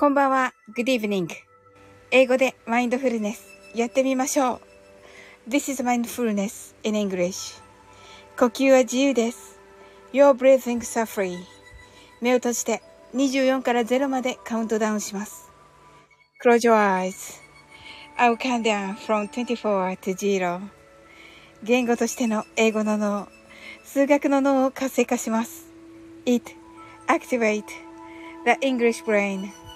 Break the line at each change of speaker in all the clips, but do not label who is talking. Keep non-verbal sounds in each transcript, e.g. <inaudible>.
こんばんは。Good evening. 英語でマインドフルネスやってみましょう。This is mindfulness in English. 呼吸は自由です。Your breathings are free. 目を閉じて24から0までカウントダウンします。Close your eyes. I will count down from 24 to 0. 言語としての英語の脳、数学の脳を活性化します。It activate the English brain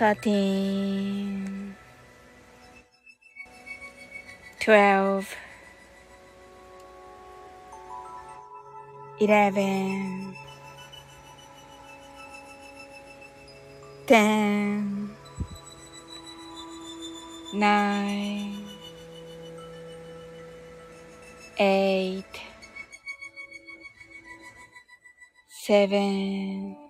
13 12 11 10 9 8 7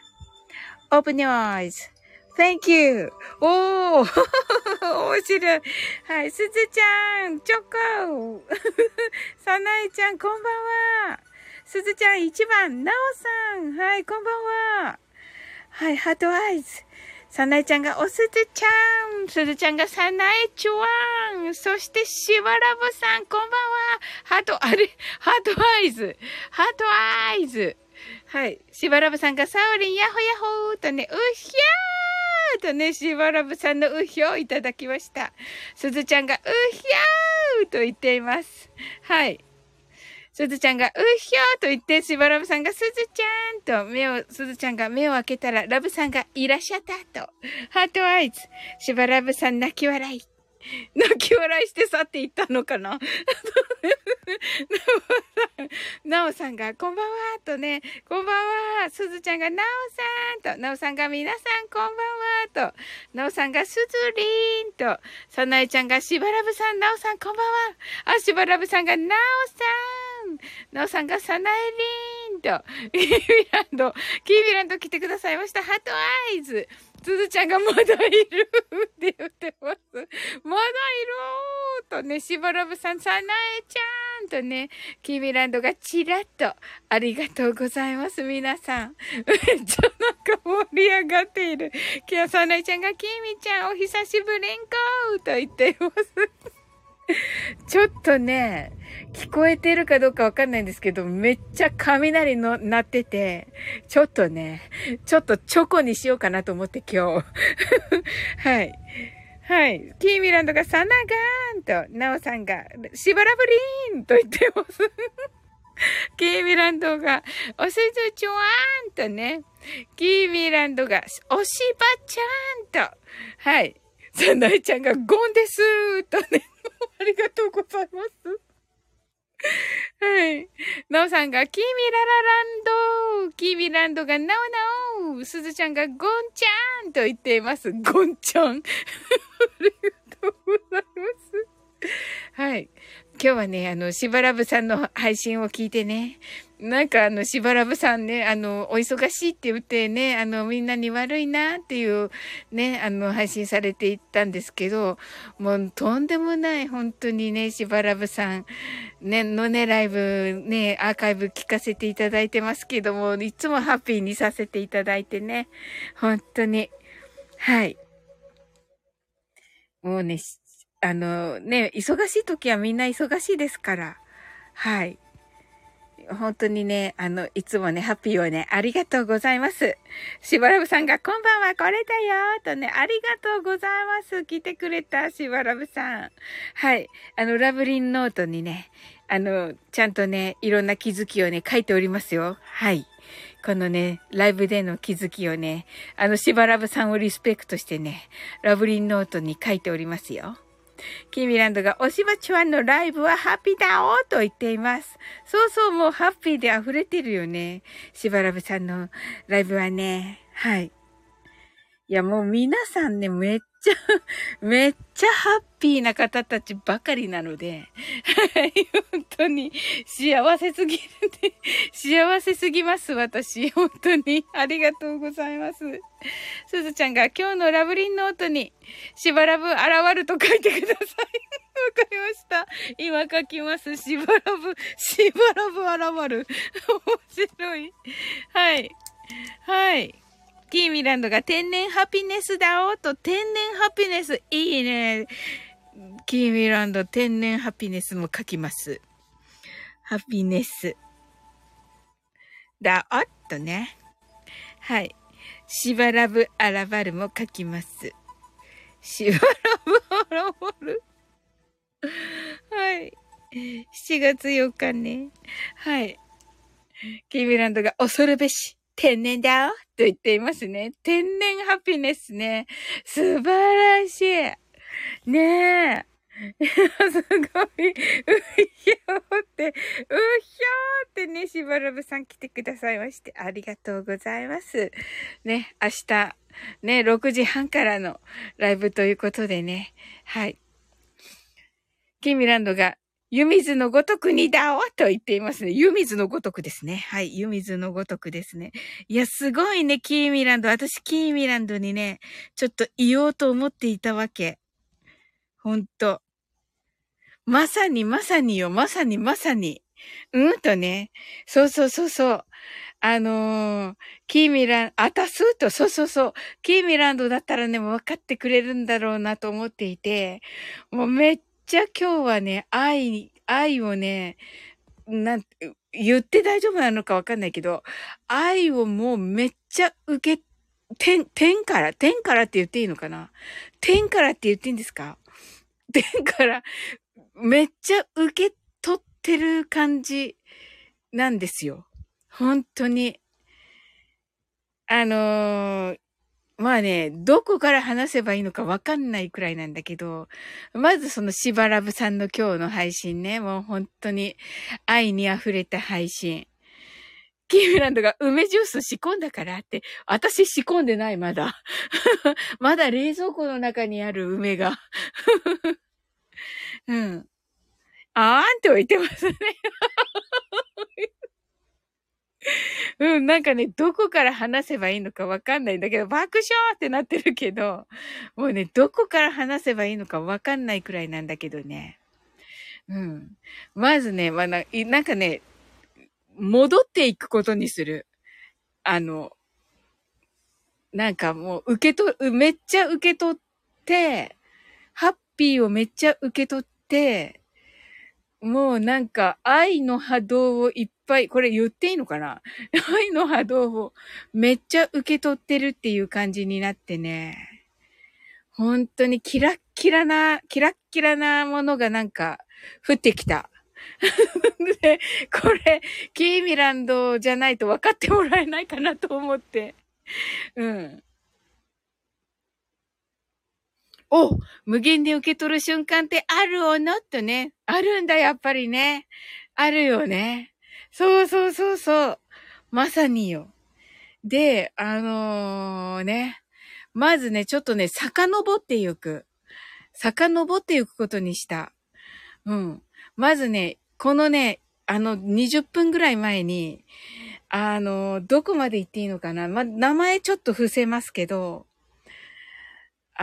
Open your eyes. Thank you. おー <laughs> 面白い。はい。すずちゃん、チョコさなえちゃん、こんばんは。すずちゃん、1番、なおさん。はい、こんばんは。はい、ハートアイズ。さなえちゃんがおすずちゃん。すずちゃんがさなえちゅわん。そしてしばらぼさん、こんばんは。ハート、あれ heart eyes。heart eyes。はい。しばらぶさんがサオリン、ヤホヤホーとね、うひゃーとね、しばらぶさんのうひょをいただきました。すずちゃんがうひゃーと言っています。はい。すずちゃんが、うひょーと言って、しばらぶさんが、すずちゃんと、目を、すずちゃんが目を開けたら、ラブさんがいらっしゃったと、 heart eyes、しばらぶさん泣き笑い。<laughs> 泣き笑いして去っていったのかな？<laughs> なおさんが、こんばんは、とね、こんばんは、すずちゃんが、なおさん、と、なおさんが、皆さん、こんばんは、と、なおさんが、すずりーん、と、さなえちゃんが、しばらぶさん、なおさん、こんばんは。あ、しばらぶさんが、なおさん、なおさんが、さなえりーん、と、<laughs> キービランド、キービランド来てくださいました。ハートアイズ。<laughs> つずちゃんがまだいる？って言ってます。まだいる？とね、しばらぶさん、さなえちゃんとね、キーミランドがチラッと、ありがとうございます、皆さん。めっちゃなんか盛り上がっている？きゃさなえちゃんが、キーミちゃん、お久しぶりんこと言っています。ちょっとね、聞こえてるかどうかわかんないんですけど、めっちゃ雷の鳴ってて、ちょっとね、ちょっとチョコにしようかなと思って今日。<laughs> はい。はい。キーミランドがサナガーンと、ナオさんが、しばらぶりーんと言ってます。<laughs> キーミランドが、おすずちょわーんとね、キーミランドが、おしばちゃんと、はい。サナエちゃんがゴンですーとね、<laughs> ありがとうございます。<laughs> はい。なおさんが、キミララランドキミランドが、なおなおすずちゃんが、ゴンちゃんと言っています。ゴンちゃん。ありがとうございます。はい。今日はね、あの、しばらぶさんの配信を聞いてね、なんかあの、しばらぶさんね、あの、お忙しいって言ってね、あの、みんなに悪いなっていうね、あの、配信されていったんですけど、もうとんでもない、本当にね、しばらぶさん、ね、のね、ライブ、ね、アーカイブ聞かせていただいてますけども、いつもハッピーにさせていただいてね、本当に、はい。もうね、あのね、忙しい時はみんな忙しいですから。はい。本当にね、あの、いつもね、ハッピーをね、ありがとうございます。しばらぶさんが、こんばんは、これだよとね、ありがとうございます。来てくれた、しばらぶさん。はい。あの、ラブリンノートにね、あの、ちゃんとね、いろんな気づきをね、書いておりますよ。はい。このね、ライブでの気づきをね、あの、しばらぶさんをリスペクトしてね、ラブリンノートに書いておりますよ。キーミランドが、おしばちわんのライブはハッピーだおと言っています。そうそう、もうハッピーで溢れてるよね。しばらぶさんのライブはね。はい。いや、もう皆さんね、めっちゃ、<laughs> めっちゃハッピーな方たちばかりなので、はい、本当に幸せすぎるね。幸せすぎます、私。本当に。ありがとうございます。すずちゃんが今日のラブリンノートに、しばらぶ現ると書いてください。<laughs> わかりました。今書きます。しばらぶ、しばらぶ現る。面白い。はい。はい。キーミランドが天然ハピネスだおと、天然ハピネス、いいね。キーミランド天然ハピネスも書きます。ハピネス。だおっとね。はい。しばらぶあらばるも書きます。しばらぶあらばる？はい。7月8日ね。はい。キーミランドが恐るべし。天然だよと言っていますね。天然ハピネスね。素晴らしい。ねえ。<laughs> すごい。うひょーって、うひょーってね、しばらぶさん来てくださいまして、ありがとうございます。ね、明日、ね、6時半からのライブということでね、はい。キミランドが湯水のごとくにだおと言っていますね。湯水のごとくですね。はい。湯水のごとくですね。いや、すごいね、キーミランド。私、キーミランドにね、ちょっと言おうと思っていたわけ。ほんと。まさに、まさによ。まさに、まさに。うんとね。そうそうそうそう。あのー、キーミラン、あたすと、そうそうそう。キーミランドだったらね、もう分かってくれるんだろうなと思っていて、もうめっちゃ今日はね、愛、愛をね、なん、言って大丈夫なのかわかんないけど、愛をもうめっちゃ受け、天、天から、天からって言っていいのかな？天からって言っていいんですか？天から、めっちゃ受け取ってる感じなんですよ。本当に。あのー、まあね、どこから話せばいいのかわかんないくらいなんだけど、まずそのしばらぶさんの今日の配信ね、もう本当に愛に溢れた配信。キーミランドが梅ジュース仕込んだからって、私仕込んでない、まだ。<laughs> まだ冷蔵庫の中にある梅が。<laughs> うん。あーんって置いてますね。<laughs> <laughs> うん、なんかね、どこから話せばいいのかわかんないんだけど、爆笑ってなってるけど、もうね、どこから話せばいいのかわかんないくらいなんだけどね。うん。まずね、まあ、ななんかね、戻っていくことにする。あの、なんかもう受け取、めっちゃ受け取って、ハッピーをめっちゃ受け取って、もうなんか愛の波動をいっぱい、これ言っていいのかな？<laughs> 愛の波動をめっちゃ受け取ってるっていう感じになってね。本当にキラッキラな、キラッキラなものがなんか降ってきた。<laughs> で、これ、キーミランドじゃないと分かってもらえないかなと思って。うん。お無限で受け取る瞬間ってあるおの？とね。あるんだ、やっぱりね。あるよね。そうそうそうそう。まさによ。で、あのー、ね。まずね、ちょっとね、遡っていく。遡っていくことにした。うん。まずね、このね、あの、20分ぐらい前に、あの、どこまで行っていいのかなま、名前ちょっと伏せますけど、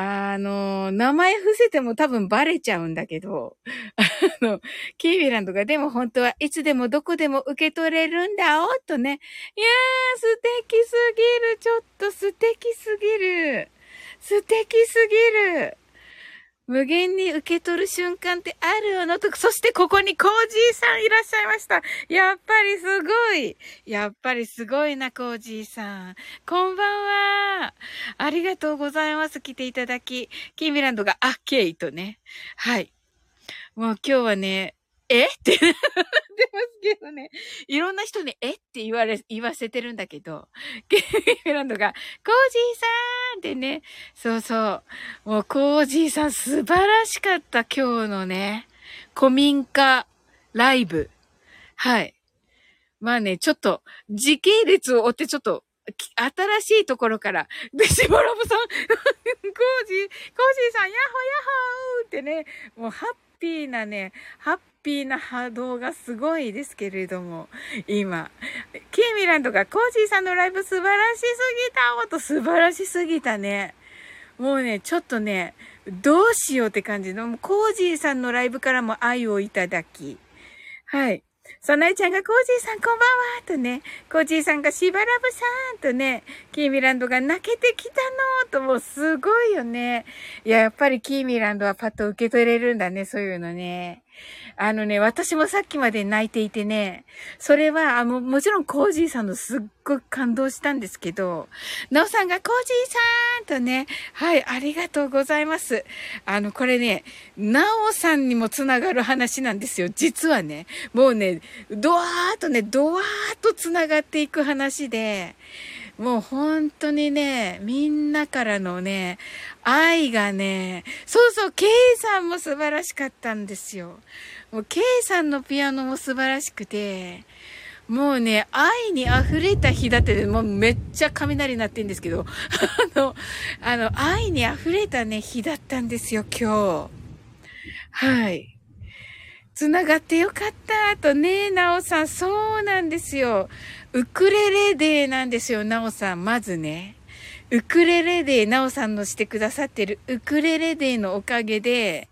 あの、名前伏せても多分バレちゃうんだけど、<laughs> あの、キービランドがでも本当はいつでもどこでも受け取れるんだおとね。いやー、素敵すぎる。ちょっと素敵すぎる。素敵すぎる。無限に受け取る瞬間ってあるよなと、そしてここにコージーさんいらっしゃいました。やっぱりすごい。やっぱりすごいな、コージーさん。こんばんは。ありがとうございます。来ていただき。キーミランドが、あ、ケイとね。はい。もう今日はね、え？って出ますけどね。いろんな人にえ？って言われ、言わせてるんだけど、<laughs> ケイランドが、コージーさんってね、そうそう。もうコージーさん素晴らしかった、今日のね、古民家ライブ。はい。まあね、ちょっと、時系列を追ってちょっと、新しいところから、で、しばらぶさん、<laughs> コージー、コージーさん、ヤッホーヤッホーってね、もうハッピーなね、ハッピーな波動がすごいですけれども、今。キーミランドがコージーさんのライブ素晴らしすぎたと素晴らしすぎたね。もうね、ちょっとね、どうしようって感じの、コージーさんのライブからも愛をいただき。はい。そなえちゃんがコージーさんこんばんはとね、コージーさんがしばらぶさんとね、キーミランドが泣けてきたのともうすごいよね。いや、やっぱりキーミランドはパッと受け取れるんだね、そういうのね。あのね、私もさっきまで泣いていてね、それは、あの、もちろんコージーさんのすっごく感動したんですけど、なおさんがコージーさんとね、はい、ありがとうございます。あの、これね、なおさんにもつながる話なんですよ。実はね、もうね、ドワーっとね、ドワーっとつながっていく話で、もう本当にね、みんなからのね、愛がね、そうそう、ケイさんも素晴らしかったんですよ。もう、ケイさんのピアノも素晴らしくて、もうね、愛に溢れた日だって、もうめっちゃ雷鳴ってんですけど、あの、あの、愛に溢れたね、日だったんですよ、今日。はい。つながってよかったとね、なおさん、そうなんですよ。ウクレレデーなんですよ、なおさん。まずね。ウクレレデー、なおさんのしてくださってるウクレレデーのおかげで、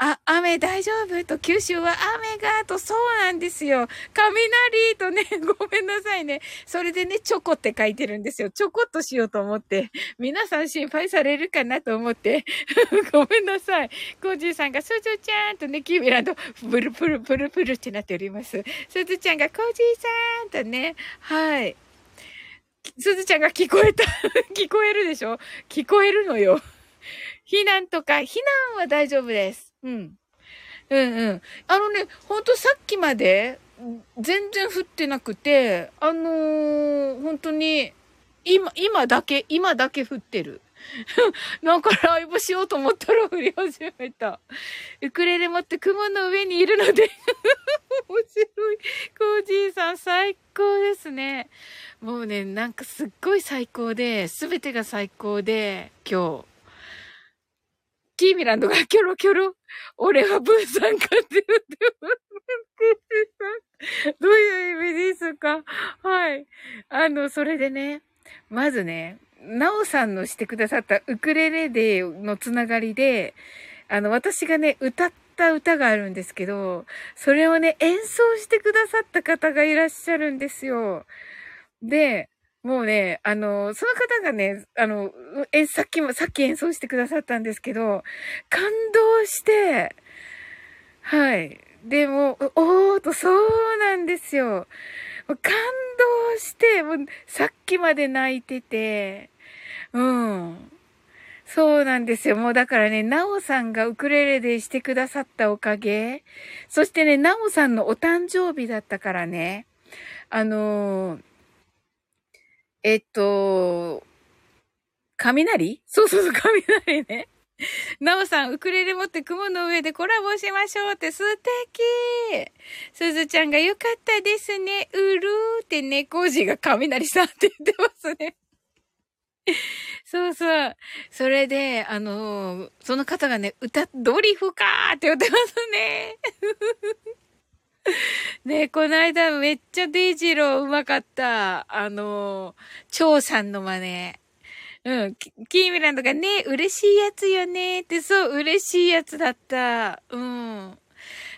あ、雨大丈夫？と、九州は雨が、と、そうなんですよ。雷とね、<laughs> ごめんなさいね。それでね、チョコって書いてるんですよ。チョコっとしようと思って。皆さん心配されるかなと思って。<laughs> ごめんなさい。コージーさんが、すずちゃんとね、キーミランド、ブルプルプルプルってなっております。すずちゃんが、コージーさんとね、はい。すずちゃんが聞こえた。<laughs> 聞こえるでしょ？聞こえるのよ。避難とか、避難は大丈夫です。うん。うんうん。あのね、ほんとさっきまで、全然降ってなくて、あのー、本当に、今、今だけ、今だけ降ってる。<laughs> なんかライブしようと思ったら <laughs> 降り始めた。ウクレレ持って雲の上にいるので <laughs> 面白い。コージーさん最高ですね。もうね、なんかすっごい最高で、すべてが最高で、今日。キーミランドがキョロキョロ。俺はブーさんかって言ってます。<laughs> どういう意味ですか？はい。あの、それでね、まずね、なおさんのしてくださったウクレレデーのつながりで、あの、私がね、歌った歌があるんですけど、それをね、演奏してくださった方がいらっしゃるんですよ。で、もうね、あの、その方がね、あの、え、さっきも、さっき演奏してくださったんですけど、感動して、はい。でも、おーと、そうなんですよ。感動して、もうさっきまで泣いてて、うん。そうなんですよ。もうだからね、なおさんがウクレレでしてくださったおかげ。そしてね、なおさんのお誕生日だったからね。あのー、えっと、雷？そうそうそう、雷ね。なおさん、ウクレレ持って雲の上でコラボしましょうって素敵すずちゃんがよかったですね。うるーってね、コージが雷さんって言ってますね。そうそう。それで、あのー、その方がね、歌、ドリフかーって言ってますね。<laughs> ねこの間めっちゃデイジローうまかった。あのー、蝶さんの真似。うん。キーミランドがね、嬉しいやつよねって、そう、嬉しいやつだった。うん。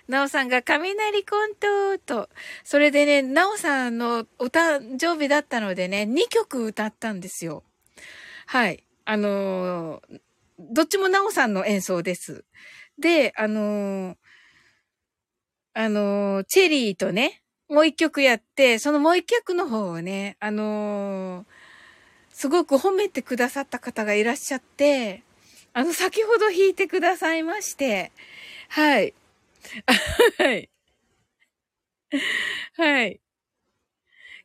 なおさんが雷コントと、それでね、なおさんのお誕生日だったのでね、2曲歌ったんですよ。はい。あのー、どっちもなおさんの演奏です。で、あのー、あの、チェリーとね、もう一曲やって、そのもう一曲の方をね、あのーすごく褒めてくださった方がいらっしゃって、あの、先ほど弾いてくださいまして、はい。<laughs> はい。はい。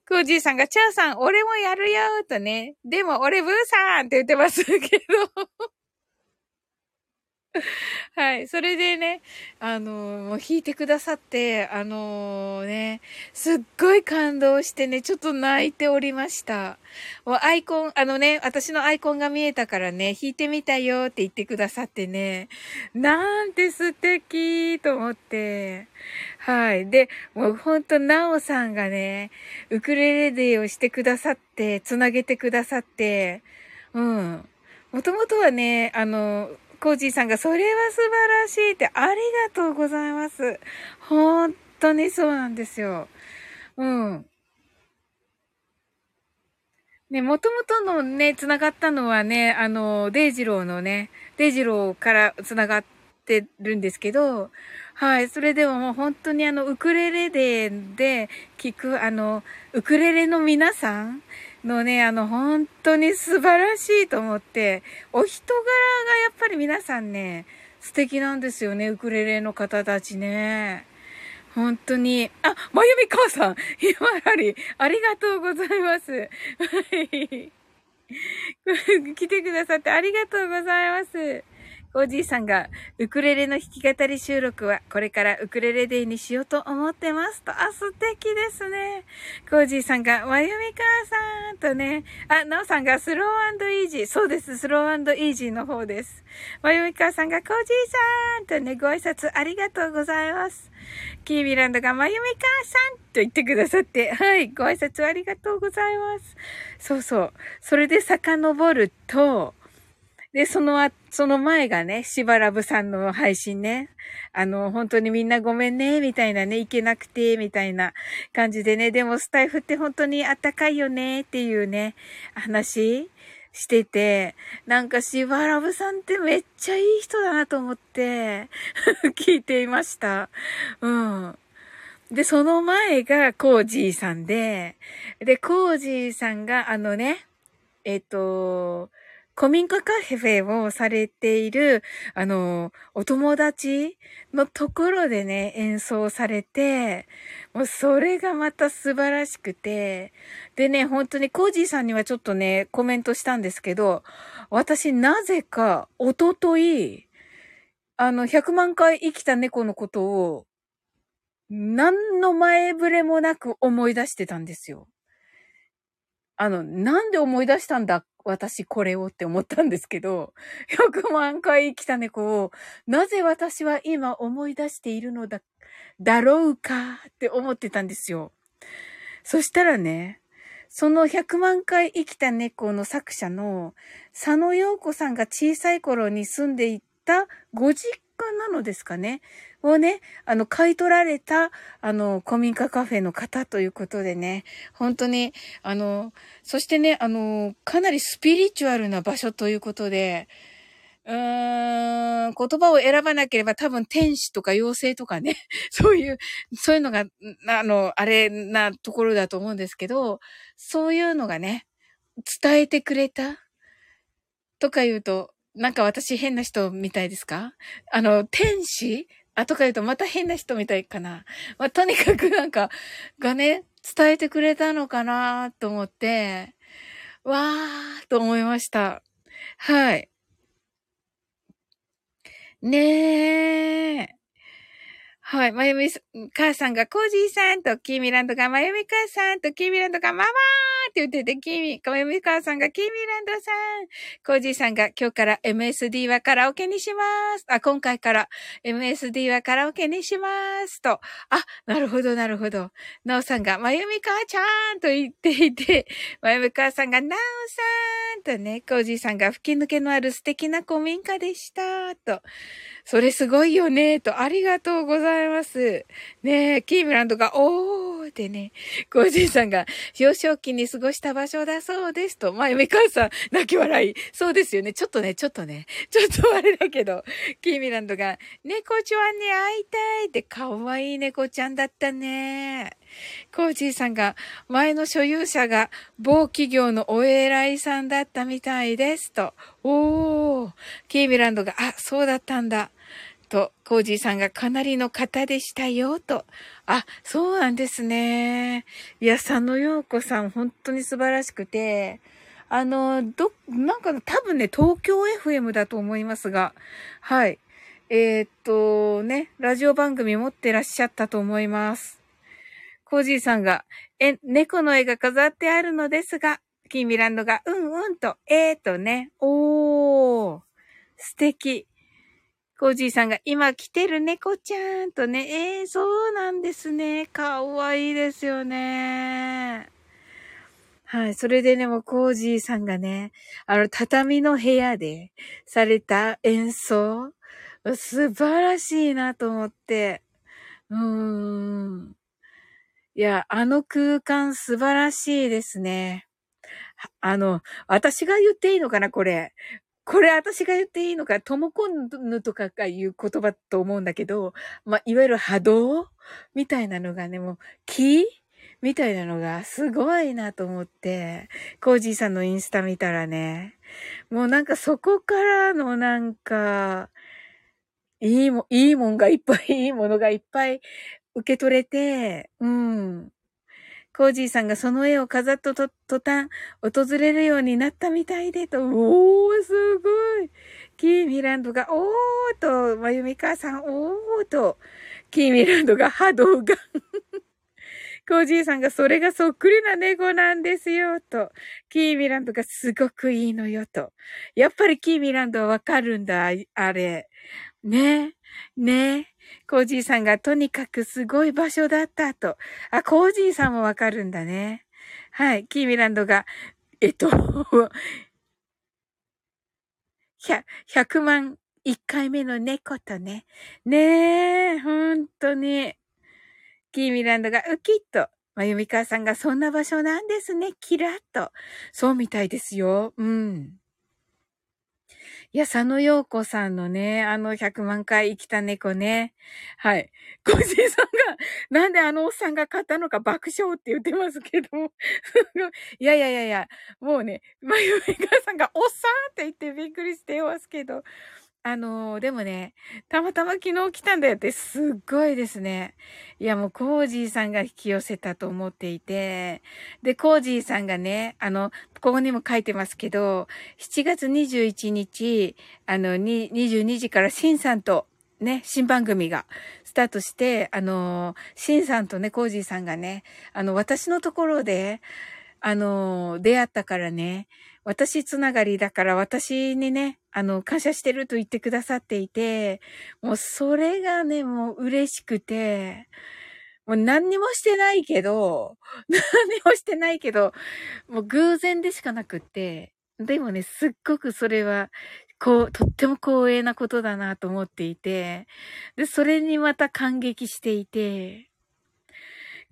コージーさんが、チャーさん、俺もやるよとね。でも、俺ブーさんって言ってますけど。<laughs> はい。それでね、あのもう弾いてくださって、あのー、ね、すっごい感動してね、ちょっと泣いておりました。もうアイコン、あのね、私のアイコンが見えたからね、弾いてみたよって言ってくださってね、なんて素敵と思って、はい。で、もうほんと、なおさんがね、ウクレレデーをしてくださって、つなげてくださって、うん。もともとはね、あの、コージーさんが、それは素晴らしいって、ありがとうございます。本当にそうなんですよ。うん。ね、もともとのね、繋がったのはね、あの、デイジローのね、デイジローから繋がってるんですけど、はい、それでももう本当にあの、ウクレレで、で、聞く、あの、ウクレレの皆さんのね、あの、本当に素晴らしいと思って、お人柄がやっぱり皆さんね、素敵なんですよね、ウクレレの方たちね。本当に。あ、まゆみ母さん、ひまわり、ありがとうございます。はい。<laughs> 来てくださってありがとうございます。おじいさんが、ウクレレの弾き語り収録は、これからウクレレデーにしようと思ってますと。あ、素敵ですね。コージーさんが、まゆみかーさんとね。あ、なおさんが、スローイージー。そうです。スローイージーの方です。まゆみかーさんが、コージーさんとね、ご挨拶ありがとうございます。キーミランドが、まゆみかーさんと言ってくださって、はい、ご挨拶ありがとうございます。そうそう。それで遡ると、で、そのあ、その前がね、しばらぶさんの配信ね。あの、本当にみんなごめんね、みたいなね、いけなくて、みたいな感じでね。でもスタイフって本当にあったかいよね、っていうね、話してて、なんかしばらぶさんってめっちゃいい人だなと思って、<laughs> 聞いていました。うん。で、その前がコージーさんで、で、コージーさんがあのね、えっ、と、古民家カフェをされている、あの、お友達のところでね、演奏されて、もうそれがまた素晴らしくて、でね、本当にコージーさんにはちょっとね、コメントしたんですけど、私なぜか、おととい、あの、100万回生きた猫のことを、何の前触れもなく思い出してたんですよ。あの、なんで思い出したんだっ私これをって思ったんですけど、100万回生きた猫を、なぜ私は今思い出しているのだ、だろうかって思ってたんですよ。そしたらね、その100万回生きた猫の作者の佐野洋子さんが小さい頃に住んでいたご実家なのですかねをね、あの、買い取られた、あの、古民家カフェの方ということでね、本当に、あの、そしてね、あの、かなりスピリチュアルな場所ということで、うーん、言葉を選ばなければ多分天使とか妖精とかね、<laughs> そういう、そういうのが、あの、あれなところだと思うんですけど、そういうのがね、伝えてくれた？とか言うと、なんか私変な人みたいですか？あの、天使？あとか言うとまた変な人みたいかな。まあ、とにかくなんか、がね、伝えてくれたのかなと思って、わーと思いました。はい。ねえ。はい。まゆみ母さんがコージーさんと、キーミランドがまゆみ母さんと、キーミランドがママーって言ってて、キーミ、まゆみ母さんがキーミランドさん。コージーさんが今日から MSD はカラオケにします。あ、今回から MSD はカラオケにします。と。あ、なるほど、なるほど。なおさんが、まゆみ母ちゃんと言っていて、<laughs> まゆみ母さんが、なおさんとね、コージーさんが吹き抜けのある素敵な古民家でした。と。それすごいよね、と、ありがとうございます。ねえ、キーミランドが、おーってね、コージーさんが、幼少期に過ごした場所だそうですと、まあ、みかんさん、泣き笑い。そうですよね。ちょっとね、ちょっとね、ちょっとあれだけど、キーミランドが、猫ちゃんに会いたいって、かわいい猫ちゃんだったね。コージーさんが、前の所有者が某企業のお偉いさんだったみたいです。と。おー。キーミランドが、あ、そうだったんだ。と、コージーさんがかなりの方でしたよ、と。あ、そうなんですね。いや、佐野洋子さん、本当に素晴らしくて、あの、ど、なんか多分ね、東京 FM だと思いますが、はい。えー、っと、ね、ラジオ番組持ってらっしゃったと思います。コージーさんが、え、猫の絵が飾ってあるのですが、キーミランドが、うんうんと、えーとね、おー、素敵。コージーさんが今来てる猫ちゃんとね、えー、そうなんですね。かわいいですよね。はい。それでね、もうコージーさんがね、あの、畳の部屋でされた演奏、素晴らしいなと思って。うーん。いや、あの空間素晴らしいですね。あの、私が言っていいのかな、これ。これ私が言っていいのか、トモコンヌとかが言う言葉と思うんだけど、まあ、いわゆる波動みたいなのがね、もう、木みたいなのがすごいなと思って、コージーさんのインスタ見たらね、もうなんかそこからのなんか、いいも、いいもんがいっぱい、いいものがいっぱい受け取れて、うん。コージーさんがその絵を飾ったと、途端、訪れるようになったみたいで、と、おー、すごい。キーミランドが、おーと、まゆみかさん、おーと、キーミランドが波動がコージーさんがそれがそっくりな猫なんですよ、と。キーミランドがすごくいいのよ、と。やっぱりキーミランドはわかるんだ、あれ。ねねコージーさんがとにかくすごい場所だったと。あ、コージーさんもわかるんだね。はい。キーミランドが、えっと、100, 万1回目の猫とね。ねえ、本当に。キーミランドがウキッと。まゆみかさんがそんな場所なんですね。キラッと。そうみたいですよ。うん。いや、佐野陽子さんのね、あの100万回生きた猫ね。はい。コージーさんが、なんであのおっさんが買ったのか爆笑って言ってますけど。<laughs> いやいやいやいや、もうね、まゆめがさんがおっさんって言ってびっくりしてますけど。あのー、でもね、たまたま昨日来たんだよってすっごいですね。いやもうコージーさんが引き寄せたと思っていて、で、コージーさんがね、あの、ここにも書いてますけど、7月21日、あの、22時からシンさんと、ね、新番組がスタートして、あの、シンさんとね、コージーさんがね、あの、私のところで、あの、出会ったからね、私つながりだから私にね、あの、感謝してると言ってくださっていて、もうそれがね、もう嬉しくて、もう何にもしてないけど、<laughs> 何にもしてないけど、もう偶然でしかなくって、でもね、すっごくそれは、こう、とっても光栄なことだなと思っていて、で、それにまた感激していて、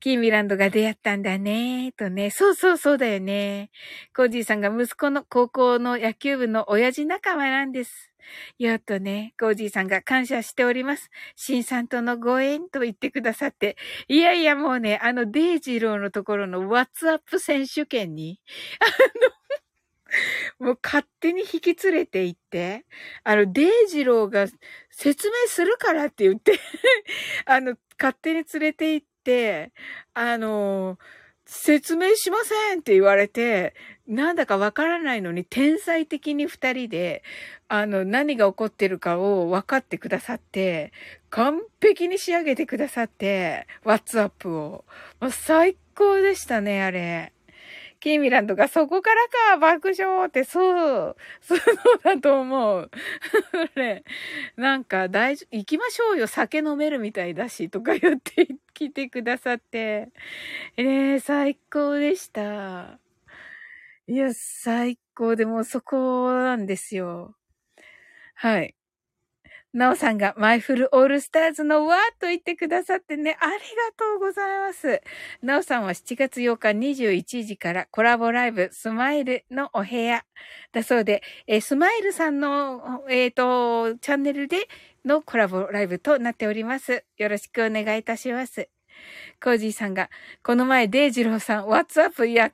キーミランドが出会ったんだね、とね。そうそうそうだよね。コージーさんが息子の高校の野球部の親父仲間なんです。よっとね、コージーさんが感謝しております。シンさんとのご縁と言ってくださって。いやいやもうね、あのデイジローのところのワッツアップ選手権に、あの、もう勝手に引き連れて行って、あの、デイジローが説明するからって言ってあの、勝手に連れて行って、、あの、説明しませんって言われて、なんだかわからないのに天才的に二人で、あの、何が起こってるかを分かってくださって、完璧に仕上げてくださって、ワッツアップを。もう最高でしたね、あれ。キーミランドがそこからか、爆笑って、そう、そうだと思う。<laughs> ね、なんか大丈夫、行きましょうよ、酒飲めるみたいだし、とか言って来てくださって。えー、最高でした。いや、最高でもうそこなんですよ。はい。なおさんがマイフルオールスターズのわーと言ってくださってね、ありがとうございます。なおさんは7月8日21時からコラボライブスマイルのお部屋だそうで、えー、スマイルさんの、え、ー、と、チャンネルでのコラボライブとなっております。よろしくお願いいたします。コージーさんが、この前、デイジローさん、 What's up や、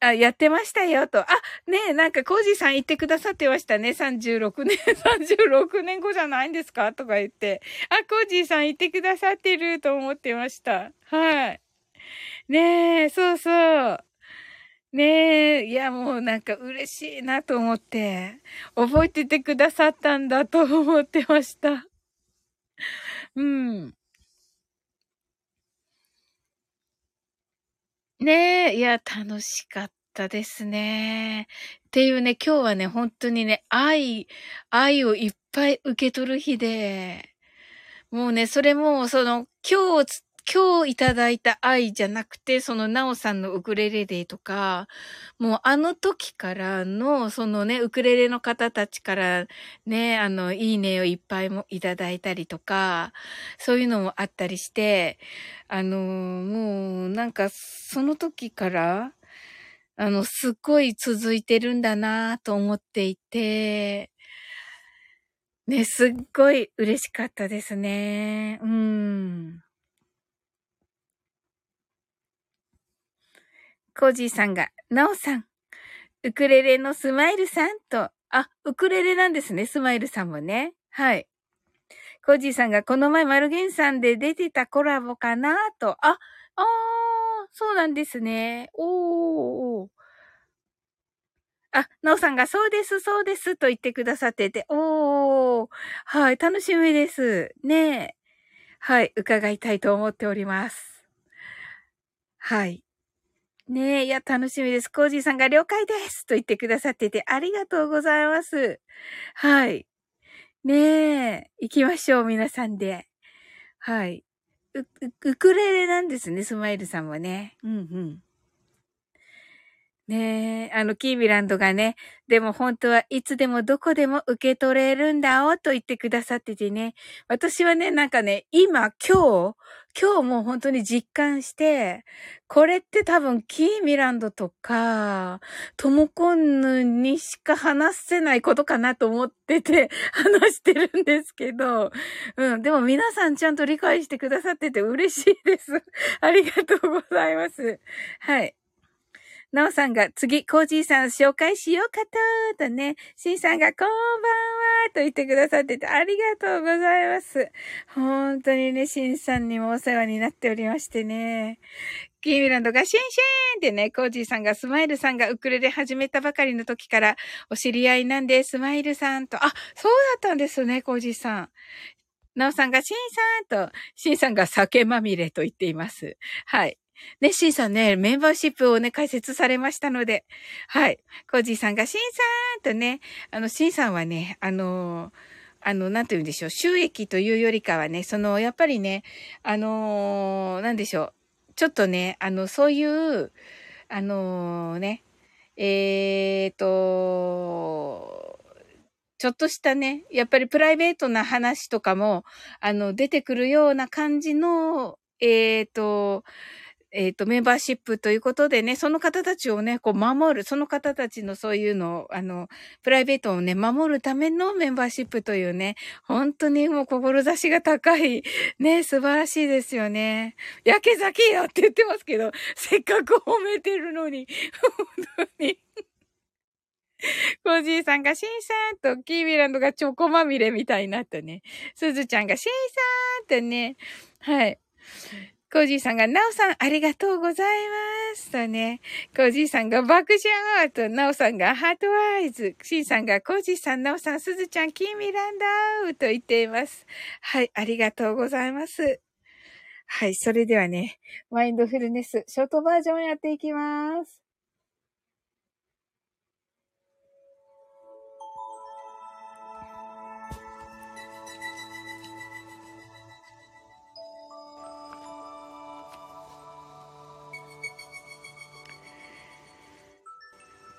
あ、やってましたよ、と。あ、ねえ、なんか、コージーさん言ってくださってましたね。36年、36年後じゃないんですか？とか言って。あ、コージーさん言ってくださってると思ってました。はい。ねえ、そうそう。ねえ、いやもうなんか嬉しいなと思って、覚えててくださったんだと思ってました。うん。ねえ、いや、楽しかったですね。っていうね、今日はね、本当にね、愛、愛をいっぱい受け取る日で、もうね、それも、その、今日今日いただいた愛じゃなくて、そのなおさんのウクレレデーとか、もうあの時からの、そのね、ウクレレの方たちからね、あの、いいねをいっぱいもいただいたりとか、そういうのもあったりして、あの、もうなんかその時から、あの、すっごい続いてるんだなと思っていて、ね、すっごい嬉しかったですね。うん。コージーさんが、ナオさん、ウクレレのスマイルさんと、あ、ウクレレなんですね、スマイルさんもね。はい。コージーさんが、この前マルゲンさんで出てたコラボかなと、あ、あー、そうなんですね。おー。あ、なおさんが、そうです、そうです、と言ってくださってて、おー。はい、楽しみです。ねえ。はい、伺いたいと思っております。はい。ねえ、いや、楽しみです。コージーさんが了解ですと言ってくださってて、ありがとうございます。はい。ねえ、行きましょう、皆さんで。はい。ウクレレなんですね、スマイルさんもね。うんうん。ねえ、あの、キーミランドがね、でも本当はいつでもどこでも受け取れるんだおと言ってくださっててね。私はね、なんかね、今、今日、今日もう本当に実感して、これって多分キーミランドとか、トモコンヌにしか話せないことかなと思ってて話してるんですけど、うん、でも皆さんちゃんと理解してくださってて嬉しいです。ありがとうございます。はい。なおさんが次、コージーさん紹介しようかと、とね、シンさんがこんばんは、と言ってくださっててありがとうございます。本当にね、シンさんにもお世話になっておりましてね。キーミランドがシンシンってね、コージーさんがスマイルさんがウクレレ始めたばかりの時からお知り合いなんで、スマイルさんと、あ、そうだったんですね、コージーさん。なおさんがシンさんと、シンさんが酒まみれと言っています。はい。ね、シンさんね、メンバーシップをね、開設されましたので、はい。コージーさんがシンさんとね、あの、シンさんはね、あのあの、なんて言うんでしょう、収益というよりかはね、その、やっぱりね、あのなんでしょう、ちょっとね、あの、そういう、あのね、えーと、ちょっとしたね、やっぱりプライベートな話とかも、あの、出てくるような感じの、えーと、えっ、ー、と、メンバーシップということでね、その方たちをね、こう守る、その方たちのそういうのを、あの、プライベートをね、守るためのメンバーシップというね、本当にもう志が高い、ね、素晴らしいですよね。やけ酒やって言ってますけど、せっかく褒めてるのに、本当に。コージーさんがシンさんと、キーミランドがチョコまみれみたいになったね。すずちゃんがシンさんとね、はい。コージーさんが、ナオさん、ありがとうございます。とね、コージーさんが爆笑と、ナオさんが heart eyes。シンさんが、コージーさん、ナオさん、スズちゃん、キーミランドーと言っています。はい、ありがとうございます。はい、それではね、マインドフルネス、ショートバージョンやっていきます。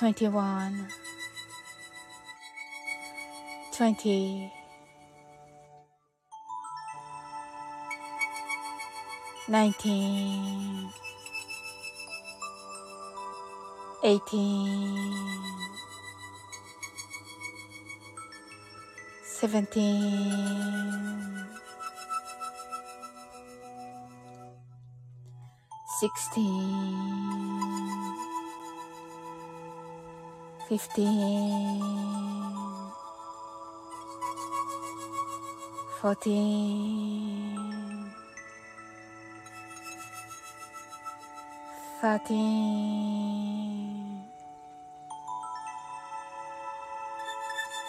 21 20 19 18 17 16 15 14 13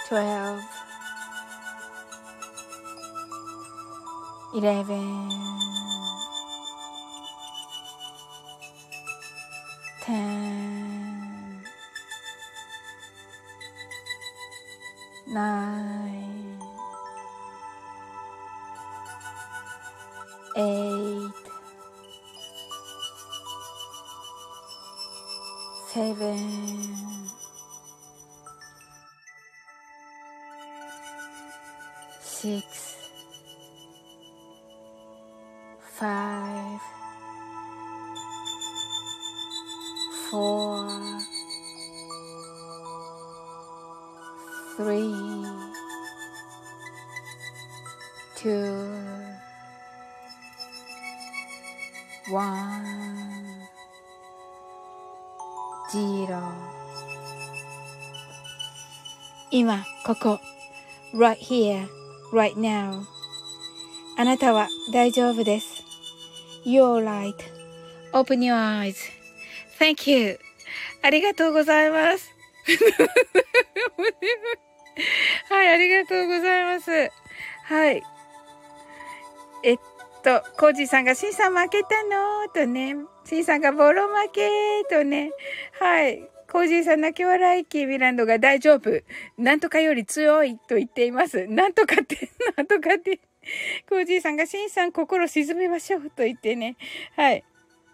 12 11 10 nine, eight, seven, six, ここ、right here, right now あなたは大丈夫です。You're right.Open your eyes. Thank you. ありがとうございます。<laughs> はい、ありがとうございます。はい。えっと、コージさんが、シンさん負けたの？とね、シンさんがボロ負け？とね、はい。コージーさん泣き笑いキーミランドが大丈夫。なんとかより強いと言っています。なんとかって、<laughs> なんとかって。コージーさんが、シンさん心沈めましょうと言ってね。はい。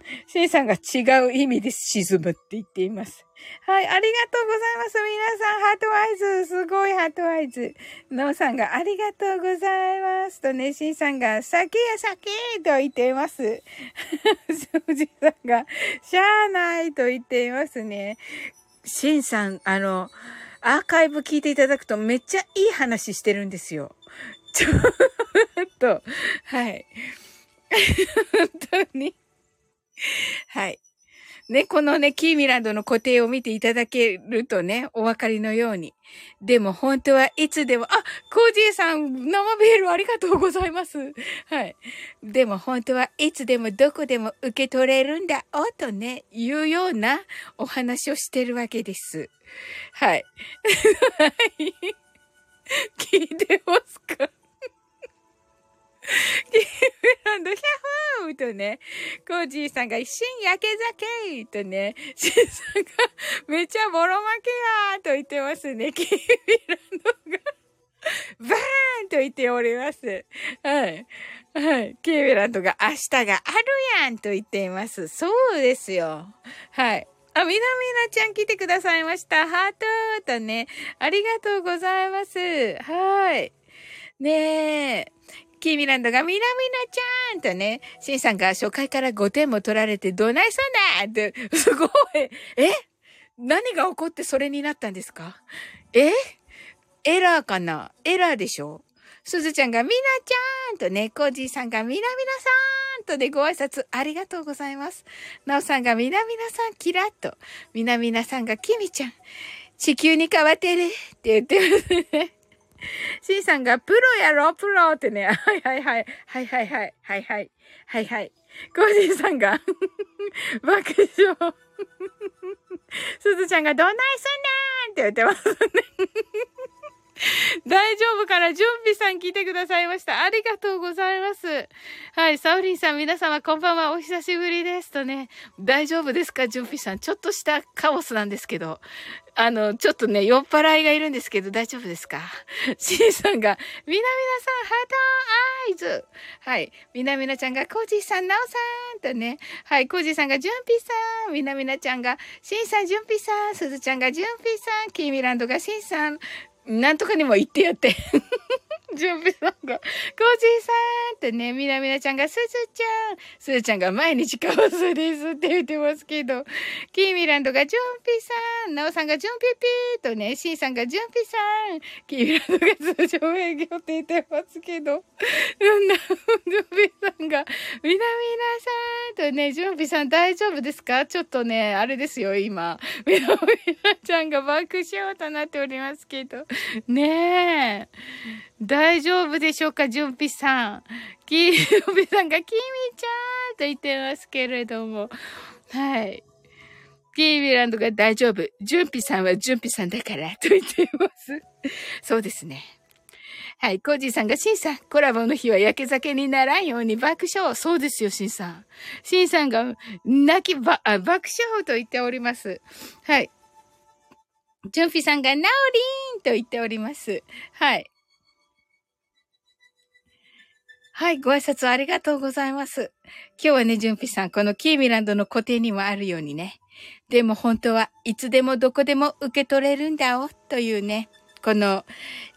<laughs> シンさんが違う意味で沈むって言っています。はい、ありがとうございます。皆さん、 heart eyes、すごい heart eyes。ノーさんがありがとうございます。とね、シンさんが、酒や酒と言っています。ジョージさんが、しゃーないと言っていますね。シンさん、あの、アーカイブ聞いていただくとめっちゃいい話してるんですよ。ちょっと、はい。<laughs> 本当に。<laughs> はい。ね、このね、キーミランドの固定を見ていただけるとね、お分かりのように。でも本当はいつでも、あ、コージーさん、生ビールありがとうございます。<laughs> はい。でも本当はいつでもどこでも受け取れるんだ、おとね、いうようなお話をしてるわけです。はい。<laughs> 聞いてますか？キーブランド、ヒャッホーとね、コージーさんが一瞬焼け酒とね、シンさんがめちゃボロ負けやーと言ってますね。キーブランドがバーンと言っております。はい。はい。キーブランドが明日があるやんと言っています。そうですよ。はい。あ、みなみなちゃん来てくださいました。ハートとね、ありがとうございます。はい。ねえ。キーミランドがみなみなちゃんとね、シンさんが初回から5点も取られてどないそんなって、<laughs> すごい。え？何が起こってそれになったんですか？え？エラーかな？エラーでしょ？すずちゃんがみなちゃんとね、コージーさんがみなみなさんとね、ご挨拶ありがとうございます。なおさんがみなみなさんキラッと。みなみなさんがきみちゃん。地球に変わってるって言ってますね。シンさんが、プロやろ、プロってね。<laughs> はいはいはい。はいはいはい。はいはい。はいはい。コージーさんが <laughs> 爆笑。<laughs> すずちゃんが、どないすんねんって言ってますね <laughs> 大丈夫から準備さん聞いてくださいました。ありがとうございます。はい、サウリンさん皆様こんばんは。お久しぶりです。とね、大丈夫ですか？準備さん。ちょっとしたカオスなんですけど。あの、ちょっとね、酔っ払いがいるんですけど、大丈夫ですか？<laughs> シンさんが、みなみなさん、 heart eyes はい。みなみなちゃんが、コージーさん、なおさんとね。はい。コージーさんが、ジュンピーさん。みなみなちゃんが、シンさん、ジュンピーさん。すずちゃんが、ジュンピーさん。キーミランドが、シンさん。なんとかにも言ってやって。<laughs> ジュンピさんが、コージーさんってね、みなみなちゃんが、すずちゃん。すずちゃんが毎日カオスですって言ってますけど、キーミランドがジュンピさん。ナオさんがジュンピピーとね、シンさんがジュンピさん。キーミランドが通常営業って言ってますけど、うんな、ジュンピさんが、みなみなさんとね、ジュンピさん大丈夫ですか？ちょっとね、あれですよ、今。みなみなちゃんが爆笑となっておりますけど。ねえ。大丈夫でしょうか、純ピさん。き、純ピさんが、きみちゃんと言ってますけれども。はい。キーミランドが大丈夫。純ピさんは純ピさんだから、と言っています。そうですね。はい。コージーさんが、シンさん、コラボの日は焼け酒にならんように爆笑。そうですよ、シンさん。シンさんが、泣きば、あ、爆笑と言っております。はい。ジュンピさんが、ナオリーンと言っております。はい。はい、ご挨拶ありがとうございます。今日はね、ジュンピさん、このキーミランドの固定にもあるようにね。でも本当はいつでもどこでも受け取れるんだお、というね、この、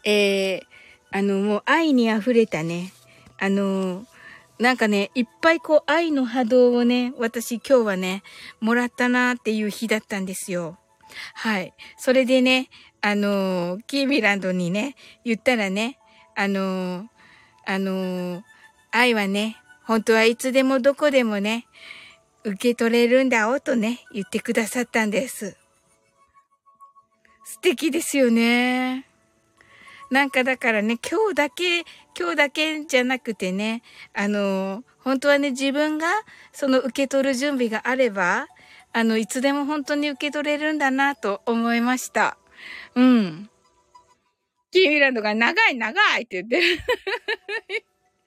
えー、あの、もう愛に溢れたね、あの、なんかね、いっぱいこう愛の波動をね、私今日はね、もらったなっていう日だったんですよ。はい。それでね、あの、キーミランドにね、言ったらね、あの、あの、愛はね、本当はいつでもどこでもね、受け取れるんだおとね、言ってくださったんです。素敵ですよね。なんかだからね、今日だけ、今日だけじゃなくてね、あの、本当はね、自分がその受け取る準備があれば、あの、いつでも本当に受け取れるんだなと思いました。うん。キーミランドが長い長いって言ってる。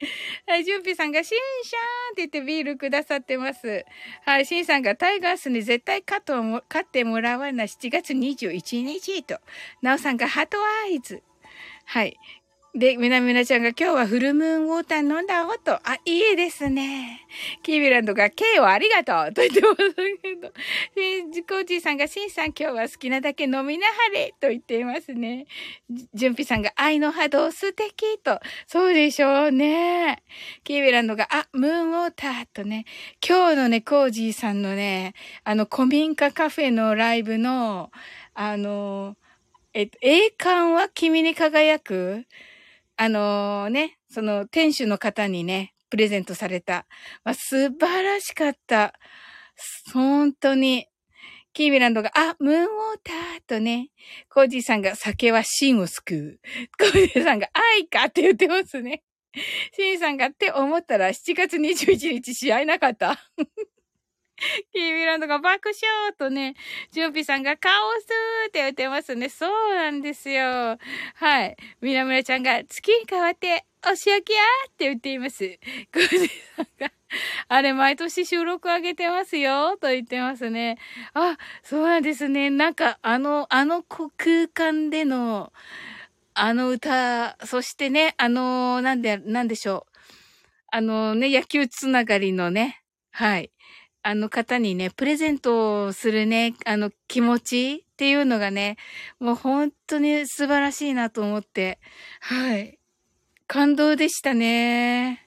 <laughs> はい、ジュンピさんが、シンシャーンって言ってビールくださってます。はい、シンさんがタイガースに絶対勝ってもらわな7月21日と。ナオさんがハートアイズ。はい。で、みなみなちゃんが今日はフルムーンウォーター飲んだおと。あ、いいですね。キービランドが、K をありがとうと言ってますけど。コーチーさんが、シンさん今日は好きなだけ飲みなはれと言っていますね。ジュンピさんが、愛の波動素敵と。そうでしょうね。キービランドが、あ、ムーンウォーターとね。今日のね、コージーさんのね、あの、古民家カフェのライブの、あの、えっと、栄冠は君に輝くあのー、ね、その店主の方にね、プレゼントされた。まあ、素晴らしかった。本当に。キーミランドが、あ、ムーンウォーターとね、コージーさんが酒は芯を救う。<laughs> コージーさんが愛かって言ってますね。シンさんがって思ったら7月21日試合なかった。<laughs> キーミランドが爆笑とね、ジュンピさんがカオスって言ってますね。そうなんですよ。はい。ミラムラちゃんが月に変わってお仕置きやって言っています。コージさんが、あれ毎年収録上げてますよと言ってますね。あ、そうなんですね。なんかあの、あの空間での、あの歌、そしてね、あの、なんで、なんでしょう。あのね、野球つながりのね、はい。あの方にね、プレゼントをするね、あの気持ちっていうのがね、もう本当に素晴らしいなと思って、はい。感動でしたね。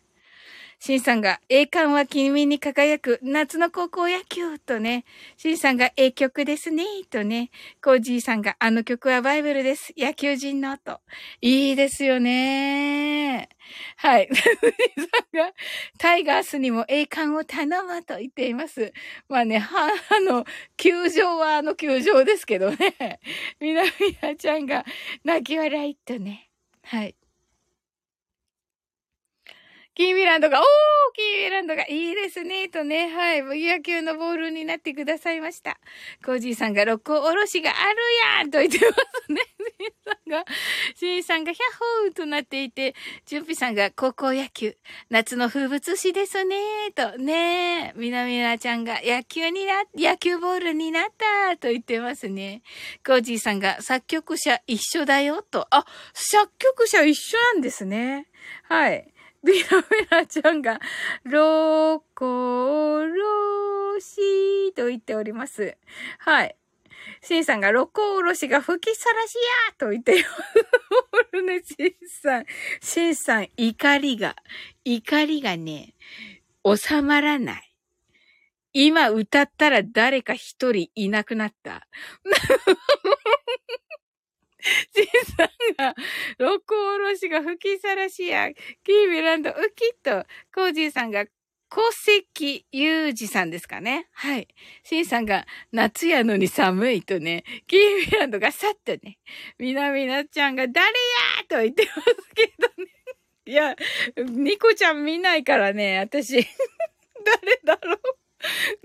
シンさんが、栄冠は君に輝く夏の高校野球とね、シンさんが、ええ曲ですね、とね、コージーさんが、あの曲はバイブルです。野球人のと。いいですよね。はい。さんが、タイガースにも栄冠を頼むと言っています。まあね、は、あの、球場はあの球場ですけどね。みなみなちゃんが、泣き笑いとね。はい。キーミランドが、おーキーミランドがいいですね、とね、はい、野球のボールになってくださいました。コージーさんが、六甲おろしがあるやんと言ってますね。<laughs> シンさんが、シンさんが、ヒャッホーとなっていて、ジュンピさんが、高校野球、夏の風物詩ですね、と、ねみなみなちゃんが、野球にな、野球ボールになった、と言ってますね。コージーさんが、作曲者一緒だよ、と、あ、作曲者一緒なんですね。はい。ビラメラちゃんが、ロコロシと言っております。はい。シンさんが、ロコおろしが吹きさらしやと言っておるね、シンさん。シンさん、怒りが、怒りがね、収まらない。今歌ったら誰か一人いなくなった。<laughs> じいさんが、六甲おろしが吹きさらしや、キーミランドウキッと、コージーさんが、小関裕二さんですかね。はい。シンさんが、夏やのに寒いとね、キーミランドがさっとね、みなみなちゃんが、誰やと言ってますけどね。<laughs> いや、ニコちゃん見ないからね、私。<laughs> 誰だろう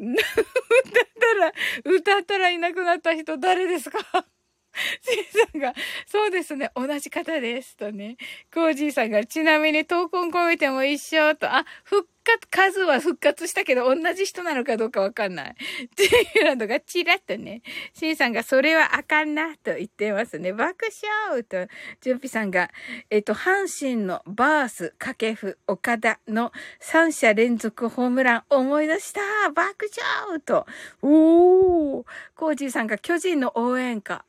歌ったら、歌ったらいなくなった人誰ですか？<laughs> シンさんが、そうですね、同じ方です。とね。コージーさんが、ちなみに闘魂込めても一緒と、あ、復活、数は復活したけど、同じ人なのかどうかわかんない。ジーランドがチラッとね、シンさんが、それはあかんな、と言ってますね。爆笑と、ジュンピさんが、えっと、阪神のバース、掛布、岡田の3者連続ホームラン思い出した爆笑と、おーコージーさんが巨人の応援歌。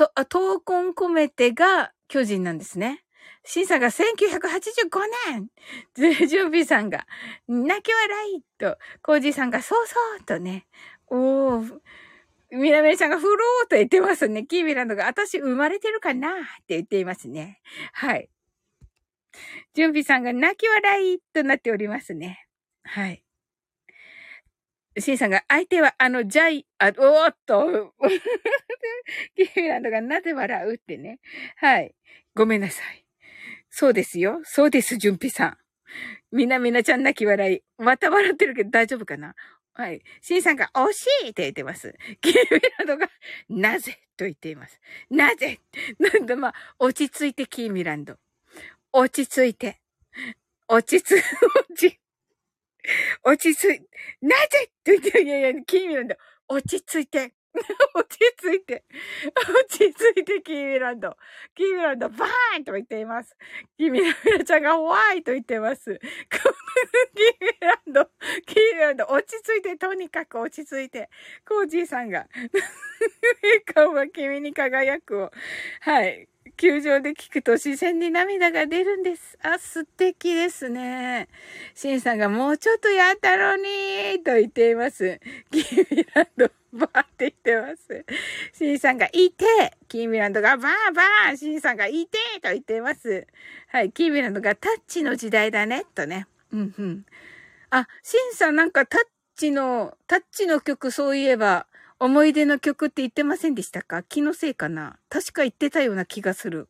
と、あ、闘魂込めてが巨人なんですね。審査が1985年準備さんが、泣き笑いと、コージーさんがそうそうとね、おー、みなめちゃんがフローと言ってますね。キーミランドが、私生まれてるかな？って言っていますね。はい。準備さんが泣き笑いとなっておりますね。はい。シンさんが、相手はあの、ジャイ、あ、おーっと、キーミランドがなぜ笑うってね。はい。ごめんなさい。そうですよ。そうです、準備さん。みなみなちゃん泣き笑い。また笑ってるけど大丈夫かな？はい。シンさんが惜しいって言ってます。キーミランドが、なぜと言っています。なぜ？なんだ、まあ、落ち着いてキーミランド。落ち着いて。落ち着、落ち、落ち着い、なぜ？と言って、いやいや、キーミランド、落ち着いて。<laughs> 落ち着いて、落ち着いて、キーミランド。キーミランド、バーンと言っています。キーミランドちゃんがワイと言ってます。<laughs> キーミランド、キーミランド、落ち着いて、とにかく落ち着いて。コージーさんが、<laughs> 顔は君に輝くを。はい。球場で聞くと視線に涙が出るんです。あ、素敵ですね。シンさんがもうちょっとやったろにーと言っています。キーミランド、バーって言ってます。シンさんがいて、キーミランドがバーバー、シンさんがいてと言っています。はい、キーミランドがタッチの時代だね、とね。うんうん。あ、シンさんなんかタッチの、タッチの曲そういえば、思い出の曲って言ってませんでしたか？気のせいかな？確か言ってたような気がする。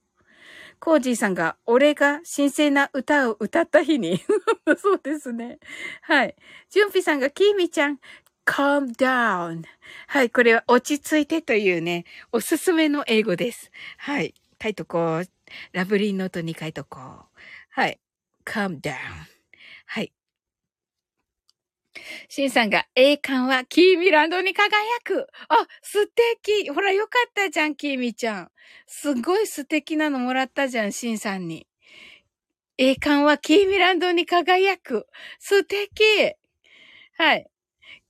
コージーさんが、俺が神聖な歌を歌った日に。<laughs> そうですね。はい。ジュンピさんが、キーミちゃん、calm down. はい。これは落ち着いてというね、おすすめの英語です。はい。書いとこう。ラブリーノートに書いとこう。はい。calm down. シンさんが、栄冠はキーミランドに輝く。あ、素敵。ほら、よかったじゃん、キーミちゃん。すごい素敵なのもらったじゃん、シンさんに。栄冠はキーミランドに輝く。素敵。はい。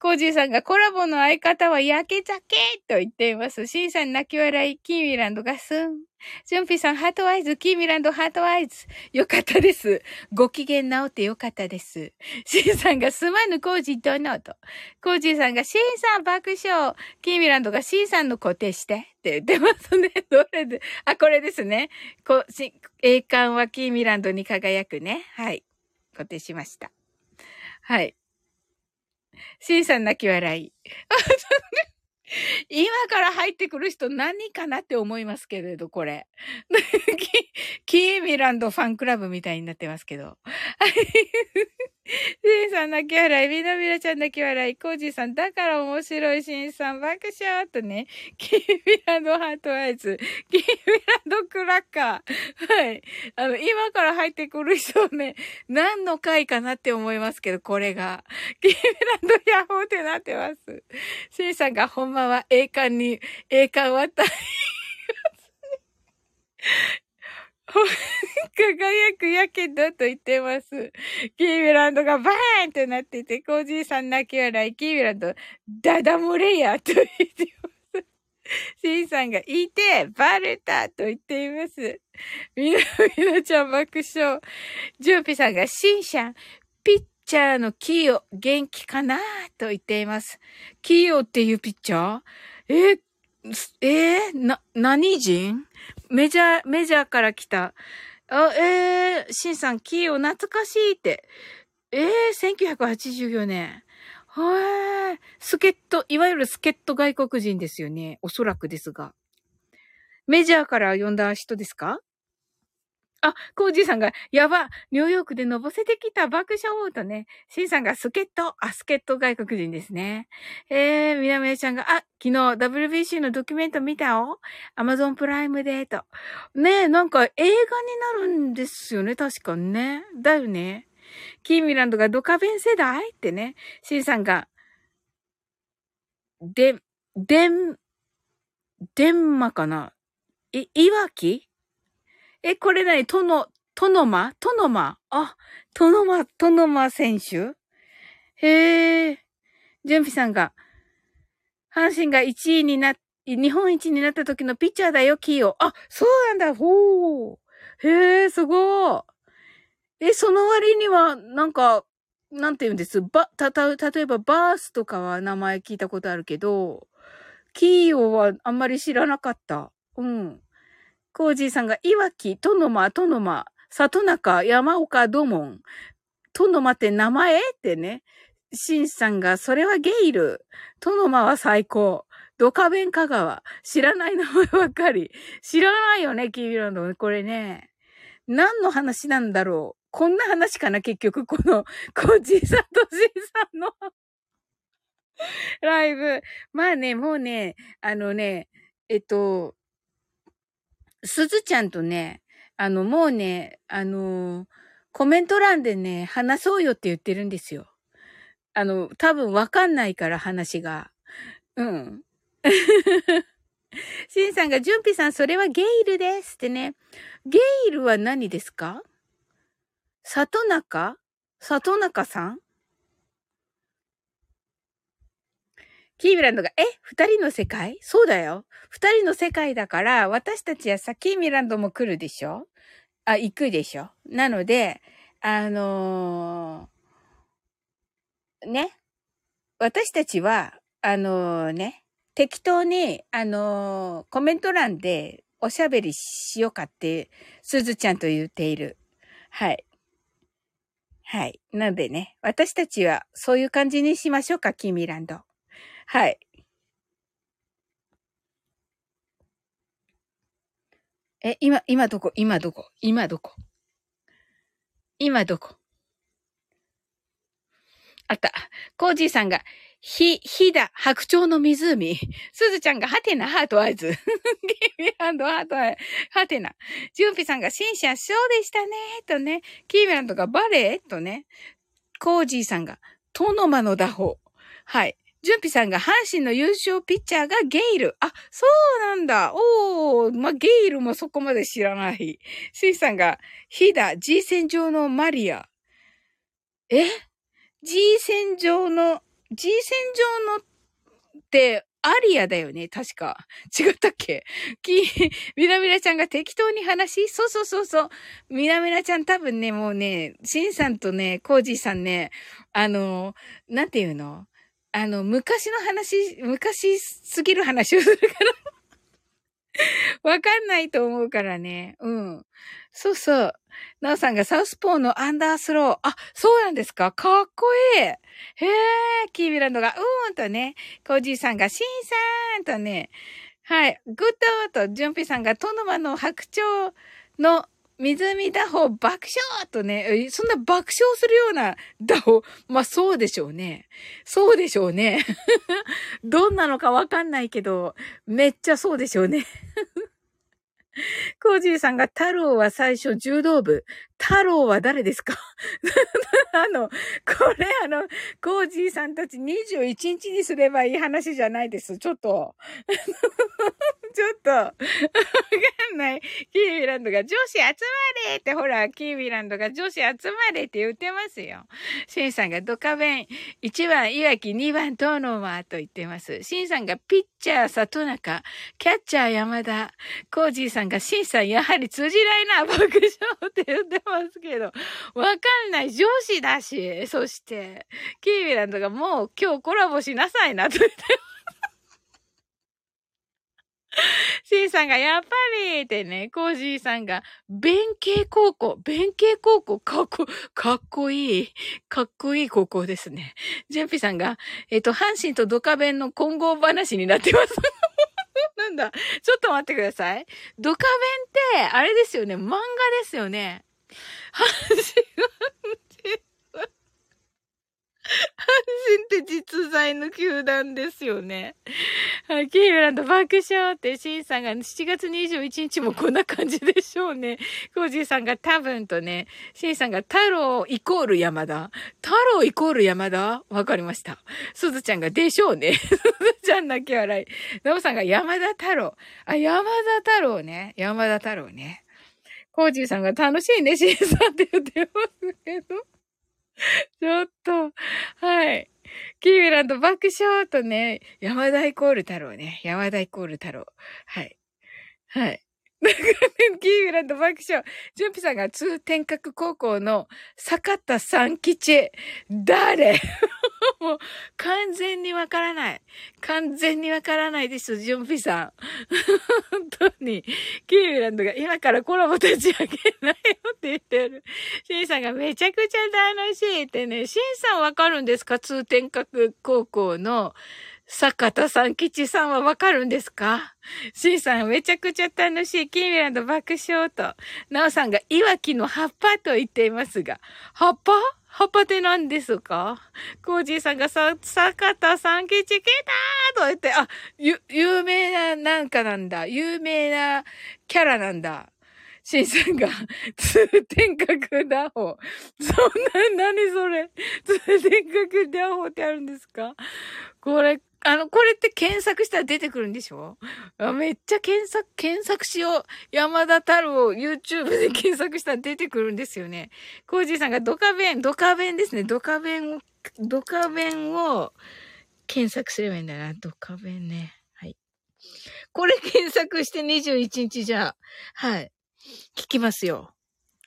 コージーさんがコラボの相方はやけ酒と言っています。シンさん泣き笑い、キーミランドがスン。ジュンピさん、 heart eyes、キーミランド、 heart eyes。よかったです。ご機嫌直ってよかったです。シンさんがすまぬコージーとノと。コージーさんがシンさん爆笑。キーミランドがシンさんの固定してって言ってますね。どれで、あ、これですね。こ、し、栄冠はキーミランドに輝くね。はい。固定しました。はい。シンさん泣き笑い。<laughs> 今から入ってくる人何かなって思いますけれど、これ。<laughs> キーミランドファンクラブみたいになってますけど。<laughs> シンさん泣き笑い、みなみなちゃん泣き笑い、コージーさん、だから面白い、シンさん爆笑とね、キーミランドハートアイズ、キーミランドクラッカー。はい。あの、今から入ってくる人ね、何の回かなって思いますけど、これが。キーミランドヤホーってなってます。シンさんがほんまは栄冠に、栄冠渡り。<laughs> 輝くやけどと言ってます。キーミランドがバーンとなってて、コージーさん泣き笑い、キーミランド、ダダ漏れやと言ってます。<laughs> シンさんがいて、バレたと言っています。みなみなちゃん爆笑。ジューピさんがシンシャン、ピッチャーのキーヨ、元気かなと言っています。キーヨっていうピッチャー？ええ、な、何人？メジャー、メジャーから来た。あ、えー、シンさん、キーを懐かしいって。えー、1984年。はーい。助っ人、いわゆる助っ人外国人ですよね。おそらくですが。メジャーから呼んだ人ですか？あ、コージーさんが、やば、ニューヨークでのぼせてきた爆笑とね、シンさんがスケット、あ、スケット外国人ですね。えー、みなめちゃんが、あ、昨日 WBC のドキュメント見たよアマゾンプライムで、と。ねえ、なんか映画になるんですよね、確かにね。だよね。キーミランドがドカベン世代ってね、シンさんが、で、でん、デンマかない、いわき？え、これ何？トノ、トノマトノマあ、トノマ、トノマ選手？へえ。ジュンピさんが、阪神が1位にな、日本一になった時のピッチャーだよ、キーを。あ、そうなんだ、ほう。へえ、すごい。え、その割には、なんか、なんて言うんです？ば、た、た、例えばバースとかは名前聞いたことあるけど、キーオはあんまり知らなかった。うん。コージーさんが、いわき、トノマ、トノマ、里中、山岡、土門。トノマって名前ってね。シンさんが、それはゲイル。トノマは最高。ドカベン香川。知らない名前ばかり。知らないよね、キービランド。これね。何の話なんだろう。こんな話かな、結局。この、コージーさんとシンさんのライブ。まあね、もうね、あのね、えっと、すずちゃんとね、あの、もうね、あのコメント欄でね、話そうよって言ってるんですよ。あの、多分わかんないから話が。うん。<laughs> シンさんが、ジュンピさん、それはゲイルですってね。ゲイルは何ですか？里中？里中さん？キーミランドが、え二人の世界？そうだよ。二人の世界だから、私たちはさ、キーミランドも来るでしょ？あ、行くでしょ？なので、あのー、ね？私たちは、あのー、ね、適当に、あのー、コメント欄でおしゃべりしようかって、すずちゃんと言っている。はい。はい。なのでね、私たちはそういう感じにしましょうか、キーミランド。はい。え、今、今どこ？今どこ？今どこ？今どこ？あった。コージーさんが、ひ、ひだ、白鳥の湖。すずちゃんが、はてな、 heart eyes。キーミランド、 heart eyes。はてな。ジュンピさんが、シンシャ、ショーでしたね。とね。キーミランドが、バレー？とね。コージーさんが、殿馬の打法。はい。ジュンピさんが阪神の優勝ピッチャーがゲイル。あ、そうなんだ。おー、まあ、ゲイルもそこまで知らない。シンさんが、ヒダ、G 線上のマリア。え ?G 線上の、G 線上のって、アリアだよね？確か。違ったっけ？き、ミラミラちゃんが適当に話そうそうそうそう。ミラミラちゃん多分ね、もうね、シンさんとね、コージーさんね、あの、なんていうの？あの、昔の話、昔すぎる話をするから <laughs> わかんないと思うからね。うん。そうそう。なおさんがサウスポーのアンダースロー。あ、そうなんですかかっこいい。へえ、キーミランドが、うーんとね、コージーさんが、シンさんとね、はい、グッドと、ジュンピさんが、殿馬の白鳥の湖打法爆笑とね、そんな爆笑するような打法、まあそうでしょうね。そうでしょうね。<laughs> どんなのかわかんないけど、めっちゃそうでしょうね。<laughs> コージーさんが太郎は最初柔道部。太郎は誰ですか？<laughs> あの、これあの、コージーさんたち21日にすればいい話じゃないです。ちょっと。<laughs> ちょっと、わかんない。キービランドが女子集まれって、ほら、キービランドが女子集まれって言ってますよ。シンさんがドカベン、1番いわき、2番トーノーマーと言ってます。シンさんがピッチャー里中、キャッチャー山田、コージーさんがシンさんやはり通じないな、爆笑って言ってますますけど、わかんない。上司だし、そして、キービランドがもう今日コラボしなさいなと言ってます。シンさんが、やっぱりってね、コージーさんが、弁慶高校、弁慶高校、かっこ、かっこいい、かっこいい高校ですね。ジェンピさんが、えっ、と、阪神とドカベンの混合話になってます。<laughs> なんだ、ちょっと待ってください。ドカベンって、あれですよね、漫画ですよね。阪神阪神って実在の球団ですよね。はい、キーブランド爆笑って、シンさんが7月21日もこんな感じでしょうね。コージーさんが多分とね、シンさんが太郎イコール山田。太郎イコール山田？わかりました。すずちゃんがでしょうね。すずちゃん泣き笑い。ノブさんが山田太郎。あ、山田太郎ね。山田太郎ね。コージーさんが楽しいね、シンさんって言ってますけど。ちょっと、はい。キーミランド爆笑とね、山田イコール太郎ね。山田イコール太郎。はい。はい。<laughs> キーミランド爆笑。ジュンピさんが通天閣高校の坂田三吉。誰？<laughs> もう、完全にわからない。完全にわからないです、ジュンピさん。<laughs> 本当に。キーミランドが今からコラボ立ち上げないよって言ってる。シンさんがめちゃくちゃ楽しいってね。シンさんわかるんですか？通天閣高校の坂田さん、吉さんはわかるんですか？シンさん、めちゃくちゃ楽しい。キーミランド爆笑と。ナオさんが、いわきの葉っぱと言っていますが、葉っぱ？葉っぱって何ですか？コージーさんがさ、坂田さん吉来たーと言って、あ、ゆ、有名ななんかなんだ。有名なキャラなんだ。シンさんが、通天閣打法。そんな、何それ？通天閣打法ってあるんですか？これ、あの、これって検索したら出てくるんでしょ？めっちゃ検索、検索しよう。山田太郎、YouTube で検索したら出てくるんですよね。コージーさんがドカ弁、ドカ弁ですね。ドカ弁を、ドカ弁を検索すればいいんだな。ドカ弁ね。はい。これ検索して21日じゃ、はい。聞きますよ。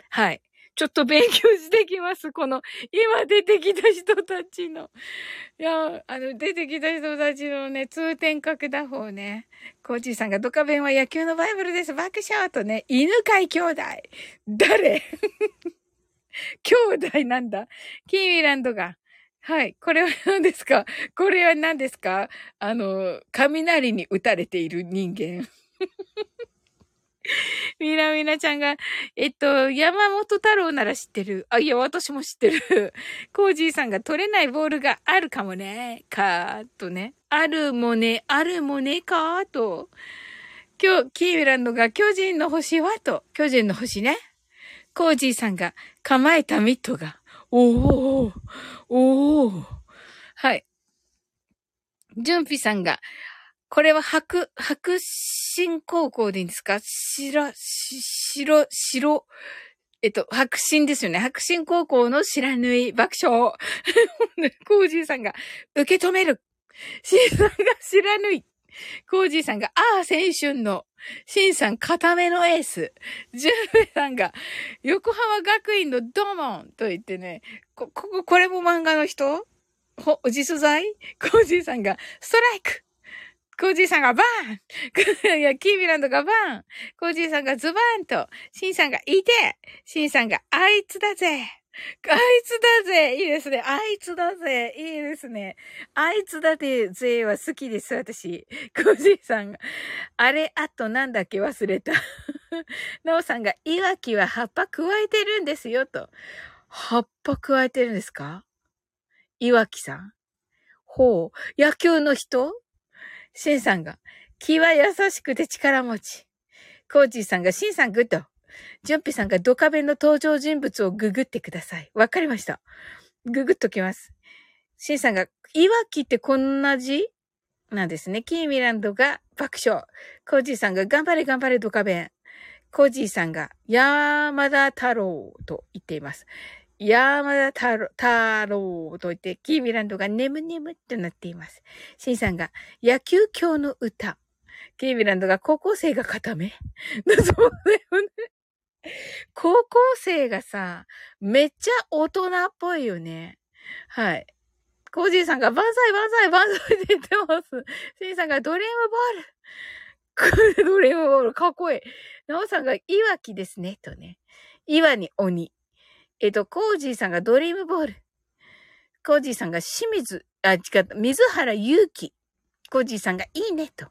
はい。ちょっと勉強してきます。この、今出てきた人たちの。いや、あの、出てきた人たちのね、通天閣打法ね。コーチーさんがドカベンは野球のバイブルです。爆笑とね、犬飼兄弟。誰？<laughs> 兄弟なんだ。キーミランドが。はい。これは何ですか？これは何ですか？あの、雷に打たれている人間。<laughs> みなみなちゃんが、えっと、山本太郎なら知ってる。あ、いや、私も知ってる。<laughs> コージーさんが取れないボールがあるかもね、かーとね。あるもね、あるもね、かーと。今日、キーランドが巨人の星はと。巨人の星ね。コージーさんが構えたミットが。おー、おー。はい。ジュンピさんが、これは白、白新高校でいいんですか？白、白、白、えっと、白新ですよね。白新高校の知らぬい爆笑。<laughs> コージーさんが受け止める。シンさんが知らぬい。コージーさんが、ああ、青春の。シンさん、固めのエース。ジュンベさんが、横浜学院のドモンと言ってね、こ、ここ、これも漫画の人？ほ、実在？コージーさんが、ストライクコージーさんがバーン <laughs> いや、キーミランドがバーンコージーさんがズバーンと、シンさんがいてシンさんがあいつだぜあいつだぜいいですね。あいつだぜいいですね。あいつだぜぜは好きです、私。コージーさんが。あれ、あとなんだっけ忘れた。<laughs> ナオさんが、岩鬼は葉っぱ咥えてるんですよ、と。葉っぱ咥えてるんですか？岩鬼さん？ほう。野球の人？シンさんが、気は優しくて力持ち。コーチーさんが、シンさんグッド。ジュンピさんがドカベンの登場人物をググってください。わかりました。ググっときます。シンさんが、岩鬼ってこんな字なんですね。キーミランドが爆笑。コージーさんが頑張れ頑張れドカベン。コージーさんが山田太郎と言っています。山田太郎、太郎と言って、キーミランドが眠眠ってなっています。シンさんが、野球教の歌。キーミランドが高校生が固め。<laughs> そうだよね。高校生がさ、めっちゃ大人っぽいよね。はい。コージーさんが、万歳万歳万歳って言ってます。シンさんが、ドリームボール。<laughs> ドリームボール、かっこいい。ナオさんが、岩鬼ですね、とね。岩に鬼。えっ、と、コージーさんがドリームボール。コージーさんが清水、あ、違った、水原勇気。コージーさんがいいね、と。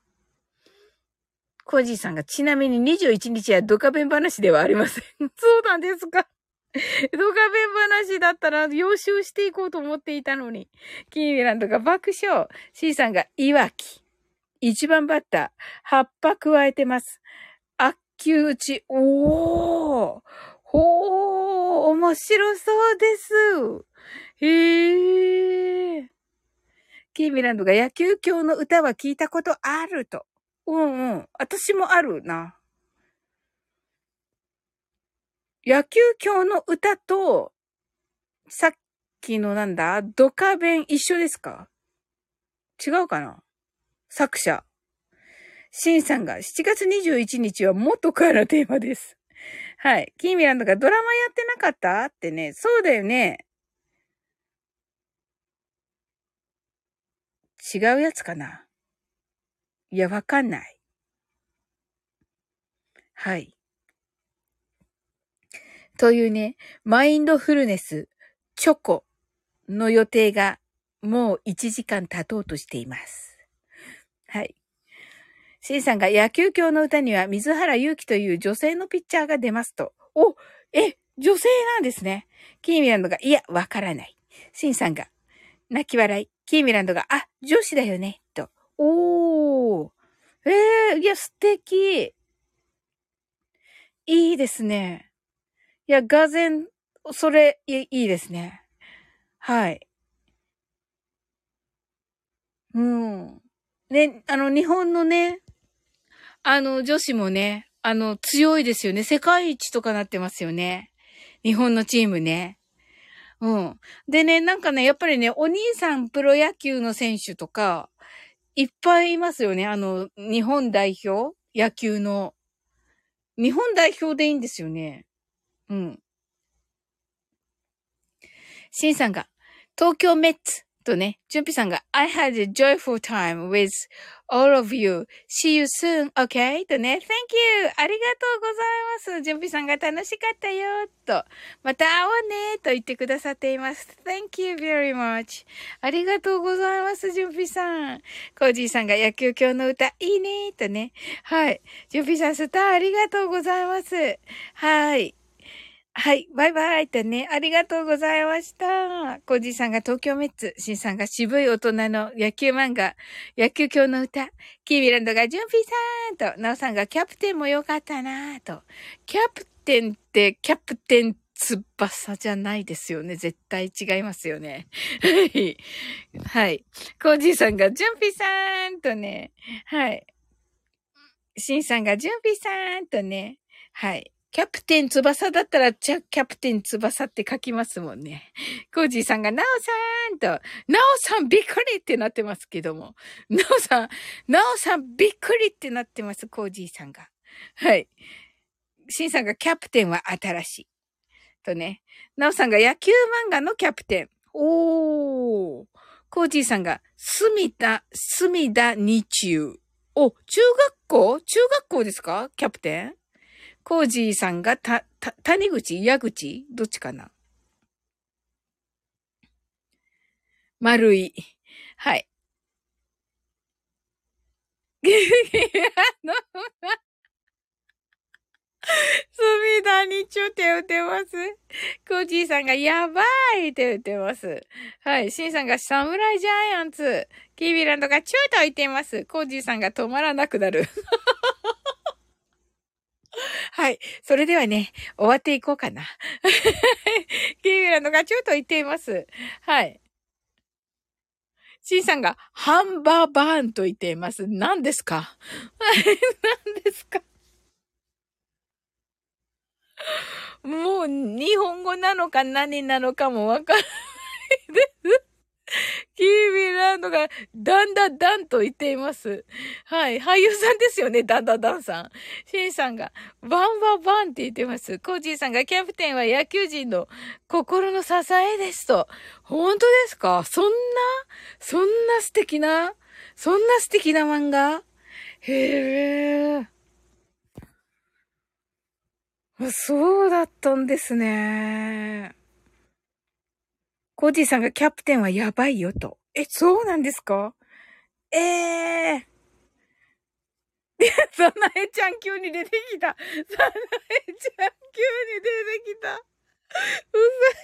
コージーさんがちなみに21日はドカベン話ではありません。<laughs> そうなんですか。ドカベン話だったら予習していこうと思っていたのに。キーミランドが爆笑。C さんがいわき。一番バッター。葉っぱ加えてます。あっき打ち。おー。ほー、面白そうです。へー。キーミランドが野球教の歌は聞いたことあると。うんうん。私もあるな。野球教の歌と、さっきのなんだドカベン一緒ですか？違うかな？作者。シンさんが7月21日は元からテーマです。はい。キーミランドがドラマやってなかった？ってね。そうだよね。違うやつかな？いや、わかんない。はい。というね、マインドフルネス、チョコの予定がもう1時間経とうとしています。はい。シンさんが野球教の歌には水原祐希という女性のピッチャーが出ますと。お、え、女性なんですね。キーミランドが、いや、わからない。シンさんが、泣き笑い。キーミランドが、あ、女子だよね。と。おー。ええー、いや、素敵。いいですね。いや、がぜん、それ、いいですね。はい。うん。ね、あの、日本のね、あの、女子もね、あの、強いですよね。世界一とかなってますよね。日本のチームね。うん。でね、なんかね、やっぱりね、お兄さんプロ野球の選手とか、いっぱいいますよね。あの、日本代表野球の。日本代表でいいんですよね。うん。シンさんが、東京メッツとね、ジュンピさんが、I had a joyful time with all of you. See you soon, okay? とね、Thank you! ありがとうございます。ジュンピさんが楽しかったよ、と。また会おうね、と言ってくださっています。Thank you very much. ありがとうございます、ジュンピさん。コージーさんが野球教の歌、いいね、とね。はい。ジュンピさん、スターありがとうございます。はい。はい。バイバイとね、ありがとうございました。コージーさんが東京メッツ、シンさんが渋い大人の野球漫画、野球教の歌、キービランドがジュンピーさんと、ナオさんがキャプテンも良かったなと。キャプテンってキャプテン翼じゃないですよね。絶対違いますよね。はい。はい。コージーさんがジュンピーさんとね、はい。シンさんがジュンピーさんとね、はい。キャプテン翼だったら、じゃ、キャプテン翼って書きますもんね。コージーさんが、ナオさんと、ナオさんびっくりってなってますけども。ナオさん、ナオさんびっくりってなってます、コージーさんが。はい。シンさんが、キャプテンは新しい。とね。ナオさんが、野球漫画のキャプテン。おー。コージーさんが、すみだ、すみだ日中。お、中学校？中学校ですか？キャプテン？コージーさんがた、た、谷口矢口どっちかな？丸い。はい。あのすみだにちゅって打ってます。コージーさんがやばいって言ってます。はい。シンさんがサムライジャイアンツ。キービランドがチューと言ってます。コージーさんが止まらなくなる。<laughs> はい。それではね、終わっていこうかな。キーミラのガチューと言っています。はい。シンさんが、ハンバーバーンと言っています。何ですか？はい、何ですか？<laughs> もう、日本語なのか何なのかもわからないです。<laughs> キービランドが、ダンダダンと言っています。はい。俳優さんですよね、ダンダダンさん。シンさんが、バンババンって言ってます。コージーさんが、キャプテンは野球人の心の支えですと。本当ですか？そんな、そんな素敵な、そんな素敵な漫画？へえ。そうだったんですね。コージーさんがキャプテンはやばいよと。え、そうなんですか？ええー。<laughs> サナエちゃん急に出てきた。サナエちゃん急に出てきた。うざい。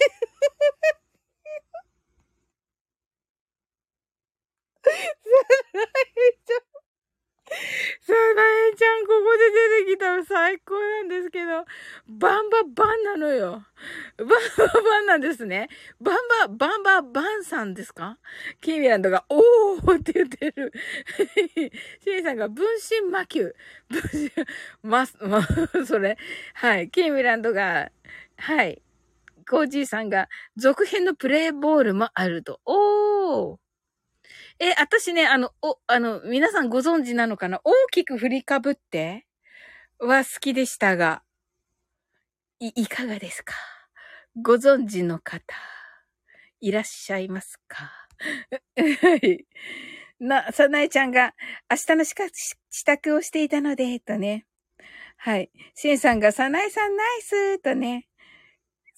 <laughs> サナエちゃん。さあ、なえちゃん、ここで出てきたら最高なんですけど、バンババンなのよ。バンババンなんですね。バンバ、バンババンさんですか？キーミランドが、おーって言ってる。<laughs> シーさんが、分身魔球。分身、ま、ま、それ。はい。キーミランドが、はい。コージーさんが、続編のプレイボールもあると。おーえ、私ね、あの、お、あの、皆さんご存知なのかな？大きく振りかぶって？は好きでしたが、い、いかがですか？ご存知の方、いらっしゃいますか？<laughs> な、さなえちゃんが明日の支度をしていたので、とね。はい。しんさんがさなえさんナイスとね。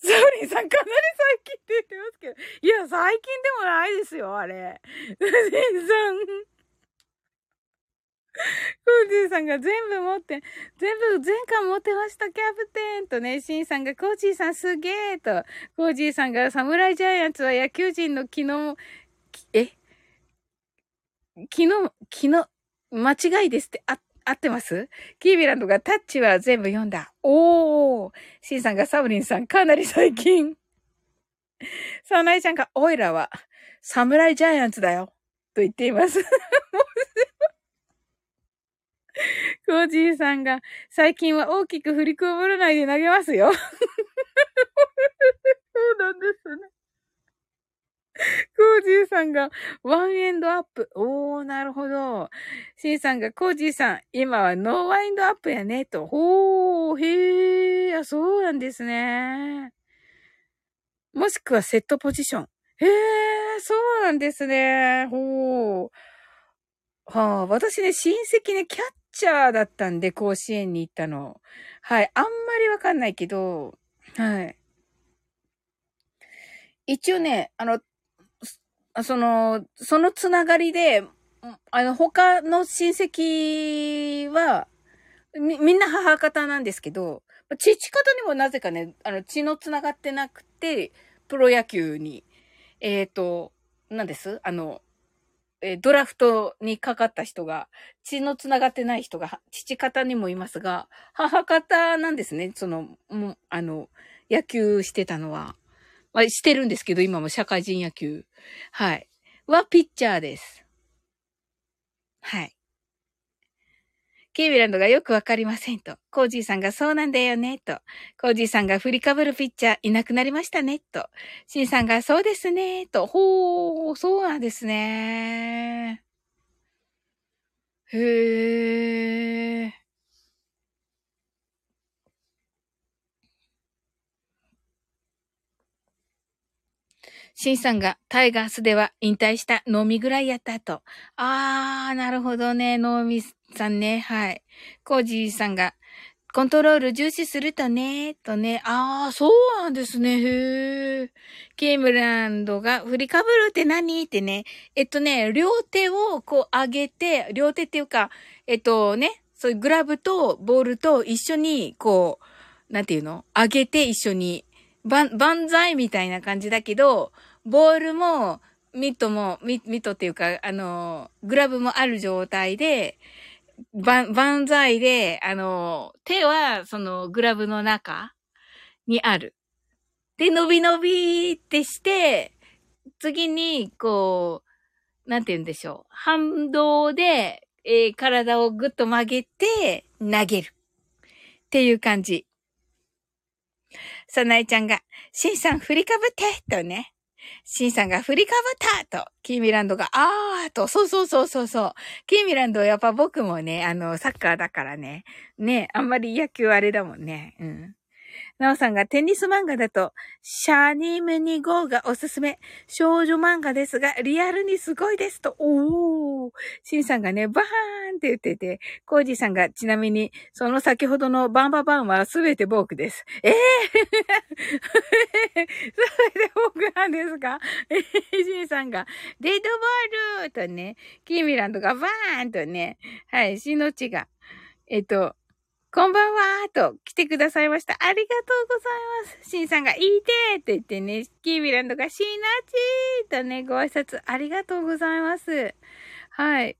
サウリンさんかなり最近って言ってますけど。いや、最近でもないですよ、あれ。しんさん。コージーさんが全部持って、全部、全巻持ってました、キャプテンとね、シンさんがコージーさんすげーと、コージーさんがサムライジャイアンツは野球人の昨日、え？昨日、昨日、間違いですって、あ、合ってます？キービランドがタッチは全部読んだ。おーシンさんがサブリンさんかなり最近。サナイちゃんがオイラはサムライジャイアンツだよ。と言っています。<laughs> コージーさんが、最近は大きく振りこぼらないで投げますよ。<laughs> そうなんですね。コージーさんが、ワンエンドアップ。おー、なるほど。シーさんが、コージーさん、今はノーワインドアップやね、と。ほー、へー、あ、そうなんですね。もしくはセットポジション。へー、そうなんですね。ほー。はあ、私ね、親戚ね、キャッチャーだったんで、甲子園に行ったの。はい。あんまりわかんないけど、はい。一応ね、あの、その、そのつながりで、あの、他の親戚は、み、みんな母方なんですけど、父方にもなぜかね、あの、血のつながってなくて、プロ野球に、えっ、ー、と、何です？あの、えドラフトにかかった人が、血のつながってない人が、父方にもいますが、母方なんですね。その、もあの、野球してたのは。まあ、してるんですけど、今も社会人野球。はい。は、ピッチャーです。はい。ケイビランドがよくわかりませんと。コージーさんがそうなんだよね、と。コージーさんが振りかぶるピッチャーいなくなりましたね、と。シンさんがそうですね、と。ほー、そうなんですね。へー。シンさんがタイガースでは引退した能見ぐらいやったと。あー、なるほどね、能見さんね。はい。コージーさんが、コントロール重視するとね、とね。ああ、そうなんですね。へえ。ケイムランドが振りかぶるって何？ってね。えっとね、両手をこう上げて、両手っていうか、えっとね、そういうグラブとボールと一緒に、こう、なんていうの？上げて一緒に、ばん、万歳みたいな感じだけど、ボールも、ミットも、ミミットっていうか、あの、グラブもある状態で、ば、万歳で、あの、手は、その、グラブの中にある。で、伸び伸びってして、次に、こう、なんて言うんでしょう。反動で、えー、体をぐっと曲げて、投げる。っていう感じ。さなえちゃんが、しんさん振りかぶってとね。シンさんが振りかぶったと、キーミランドが、あーと、そうそうそうそうそう。キーミランドやっぱ僕もね、あの、サッカーだからね。ね、あんまり野球あれだもんね。うん。なおさんがテニス漫画だと、シャニムニゴーがおすすめ。少女漫画ですが、リアルにすごいですと。おー。シンさんがね、バーンって言ってて、コージさんがちなみに、その先ほどのバンババンはすべて僕です。ええー、<laughs> すべて僕なんですか？えー、シンさんが、デッドボールとね、キーミランドがバーンとね、はい、シノチが、えっと、こんばんはーと来てくださいました。ありがとうございます。シンさんがいいてって言ってね、キービランドがシーナチーとね、ご挨拶ありがとうございます。はい。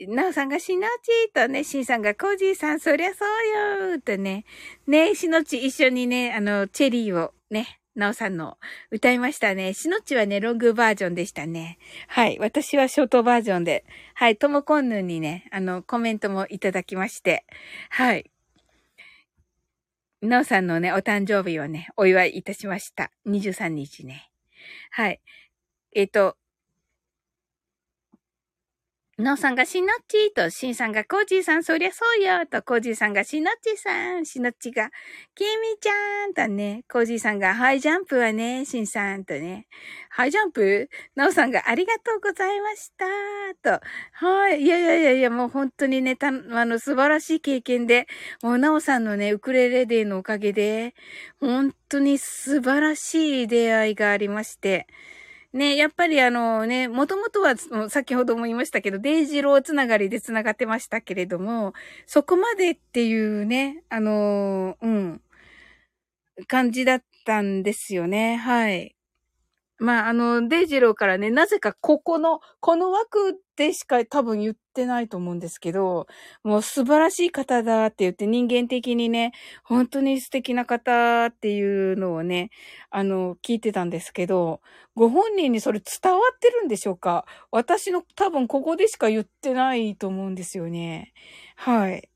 なおさんがしのちとね、しんさんがコージーさん、そりゃそうよとね、ね、しのち一緒にね、あの、チェリーをね、なおさんの歌いましたね。しのちはね、ロングバージョンでしたね。はい。私はショートバージョンで。はい。ともこんぬんにね、あの、コメントもいただきまして。はい。なおさんのね、お誕生日をね、お祝いいたしました。23日ね。はい。えっ、ー、と、のうさんがしのっちと、しんさんがコージーさん、そりゃそうよと、コージーさんがしのっちさん、しのっちが、きみちゃんとね、コージーさんがハイジャンプはね、しんさんとね、ハイジャンプなおさんがありがとうございましたと、はい、いやいやいやいや、もう本当にね、た、あの、素晴らしい経験で、もうなおさんのね、ウクレレデーのおかげで、本当に素晴らしい出会いがありまして、ね、やっぱりあのね、もともとは、先ほども言いましたけど、デイジローつながりでつながってましたけれども、そこまでっていうね、あの、うん、感じだったんですよね。はい。まあ、あの、デイジローからね、なぜかここの、この枠でしか多分言ってないと思うんですけど、もう素晴らしい方だって言って人間的にね、本当に素敵な方っていうのをね、あの、聞いてたんですけど、ご本人にそれ伝わってるんでしょうか？私の多分ここでしか言ってないと思うんですよね。はい。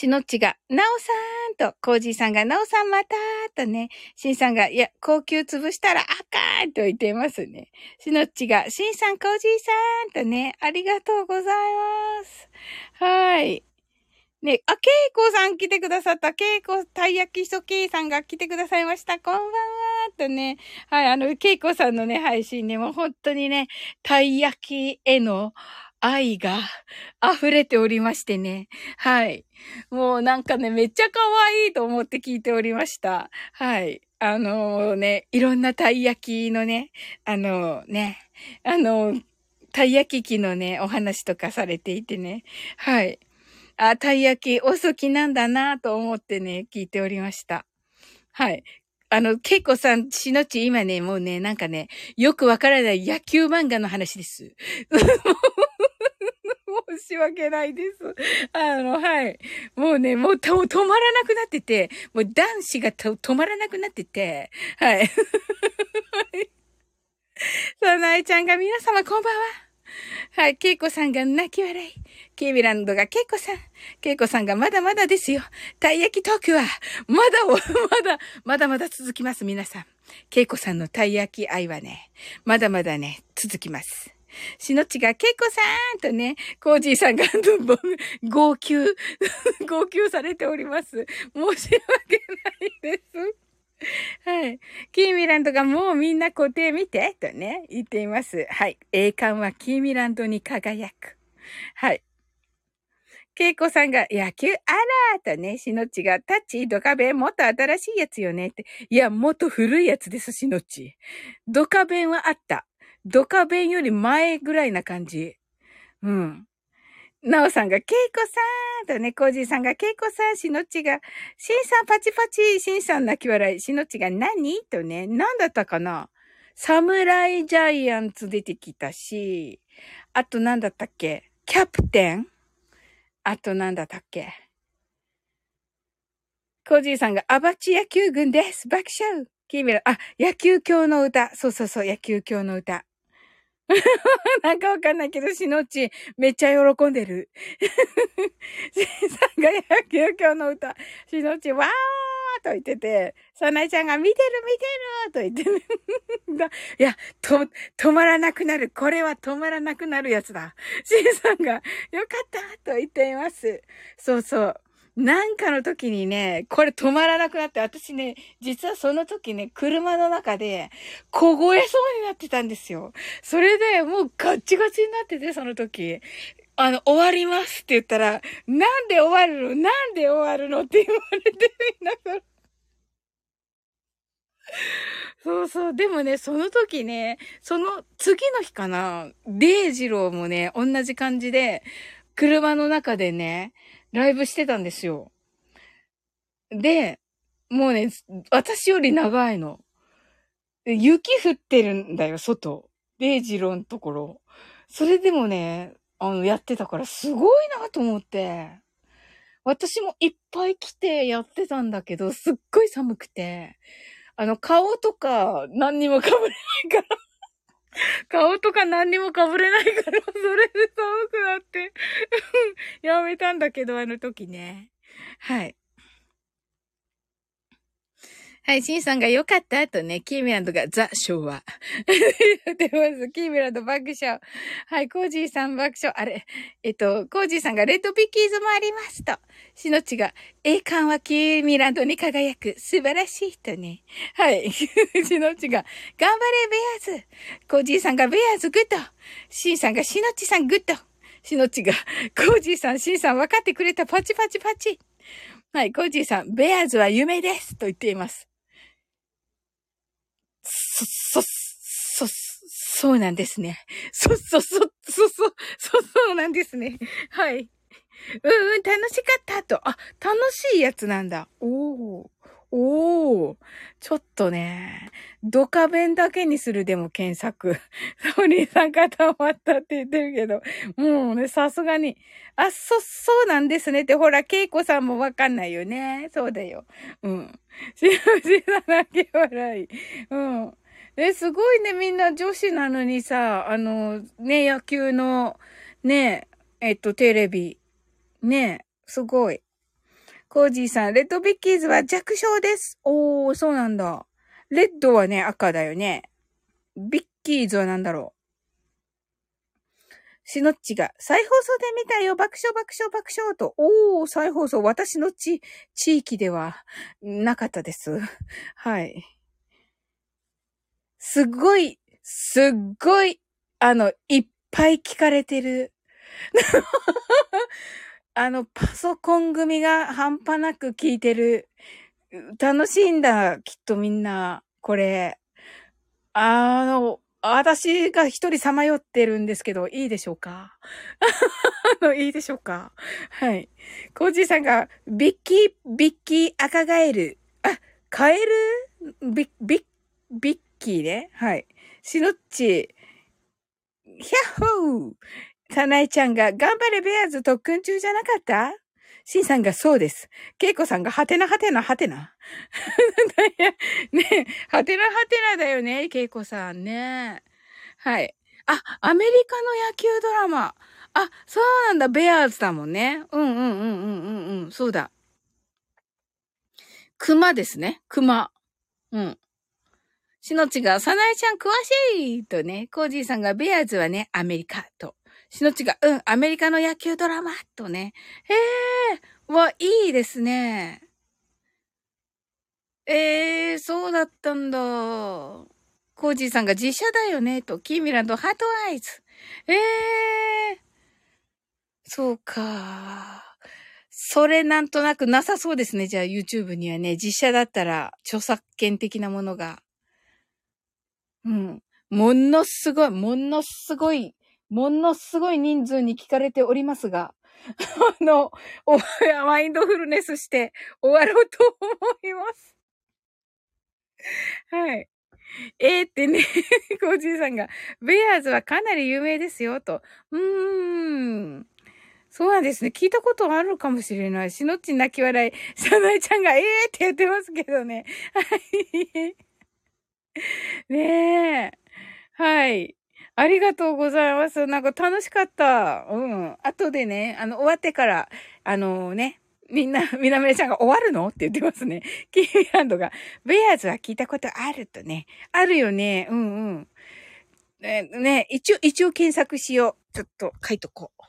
しのっちが、なおさーんと、コージーさんが、なおさんまたーとね、しんさんが、いや、高級潰したらあかーんと言ってますね。しのっちが、しんさん、コージーさんとね、ありがとうございます。はい。ね、あ、けいこさん来てくださった。けいこ、たい焼きそけいさんが来てくださいました。こんばんはとね。はい、あの、けいこさんのね、配信ね、もう本当にね、たい焼きへの、愛が溢れておりましてね。はい。もうなんかね、めっちゃ可愛いと思って聞いておりました。はい。あのー、ね、いろんなたい焼きのね、あのー、ね、あのー、たい焼き器のね、お話とかされていてね。はい。あ、たい焼きお好きなんだなと思ってね、聞いておりました。はい。あの、ケイコさん、しのち今ね、もうね、なんかね、よくわからない野球漫画の話です。<laughs> 申し訳ないです。あの、はい。もうね、もう止まらなくなってて、もう男子が止まらなくなってて、はい。さなえちゃんが皆様こんばんは。はい、ケイコさんが泣き笑い。ケイミランドがケイコさん。ケイコさんがまだまだですよ。たい焼きトークは、まだ <laughs> まだ、まだまだ続きます、皆さん。ケイコさんのたい焼き愛はね、まだまだね、続きます。しのちが、けいこさんとね、コージーさんが、号泣、<laughs> 号泣されております。申し訳ないです。はい。キーミランドがもうみんな固定見て、とね、言っています。はい。栄冠はキーミランドに輝く。はい。ケイコさんが野球あらーとね、しのちがタッチ、ドカベン、もっと新しいやつよねって。いや、もっと古いやつです、しのち。ドカベンはあった。ドカベンより前ぐらいな感じ。うん。なおさんが、ケイコさんとね、コージーさんが、ケイコさん、しのちが、しんさんパチパチ、しんさん泣き笑い、しのちが何とね、なんだったかな？サムライジャイアンツ出てきたし、あとなんだったっけ？キャプテン？あとなんだったっけ？コージーさんが、アバチ野球軍です。爆笑。キーミラ、あ、野球教の歌。そうそうそう、野球教の歌。<laughs> なんかわかんないけど、しのち、めっちゃ喜んでる。し <laughs> んさんが野球今日の歌、しのち、わーと言ってて、さなえちゃんが見てる見てると言ってる。<laughs> いや、と、止まらなくなる。これは止まらなくなるやつだ。しんさんが、よかったと言っています。そうそう。なんかの時にね、これ止まらなくなって、私ね、実はその時ね、車の中で凍えそうになってたんですよ。それでもうガッチガチになってて、その時。あの、終わりますって言ったら、なんで終わるの？なんで終わるの？って言われてみんなから。そうそう。でもね、その時ね、その次の日かな、デイジローもね、同じ感じで、車の中でね、ライブしてたんですよ。で、もうね、私より長いの。雪降ってるんだよ、外。デイジローのところ。それでもね、あの、やってたからすごいなと思って。私もいっぱい来てやってたんだけど、すっごい寒くて。あの、顔とか何にも被れないから <laughs> 顔とか何にも被れないから、<laughs> それで寒くなってやめたんだけど、あの時ね。はい。はい、シンさんが良かったとね、キーミランドがザ・昭和。言ってます。キーミランド爆笑。はい、コージーさん爆笑。あれ、えっと、コージーさんがレッドビッキーズもありますと。シノチが、栄冠はキーミランドに輝く。素晴らしいとね。はい。<laughs> シノチが、頑張れベアーズ。コージーさんがベアーズグッド。シンさんがシノチさんグッド。シノチが、コージーさん、シンさん分かってくれた。パチパチパチ。はい、コージーさん、ベアーズは夢です。と言っています。そうなんですね。そ、そ、そ、そ、そ、そ、そうなんですね。はい。うんうん、楽しかったと。あ、楽しいやつなんだ。おー。おー。ちょっとね、ドカ弁だけにするでも検索。ソリーさん固まったって言ってるけど、もうね、さすがに。あ、そ、そうなんですねって、ほら、ケイコさんもわかんないよね。そうだよ。うん。しの <laughs> しさ泣き笑い。うん。え、すごいね、みんな女子なのにさ、あの、ね、野球の、ね、えっと、テレビ。ね、すごい。コージーさん、レッドビッキーズは弱小です。おー、そうなんだ。レッドはね、赤だよね。ビッキーズは何だろう。シノッチが、再放送で見たよ爆笑爆笑爆笑と。おー、再放送。私の地、地域では、なかったです。はい。すっごい、すっごい、あの、いっぱい聞かれてる。<laughs> あの、パソコン組が半端なく聞いてる。楽しいんだ、きっとみんな、これ。あの、私が一人さまよってるんですけど、いいでしょうか？<laughs> あの、いいでしょうか？はい。コージーさんが、ビッキー、ビッキー赤ガエル。あ、カエル？ビッ、ビッ、ビッキーね。はい。シノッチ。ヒャッホーサナエちゃんが、頑張れベアーズ特訓中じゃなかった？シンさんがそうです。ケイコさんが、はてなはてなはてな。<laughs> ねはてなはてなだよね、ケイコさんね。はい。あ、アメリカの野球ドラマ。あ、そうなんだ、ベアーズだもんね。うんうんうんうんうんうん、そうだ。熊ですね、熊。うん。しのちが、さなえちゃん詳しいとね、コージーさんが、ベアーズはね、アメリカと。しのちが、うん、アメリカの野球ドラマとね。へえ、わ、いいですね。ええー、そうだったんだ。コージーさんが実写だよね、と。キーミランド、ハートアイズ。ええー、そうか。それなんとなくなさそうですね。じゃあ YouTube にはね、実写だったら著作権的なものが。うん。ものすごい、ものすごいものすごい人数に聞かれておりますが、<laughs> あの、おマインドフルネスして終わろうと思います。<laughs> はい。えーってね、コージーさんが、ベアーズはかなり有名ですよ、と。うーん。そうなんですね。聞いたことあるかもしれない。しのっち泣き笑い。さなえちゃんが、えーって言ってますけどね。はい。<laughs> ねえ。はい。ありがとうございます。なんか楽しかった。うん。後でね、あの、終わってから、あのね、みんな、<laughs> みなめちゃんが終わるのって言ってますね。<laughs> キーランドが、ベアーズは聞いたことあるとね。あるよね。うんうん。ね、ね、一応、一応検索しよう。ちょっと書いとこう。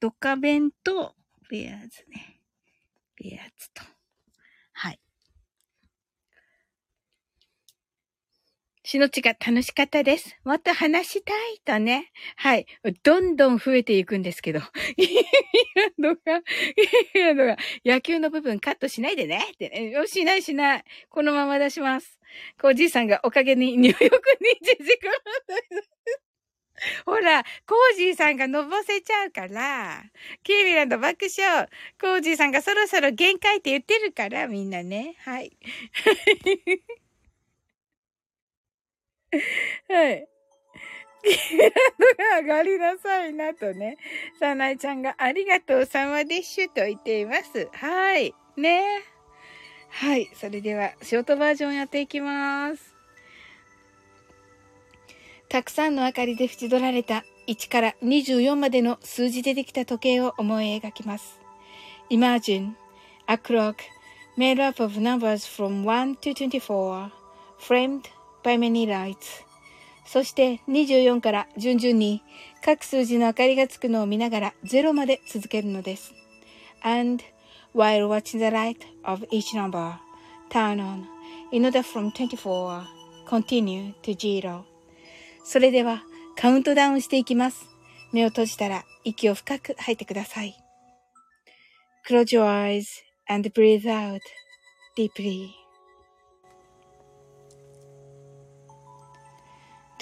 ドカベンと、ベアーズね。ベアーズと。はい。しのちが楽しかったです。もっと話したいとね。はい。どんどん増えていくんですけど。イーランドが、イーランドが、野球の部分カットしないでね。ってね。よしないしない。このまま出します。コージーさんがおかげに入浴に1時間ほら、コージーさんがのぼせちゃうから、キーミランド爆笑。コージーさんがそろそろ限界って言ってるから、みんなね。はい。<laughs> <laughs> はい。キラドが上がりなさいなとね。さなえちゃんがありがとうさまでしゅと言っています。はい。ね。はい。それでは、ショートバージョンやっていきます。たくさんの明かりで縁取られた1から24までの数字でできた時計を思い描きます。Imagine a clock made up of numbers from 1 to 24, framed by many lights. そして24から順々に各数字の明かりがつくのを見ながら0まで続けるのです。And while watching the light of each number turn on in order from 24 continue to zero それではカウントダウンしていきます。目を閉じたら息を深く吐いてください。Close your eyes and breathe out deeply.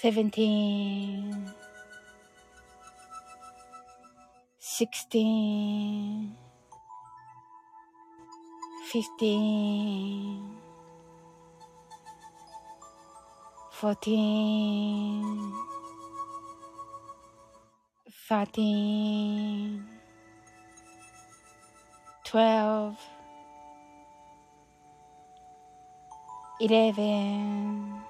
seventeen, sixteen, fifteen, fourteen, thirteen, twelve, eleven.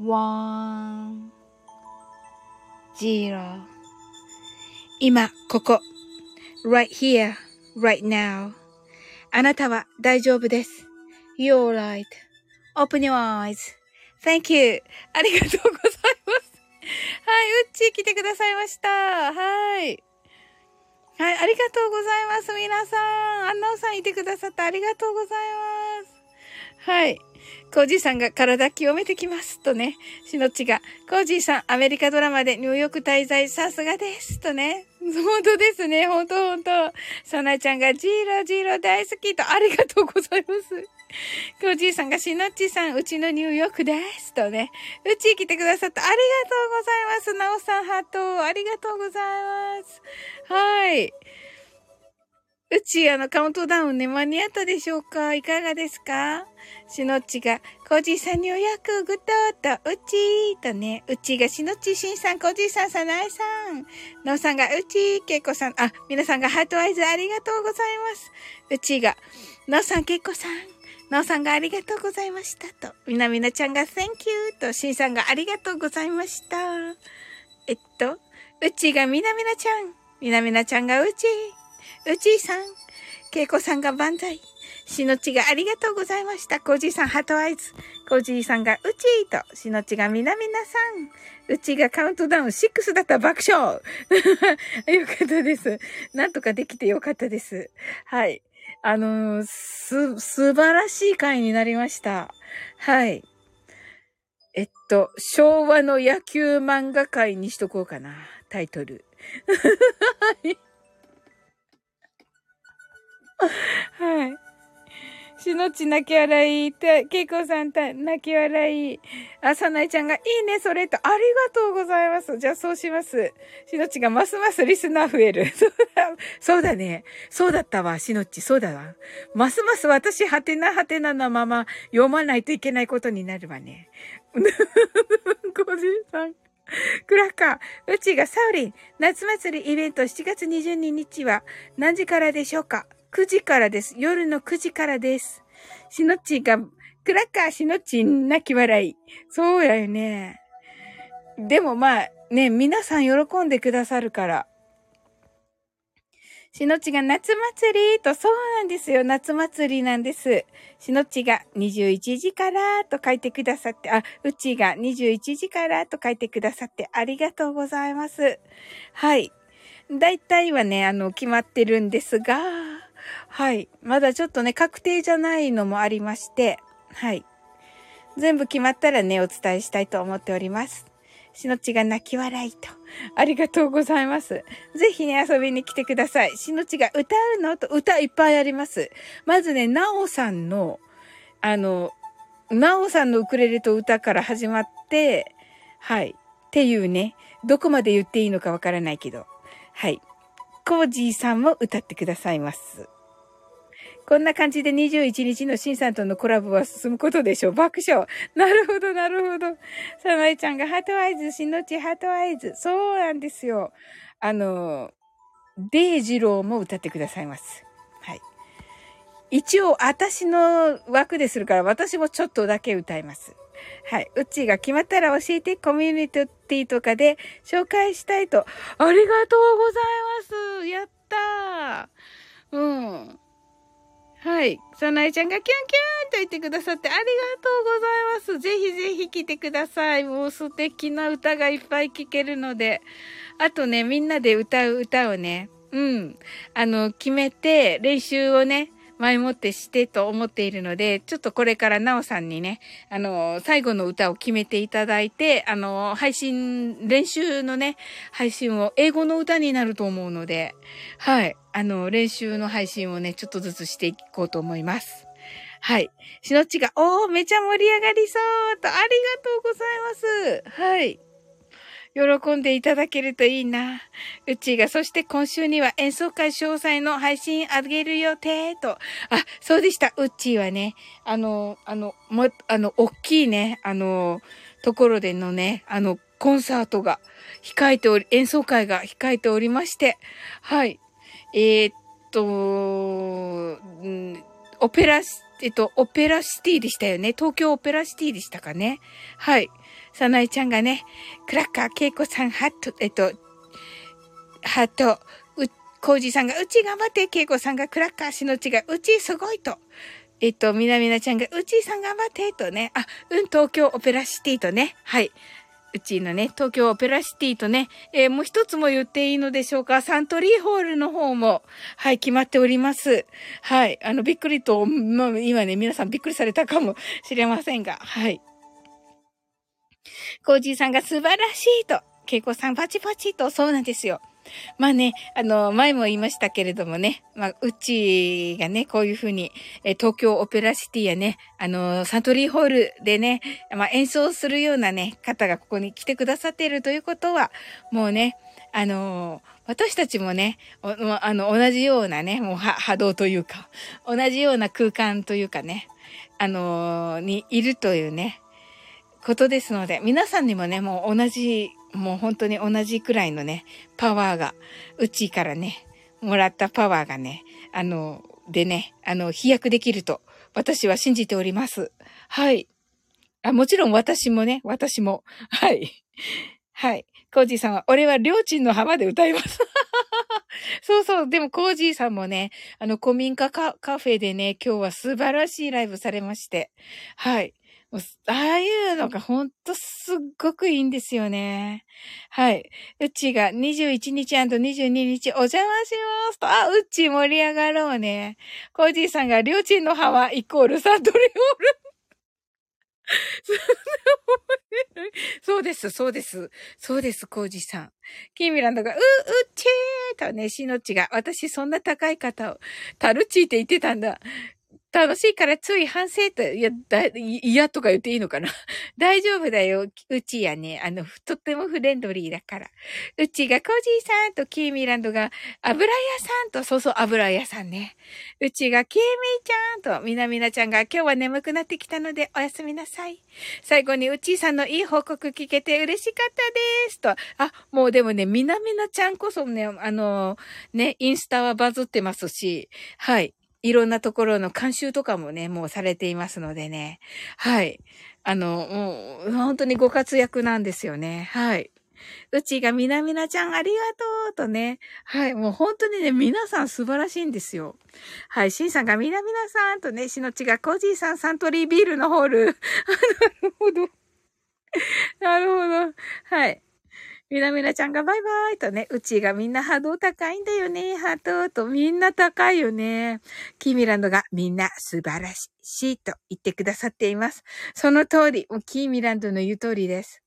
1 0今、ここ。right here, right now. あなたは大丈夫です。You're right.Open your eyes.Thank you. ありがとうございます。はい、うっちー来てくださいました。はい。はい、ありがとうございます。皆さん。アンナオさんいてくださってありがとうございます。はい。コージーさんが体清めてきます。とね。しのっちが、コージーさん、アメリカドラマでニューヨーク滞在さすがです。とね。本当ですね。本当本当サナちゃんが、ジーロジーロ大好きと、ありがとうございます。コージーさんが、しのっちさん、うちのニューヨークです。とね。うち来てくださったありがとうございます。なおさん、ハート、ありがとうございます。はい。うち、あの、カウントダウンね、間に合ったでしょうか？いかがですか？しのっちが、コージーさんにお役、グッドと、うちーとね、うちがしのっち、しんさん、コージーさん、さなえさん、のうさんが、うちー、けいこさん、あ、皆さんがハートアイズありがとうございます。うちが、のうさん、けいこさん、のうさんがありがとうございましたと、みなみなちゃんが Thank you と、しんさんがありがとうございました。えっと、うちがみなみなちゃん、みなみなちゃんがうちー、うちーさん、けいこさんが万歳。しのちがありがとうございました。コージーさん、ハートアイズ。コージーさんが、うちーと、しのちがみなみなさん。うちがカウントダウン6だった爆笑よかったです。なんとかできてよかったです。はい。あのー、す、素晴らしい会になりました。はい。えっと、昭和の野球漫画界にしとこうかな。タイトル。はい。はい。しのち泣き笑い、けいこさんた泣き笑い。あ、さなえちゃんがいいね、それと、ありがとうございます。じゃあそうします。しのちがますますリスナー増える。<laughs> そうだ、ね。そうだったわ、しのち、そうだわ。ますます私、はてなはてななまま読まないといけないことになるわね。<laughs> ごじいさん。クラッカー、うちがサウリン、夏祭りイベント7月22日は何時からでしょうか？9時からです。夜の9時からです。しのっちが、クラッカーしのっち泣き笑い。そうやよね。でもまあ、ね、皆さん喜んでくださるから。しのちが夏祭りと、そうなんですよ。夏祭りなんです。しのちが21時からと書いてくださって、あ、うちが21時からと書いてくださってありがとうございます。はい。大体はね、あの、決まってるんですが、はい。まだちょっとね、確定じゃないのもありまして、はい。全部決まったらね、お伝えしたいと思っております。しのちが泣き笑いと。ありがとうございます。ぜひね、遊びに来てください。しのちが歌うの？と歌いっぱいあります。まずね、なおさんの、あの、なおさんのウクレレと歌から始まって、はい。っていうね、どこまで言っていいのかわからないけど、はい。コージーさんも歌ってくださいます。こんな感じで21日のシンさんとのコラボは進むことでしょう。爆笑。なるほど、なるほど。さなえちゃんがハートアイズ、しのちハートアイズ。そうなんですよ。あの、デイジローも歌ってくださいます。はい。一応、私の枠でするから、私もちょっとだけ歌います。はい。うちが決まったら教えて、コミュニティとかで紹介したいと。ありがとうございます。やったー。うん。はい。さなえちゃんがキュンキュンと言ってくださってありがとうございます。ぜひぜひ来てください。もう素敵な歌がいっぱい聴けるので。あとね、みんなで歌う歌をね、うん。あの、決めて練習をね、前もってしてと思っているので、ちょっとこれからなおさんにね、あの、最後の歌を決めていただいて、あの、配信、練習のね、配信を英語の歌になると思うので、はい、あの、練習の配信をね、ちょっとずつしていこうと思います。はい。しのっちが、おー、めちゃ盛り上がりそうと、ありがとうございます。はい。喜んでいただけるといいな。うちが、そして今週には演奏会詳細の配信あげる予定と。あ、そうでした。うっちーはね、あの、あの、も、あの、大きいね、あの、ところでのね、あの、コンサートが控えており、演奏会が控えておりまして、はい。えー、っと、うん、オペラ、えっと、オペラシティでしたよね。東京オペラシティでしたかね。はい。さなえちゃんがね、クラッカー、ケイコさん、ハット、えっと、ハート、う、コージさんが、うち頑張って、ケイコさんがクラッカー、しのちが、うちすごいと。えっと、みなみなちゃんが、うちさん頑張って、とね。あ、うん、東京オペラシティとね。はい。うちのね、東京オペラシティとね、えー、もう一つも言っていいのでしょうか。サントリーホールの方も、はい、決まっております。はい。あの、びっくりと、まあ、今ね、皆さんびっくりされたかもしれませんが、はい。コージーさんが素晴らしいと、ケイコさんパチパチと、そうなんですよ。まあね、あの、前も言いましたけれどもね、まあ、うちがね、こういうふうに、え東京オペラシティやね、あの、サントリーホールでね、まあ、演奏するようなね、方がここに来てくださっているということは、もうね、あの、私たちもね、あの、同じようなね、もう波動というか、同じような空間というかね、あの、にいるというね、ことですので、皆さんにもね、もう同じ、もう本当に同じくらいのね、パワーが、うちからね、もらったパワーがね、あの、でね、あの、飛躍できると、私は信じております。はい。あ、もちろん私もね、私も。はい。はい。コージーさんは、俺はりょうちんの浜で歌います。<laughs> そうそう。でも、コージーさんもね、あの、古民家カフェでね、今日は素晴らしいライブされまして。はい。ああいうのがほんとすっごくいいんですよね。はい。うちが21日 &22 日お邪魔しますと。あ、うち盛り上がろうね。コージーさんがりょうちんの浜イコールサントリオール。<laughs> そうです、そうです。そうです、コージーさん。キーミランドが、う、うっちーとね、しのちが、私そんな高い方を、タルチーって言ってたんだ。楽しいからつい反省と、いや、だ、嫌とか言っていいのかな？<laughs> 大丈夫だよ。うちやね、あの、とってもフレンドリーだから。うちがコージーさんとキーミランドが油屋さんと、そうそう油屋さんね。うちがキーミーちゃんと、みなみなちゃんが今日は眠くなってきたのでおやすみなさい。最後にうちーさんのいい報告聞けて嬉しかったですと。あ、もうでもね、みなみなちゃんこそね、あの、ね、インスタはバズってますし、はい。いろんなところの監修とかもね、もうされていますのでね。はい。あの、もう、本当にご活躍なんですよね。はい。うちがみなみなちゃんありがとうとね。はい。もう本当にね、皆さん素晴らしいんですよ。はい。しんさんがみなみなさんとね、しのちがコージーさんサントリービールのホール。<laughs> なるほど。なるほど。はい。みなみなちゃんがバイバイとね、うちがみんな波動高いんだよね、ハートとみんな高いよね。キーミランドがみんな素晴らしいと言ってくださっています。その通り、もうキーミランドの言う通りです。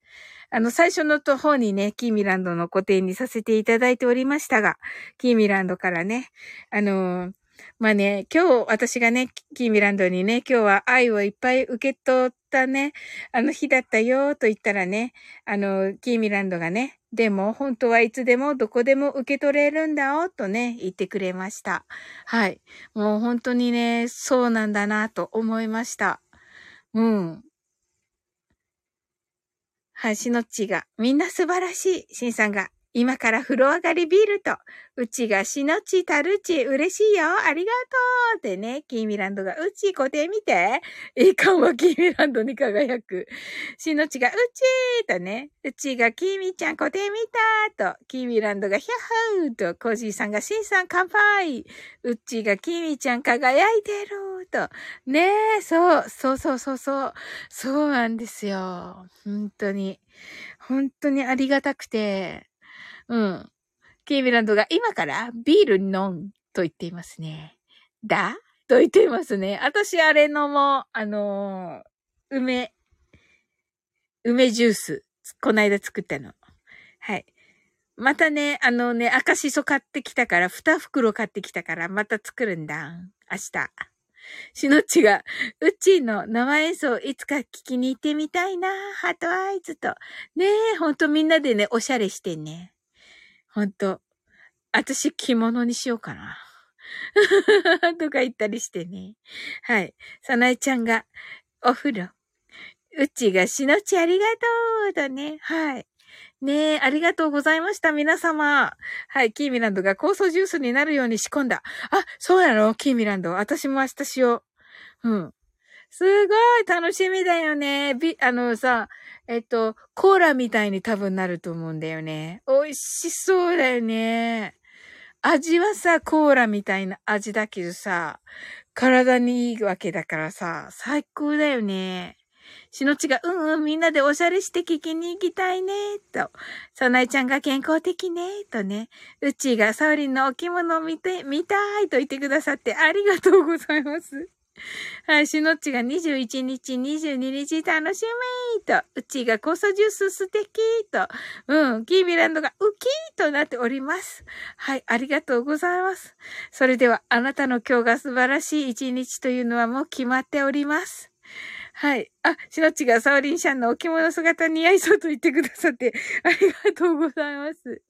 あの、最初の方にね、キーミランドの固定にさせていただいておりましたが、キーミランドからね、あのー、まあね、今日私がね、キーミランドにね、今日は愛をいっぱい受け取ったね、あの日だったよと言ったらね、あの、キーミランドがね、でも本当はいつでもどこでも受け取れるんだよとね、言ってくれました。はい。もう本当にね、そうなんだなと思いました。うん。はい、しのっちが、みんな素晴らしい。しんさんが、今から風呂上がりビールと、うちがしのちたるち嬉しいよありがとうってね、キーミランドが、うち固定見ていかんはキーミランドに輝く。しのちが、うちーとね、うちがキーミちゃん固定見たーと、キーミランドがヒャッハーと、コジーさんがしんさん乾杯うちがキーミちゃん輝いてるーと。ねえ、そう、そうそうそうそう。そうなんですよ。本当に。本当にありがたくて。うん。キーミランドが今からビール飲んと言っていますね。だと言っていますね。私あれのも、あのー、梅、梅ジュース、こないだ作ったの。はい。またね、あのね、赤しそ買ってきたから、二袋買ってきたから、また作るんだ。明日。しのっちが、うっちーの生演奏いつか聞きに行ってみたいな。ハートアイズと。ねえ、ほんとみんなでね、おしゃれしてね。ほんと。私着物にしようかな。<laughs> とか言ったりしてね。はい。さなえちゃんが、お風呂。うちがしのちありがとうだね。はい。ねえ、ありがとうございました、皆様。はい、キーミランドが酵素ジュースになるように仕込んだ。あ、そうなの？キーミランド。私も明日しよう。うん。すごい楽しみだよね。び、あのさ、えっと、コーラみたいに多分なると思うんだよね。美味しそうだよね。味はさ、コーラみたいな味だけどさ、体にいいわけだからさ、最高だよね。しのちが、うんうん、みんなでおしゃれして聞きに行きたいね、と。さなえちゃんが健康的ね、とね。うちがサウリンのお着物を見て、見たいと言ってくださってありがとうございます。はい、しのっちが21日、22日楽しみと、うちがコソジュース素敵と、うん、キービランドがウキーとなっております。はい、ありがとうございます。それでは、あなたの今日が素晴らしい一日というのはもう決まっております。はい。あ、しのっちがサオリンシャンのお着物姿似合いそうと言ってくださって、<laughs> ありがとうございます。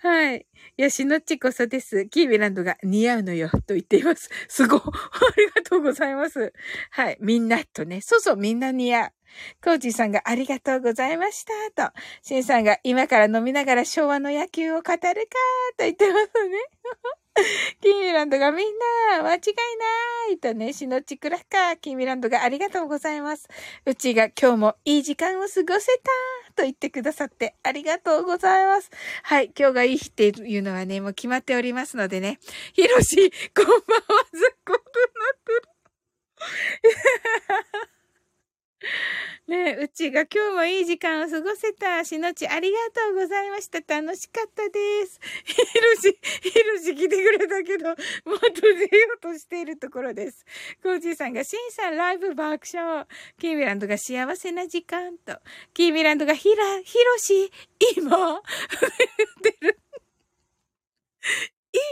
はい。いや、しのちこそです。キーベランドが似合うのよ、と言っています。すご。<laughs> ありがとうございます。はい。みんなとね。そうそう、みんな似合う。コージーさんがありがとうございました。と。シンさんが今から飲みながら昭和の野球を語るか。と言ってますね。<laughs> キーミランドがみんな、間違いないとね、しのちくらか。キーミランドがありがとうございます。うちが今日もいい時間を過ごせたと言ってくださってありがとうございます。はい、今日がいい日っていうのはね、もう決まっておりますのでね。ひろし、こんばんは、ずっこくなってる。<laughs> ねえ、うちが今日もいい時間を過ごせた。しのち、ありがとうございました。楽しかったです。ひろし、ひろし来てくれたけど、もう閉じようとしているところです。コージーさんが、しんさんライブ爆笑。キーミランドが幸せな時間と。キーミランドがひら、ひろし、今、<laughs> 言ってる。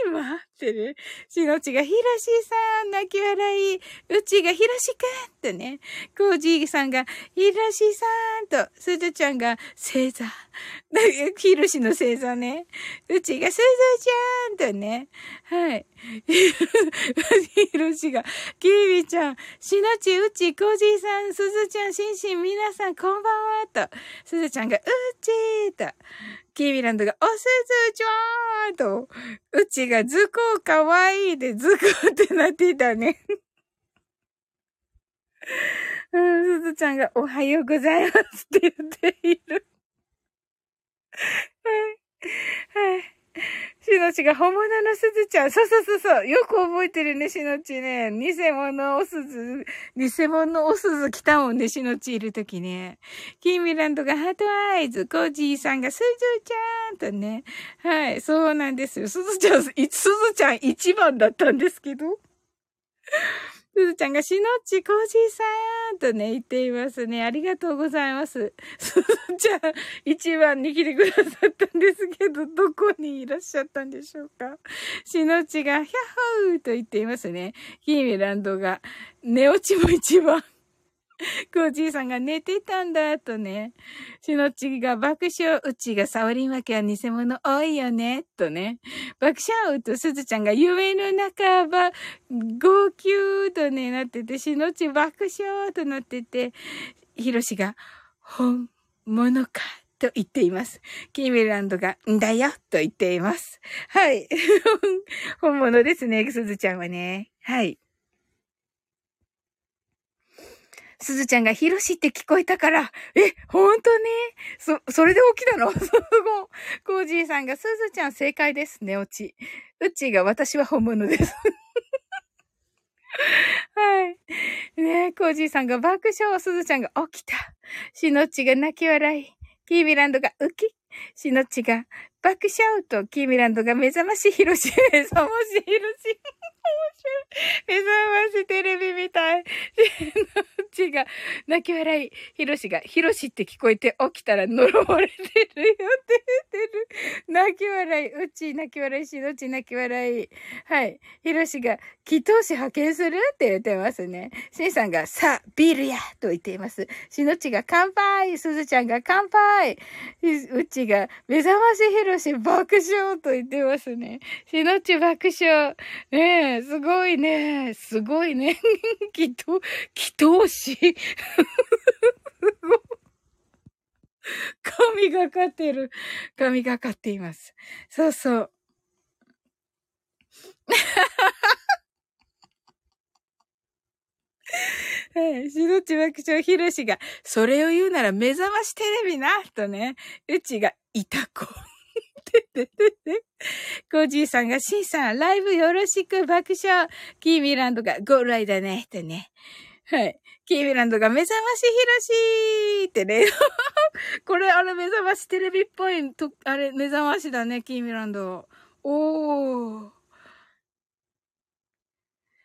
今ってね、しのちがひろしさん、泣き笑い、うちがひろしくんってね、コージーさんがひろしさんと、すずちゃんが星座、ひろしの星座ね、うちがすずちゃんとね、はい。ひろしが、きービちゃん、しのち、うち、コージーさん、すずちゃん、しんしん、皆さん、こんばんは、と、すずちゃんが、うちーと、キービランドが、おすずちゃんと、うちが図工かわいいで図工ってなってたね。<laughs> うん、すずちゃんがおはようございますって言っている。はい。はい。しのちが本物のすずちゃん。そうそうそうそう。よく覚えてるね、しのちね。偽物おすず、偽物おすず来たもんね、しのちいるときね。キーミランドがハートアイズ。コージーさんがすずちゃんとね。はい、そうなんですよ。すずちゃん、すずちゃん一番だったんですけど。すずちゃんがしのっちコージーさんとね、言っていますね。ありがとうございます。<laughs> すずちゃん、一番に来てくださったんですけど、どこにいらっしゃったんでしょうか。しのっちが、ヒャッホーと言っていますね。キーミランドが、寝落ちも一番。コージーさんが寝てたんだ、とね。しのちが爆笑、うちがサオリンわけは偽物多いよね、とね。爆笑とすずちゃんが夢の中ば、号泣とね、なってて、しのち爆笑となってて、ひろしが、本物か。と言っています。キーメランドが、んだよと言っています。はい。<laughs> 本物ですね、すずちゃんはね。はい。すずちゃんがヒロシって聞こえたから、え、ほんとねそ、それで起きたの？<laughs> すご。コージーさんが、すずちゃん正解です。寝落ち。うっちーが私は本物です。<laughs> はい。ねえ、コージーさんが爆笑、すずちゃんが起きた。しのっちが泣き笑い。キービランドがウキッ。しのちが爆笑と、キーミランドが目覚ましひろし、目覚ましひろし。目覚ましテレビみたい。のちが泣き笑い。ひろしが、ひろしって聞こえて起きたら呪われてるよって言ってる。泣き笑い。うち泣き笑いし、のち泣き笑い。はい。ひろしが、祈祷師派遣するって言ってますね。しんさんが、さあ、ビールやと言っています。しのちが乾杯すずちゃんが乾杯うちが、目覚ましひろし爆笑と言ってますね。しのち爆笑。ねえ、すごいね。すごいね。<laughs> 祈祷、祈祷師神がかってる。神がかっています。そうそう。<laughs> はい。しのち爆笑ひろしが、それを言うなら目覚ましテレビな、とね。うちが、いたこ。てててて。コージーさんが、シンさん、ライブよろしく爆笑。キーミランドが、ゴールライだね、ってね。はい。キーミランドが目覚ましひろしってね。<laughs> これ、あれ、目覚ましテレビっぽい、と、あれ、目覚ましだね、キーミランド。おー。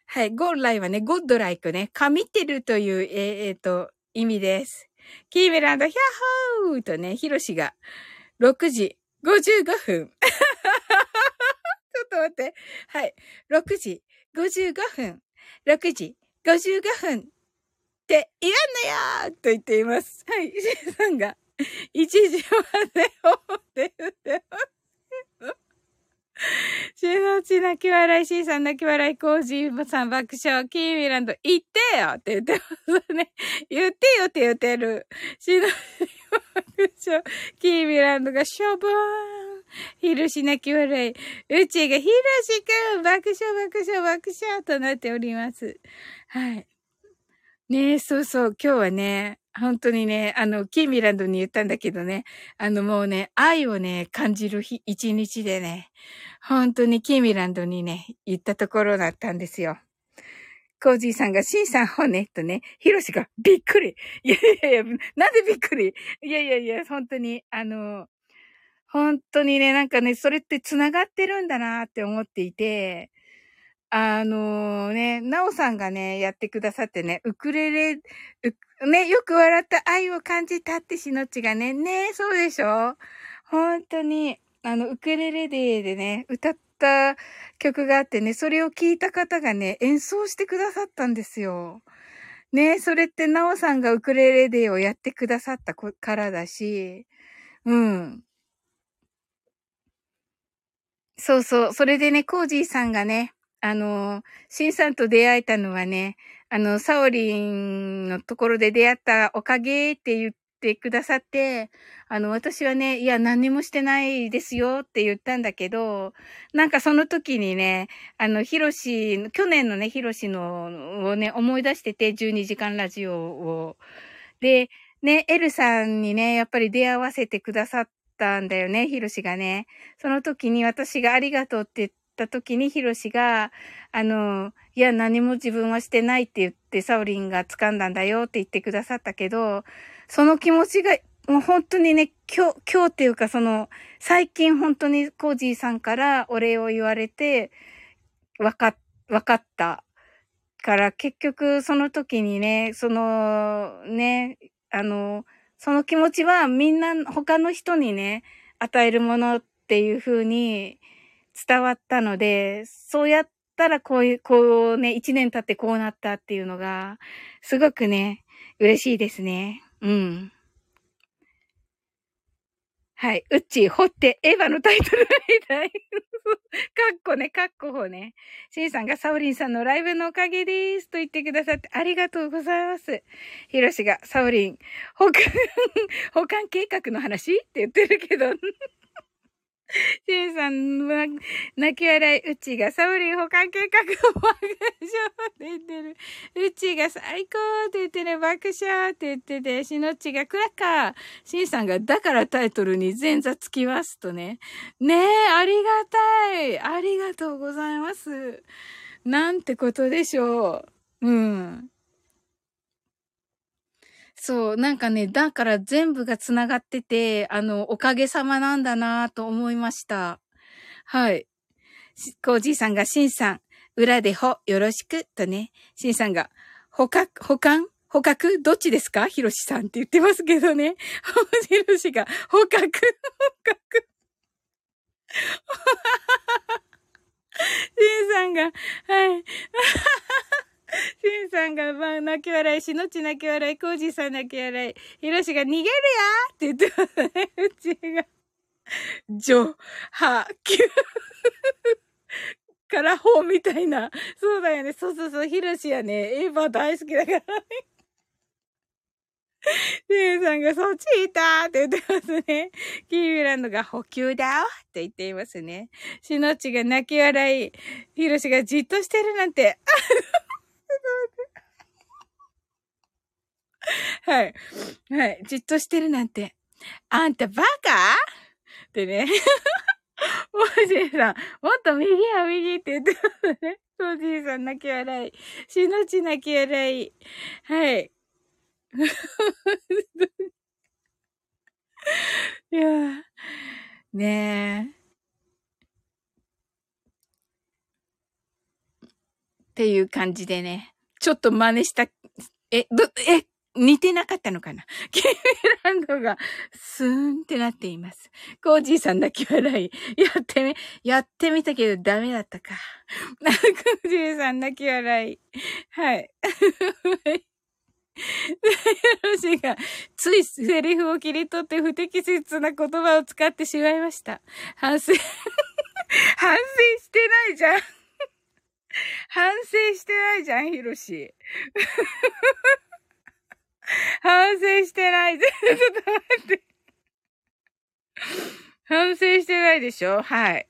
はい。ゴーライはね、ゴッドライクね、神ってるという、えー、えー、と、意味です。キーミランド、ヒャッホーとね、ヒロシが、6時55分。<laughs> ちょっと待って。はい。6時55分。6時55分って言わんのよと言っています。はい。シンさんが1時までをって言ってます。<laughs> シのち泣き笑い、シーさん泣き笑い、コージーさん爆笑、キーミランド、言ってよって言ってますね。<laughs> 言ってよって言ってる。シのち爆笑、キーミランドがしょぼーん。ヒルシ泣き笑い。うちがヒルシくん爆笑爆笑爆笑となっております。はい。ねえ、そうそう、今日はね、本当にね、あの、キーミランドに言ったんだけどね、あのもうね、愛をね、感じる日、一日でね、本当にキーミランドにね、言ったところだったんですよ。コージーさんが、シンさん骨とね、ヒロシがびっくり。いやいやいや、なんでびっくり？いやいやいや、本当に、あの、本当にね、なんかね、それって繋がってるんだなって思っていて、あのーね、なおさんがね、やってくださってね、ウクレレ、ね、よく笑った愛を感じたってしのちがね、ね、そうでしょ？本当に、あの、ウクレレデーでね、歌った曲があってね、それを聞いた方がね、演奏してくださったんですよ。ね、それってなおさんがウクレレデーをやってくださったからだし、うん。そうそう。それでね、コージーさんがね、あの、シンさんと出会えたのはね、あの、サオリンのところで出会ったおかげって言っってくださって、あの、私はね、いや、何にもしてないですよって言ったんだけど、なんかその時にね、あの、ヒロシ、去年のね、ヒロシのをね、思い出してて、12時間ラジオを。で、ね、エルさんにね、やっぱり出会わせてくださったんだよね、ヒロシがね。その時に私がありがとうって言った時にヒロシが、あの、いや、何も自分はしてないって言って、サオリンが掴んだんだよって言ってくださったけど、その気持ちが、もう本当にね、今日、今日っていうかその、最近本当にコージーさんからお礼を言われて、わか、わかったから結局その時にね、そのね、あの、その気持ちはみんな他の人にね、与えるものっていう風に伝わったので、そうやったらこういう、こうね、一年経ってこうなったっていうのが、すごくね、嬉しいですね。うん。はい。うっちー、掘って、エヴァのタイトルがみたい。<laughs> かっこね、かっこほね。シンさんがサオリンさんのライブのおかげです。と言ってくださってありがとうございます。ヒロシがサオリン、保管、<laughs> 保管計画の話？って言ってるけど。<laughs> <laughs> シンさんは、泣き笑い、うちがサウリン保管計画を爆笑って言ってる。うちが最高って言ってね、爆笑って言ってて、しのっちがクラッカー。シンさんが、だからタイトルに前座つきますとね。ねえ、ありがたい。ありがとうございます。なんてことでしょう。うん。そう、なんかね、だから全部が繋がってて、あの、おかげさまなんだなと思いました。はい。コージーさんが、シンさん、裏でほ、よろしく、とね。シンさんが、捕獲、保管？捕獲どっちですか？ヒロシさんって言ってますけどね。ヒロシが、捕獲、捕獲。<laughs> シンさんが、はい。シンさんが、まあ、泣き笑い、しのち泣き笑い、コージさん泣き笑い、ヒロシが逃げるよって言ってますね。うちが。ジョ、ハ、キュからほうみたいな。そうだよね。そうそうそう。ヒロシはね、エヴァ大好きだからね。シンさんがそっちいたって言ってますね。キーミランドが補給だよって言っていますね。しのちが泣き笑い、ヒロシがじっとしてるなんて。<laughs> はい。はい。じっとしてるなんて。あんたバカ？ってね。<laughs> おじいさん、もっと右や右って言ってますね。おじいさん泣き笑い。しのち泣き笑い。はい。<laughs> いやねえ。っていう感じでね。ちょっと真似した、え、ど、え、似てなかったのかな？<laughs> キーランドがスーンってなっています。コージーさん泣き笑い。やってみ、やってみたけどダメだったか。コージーさん泣き笑い。はい。<laughs> ロシが、ついセリフを切り取って不適切な言葉を使ってしまいました。反省反省してないじゃん反省してないじゃん、ヒロシ。<laughs> 反省してない。<laughs> ちょっと待って。反省してないでしょ？はい。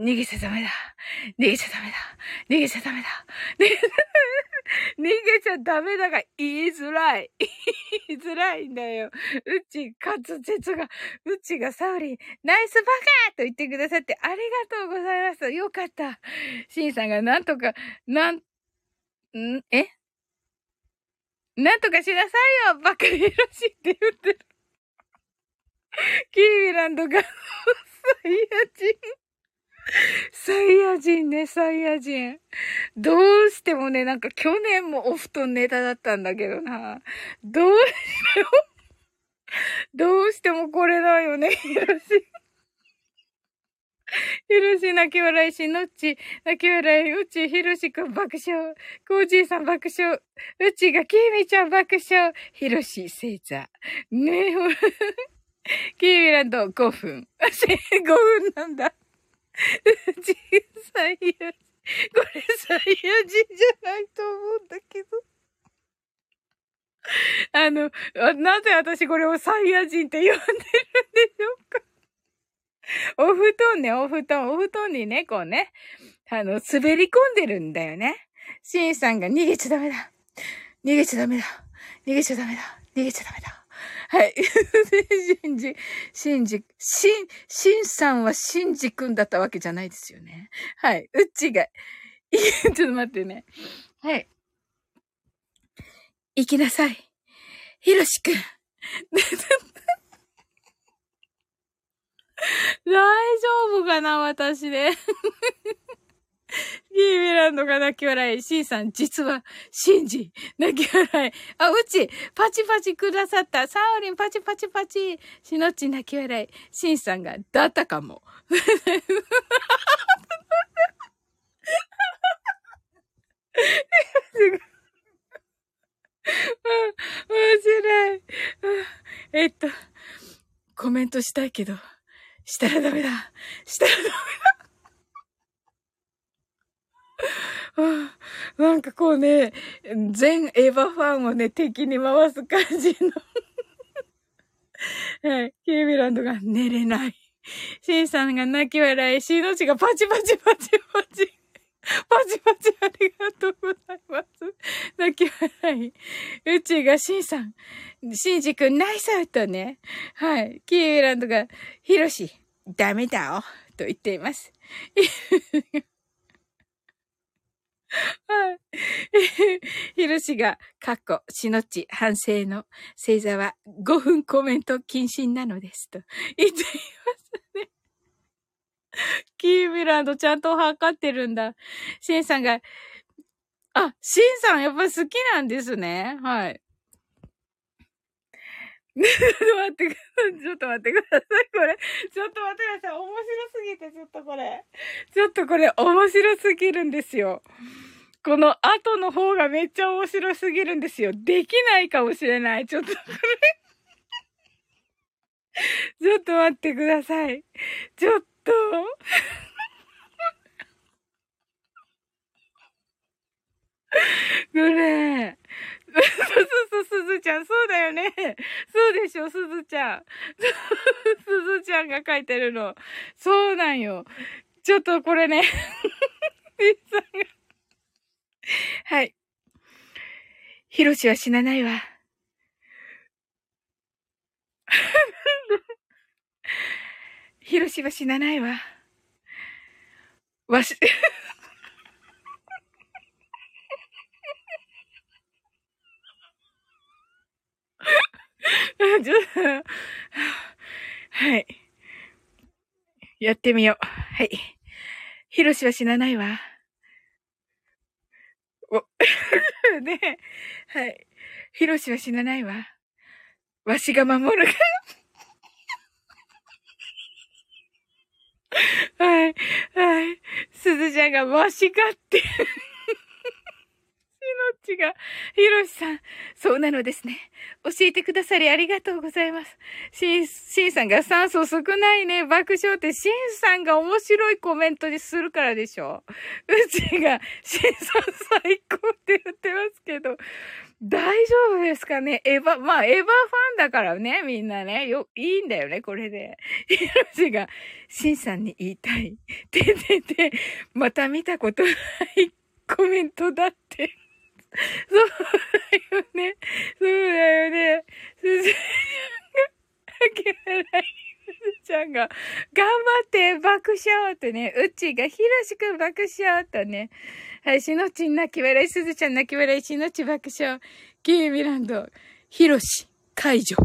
逃げちゃダメだ。逃げちゃダメだ。逃げちゃダメだ。<laughs> 逃げちゃダメだ。が言いづらい。言いづらいんだよ。うち、滑舌が、うちがサウリン、ナイスバカと言ってくださってありがとうございます。よかった。シンさんがなんとか、なん、ん？え？なんとかしなさいよバカヒロシって言ってる。キーミランドが、サイヤ人。サイヤ人ね、サイヤ人。どうしてもね、なんか去年もお布団ネタだったんだけどな。どうしても、どうしてもこれだよね、ヒロシ。<laughs> ヒロシ泣き笑いし、のっち泣き笑い、うちヒロシくん爆笑、コージーさん爆笑、うちがキーミちゃん爆笑、ヒロシ星座。ねえ、ほら。キーミランド5分。5分なんだ。小さいや、これサイヤ人じゃないと思うんだけど。あの、なぜ私これをサイヤ人って呼んでるんでしょうか <laughs> お布団ね、お布団、お布団にね、こうね、あの、滑り込んでるんだよね。シンさんが逃げちゃダメだ。逃げちゃダメだ。逃げちゃダメだ。逃げちゃダメだ。はい。シンジ、シンジ、シン、シンさんはシンジくんだったわけじゃないですよね。はい。うちが、ちょっと待ってね。はい。行きなさい。ひろしくん。<laughs> <laughs> 大丈夫かな私で。<laughs> キーミランドが泣き笑い。シンさん、実は、シンジ、泣き笑い。あ、うち、パチパチくださった。サオリン、パチパチパチ。シノッチ泣き笑い。シンさんが、だったかも。<laughs> 面白い。えっと、コメントしたいけど、したらダメだ。したらダメだ。なんかこうね、全エヴァファンをね、敵に回す感じのはい。ケービランドが寝れない。シンさんが泣き笑い、シーノチがパチパチパチパチ。パチパチありがとうございます。泣き笑い。うちがシンさん、シンジ君ナイスアウトね。はい。キービランドが、ヒロシ、ダメだよ。と言っています。はい。ひろしが、かっこ、しのち、反省の星座は5分コメント禁止なのです。と言っていますね。<laughs> キーミランドちゃんと測ってるんだ。シンさんが、あ、シンさんやっぱ好きなんですね。はい。<laughs> ちょっと待ってください。ちょっと待ってください。これ。ちょっと待ってください。面白すぎて、ちょっとこれ。ちょっとこれ面白すぎるんですよ。この後の方がめっちゃ面白すぎるんですよ。できないかもしれない。ちょっとこれちょっと待ってください。ちょっと。これ。そうそうそう、すずちゃん。そうだよね。そうでしょ、すずちゃん。すずちゃんが書いてるの。そうなんよ。ちょっとこれね。はい。ひろしは死なないわ。ひろしは死なないわ。わし、<laughs> はい。やってみよう。はい。ひろしは死なないわ。お、<laughs> ねはい。ひろしは死なないわ。わしが守る。<laughs> はい、はい。すずちゃんがわしがってのちが、ひろしさん、そうなのですね。教えてくださりありがとうございます。しん、しんさんが酸素少ないね、爆笑って、しんさんが面白いコメントにするからでしょ。うちが、しんさん最高って言ってますけど、大丈夫ですかね？エヴァ、まあ、エヴァファンだからね、みんなね。よ、いいんだよね、これで。ひろしが、しんさんに言いたい。ててて、また見たことないコメントだって。そうだよね。そうだよね。すずちゃんが、あけない。すずちゃんが、頑張って爆笑とね、うちがひろしくん爆笑とね。はい、しのちん泣き笑い、すずちゃん泣き笑い、しのち爆笑、キーミランド、ひろし、解除。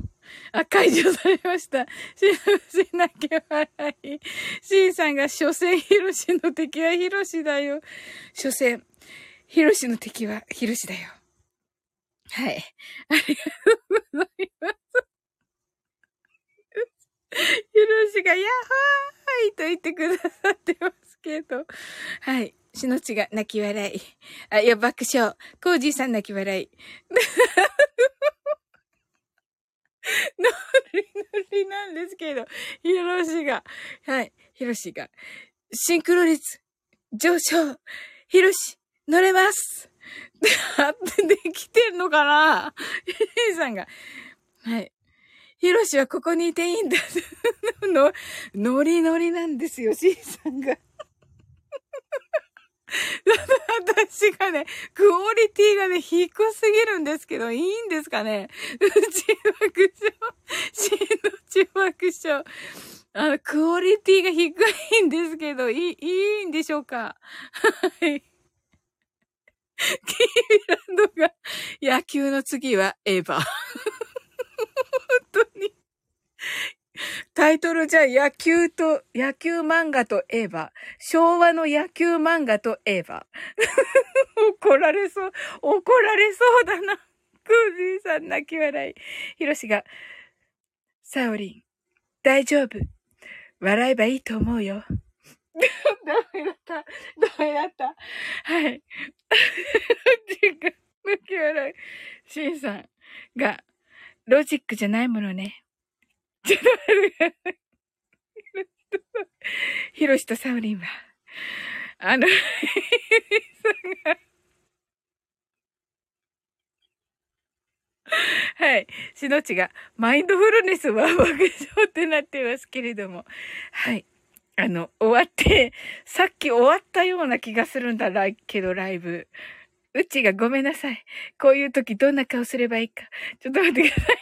あ、解除されました。しのち泣き笑い。しんさんが、所詮ひろしの敵はひろしだよ。所詮、ヒロシの敵はヒロシだよ。はい。ありがとうございます。ヒロシが、やっほーいと言ってくださってますけど。はい。しのちが泣き笑い。あ、いや、爆笑。コージーさん泣き笑い。<laughs> ノリノリなんですけど、ヒロシが、はい、ヒロシが、シンクロ率上昇、ヒロシ、乗れます <laughs> できてんのかな？ヒーさんが。はい。ヒロシはここにいていいんだ。<laughs> の、ノリノリなんですよ、シーさんが。<laughs> 私がね、クオリティがね、低すぎるんですけど、いいんですかねうち爆笑。しのち爆笑。あの、クオリティが低いんですけど、いい、いいんでしょうかはい。キーランドが、野球の次はエヴァ。本当に。タイトルじゃ野球と、野球漫画とエヴァ。昭和の野球漫画とエヴァ。<laughs> 怒られそう、怒られそうだな。クージーさん泣き笑い。ヒロシが、サオリン、大丈夫。笑えばいいと思うよ。<laughs> ダメだった。ダメだった。はい。<laughs> 泣き笑い。シンさんが、ロジックじゃないものね。ちょっと待って。ヒロシとサウリンは、あの、ヒさんが、はい。しのちが、マインドフルネスは爆笑ってなってますけれども。はい。あの、終わって、さっき終わったような気がするんだけど、ライブ。うちがごめんなさい。こういう時どんな顔すればいいか。ちょっと待ってください。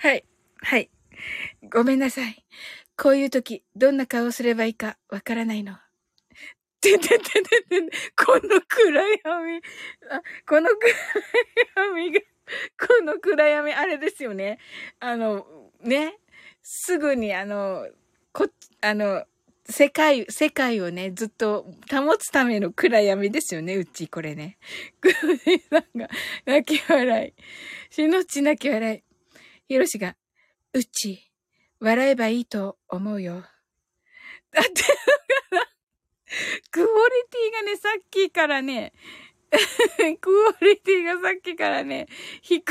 <laughs> はい。はい。ごめんなさい。こういう時、どんな顔すればいいかわからないの。ててててて、この暗闇、あ、この暗闇が、この暗闇、あれですよね。あの、ね。すぐにあの、こ、あの、世界、世界をね、ずっと保つための暗闇ですよね、うち、これね。グーデさんが泣き笑い。しのち泣き笑い。ひろしが、うち、笑えばいいと思うよ。だって、クオリティがね、さっきからね、<laughs> クオリティがさっきからね、低いん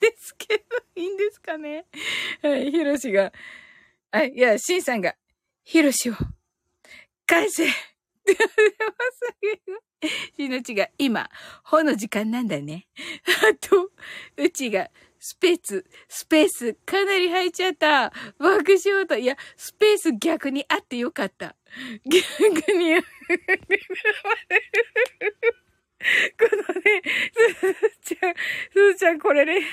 ですけど、いいんですかね。はい、ヒロシが、あ、いや、シンさんが、ヒロシを、返せ、しのちが、今、ほの時間なんだね。あと、うちが、スペース、スペース、かなり入っちゃった。爆笑と、いや、スペース逆にあってよかった。逆に、このね、すずちゃん、すずちゃんこれね、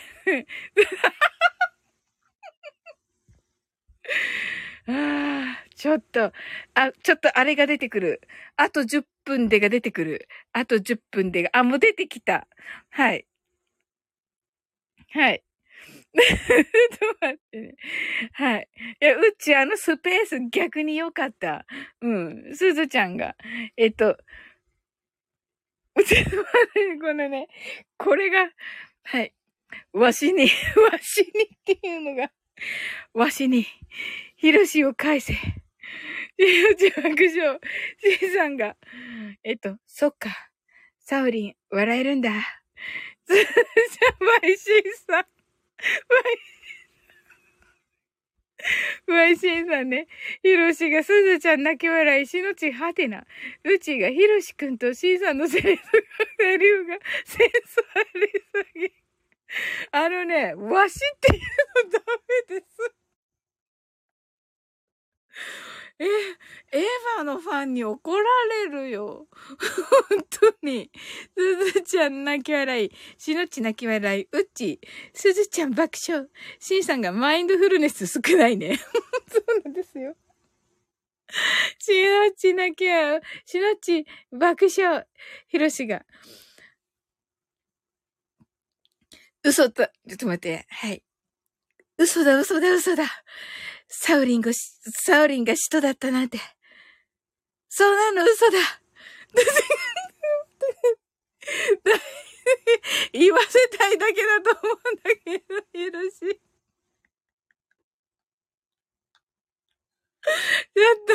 ああ、ちょっと、あ、ちょっとあれが出てくる。あと10分でが出てくる。あと10分でが、あ、もう出てきた。はい。はい。<laughs> ちょっと待ってね。はい。いや、うちあのスペース逆に良かった。うん。すずちゃんが。えっと、う <laughs> ちの、このね、これが、はい。わしに、<laughs> わしにっていうのが、わしに、ひろしを返せ。うち爆笑。しんさんが、えっと、そっか。サウリン、笑えるんだ。ずーじゃばいしんさん。わいしんさんね。ひろしがすずちゃん泣き笑い、しのちはてな。うちがひろしくんとしんさんのセリフが、セリフがセンスありすぎ。あのね、わしっていうのダメです。え、エヴァのファンに怒られるよ。本当に。すずちゃん泣き笑い。しのち泣き笑い。うっち。すずちゃん爆笑。しんさんがマインドフルネス少ないね。そうなんですよ。しのち泣き笑い。しのち爆笑。ひろしが。嘘と、ちょっと待って。はい。嘘だ、嘘だ、嘘だ。サウリンが、サウリンが使徒だったなんて。そうなの？嘘だ。<laughs> 言わせたいだけだと思うんだけど、よろしい。<laughs> ちょっと、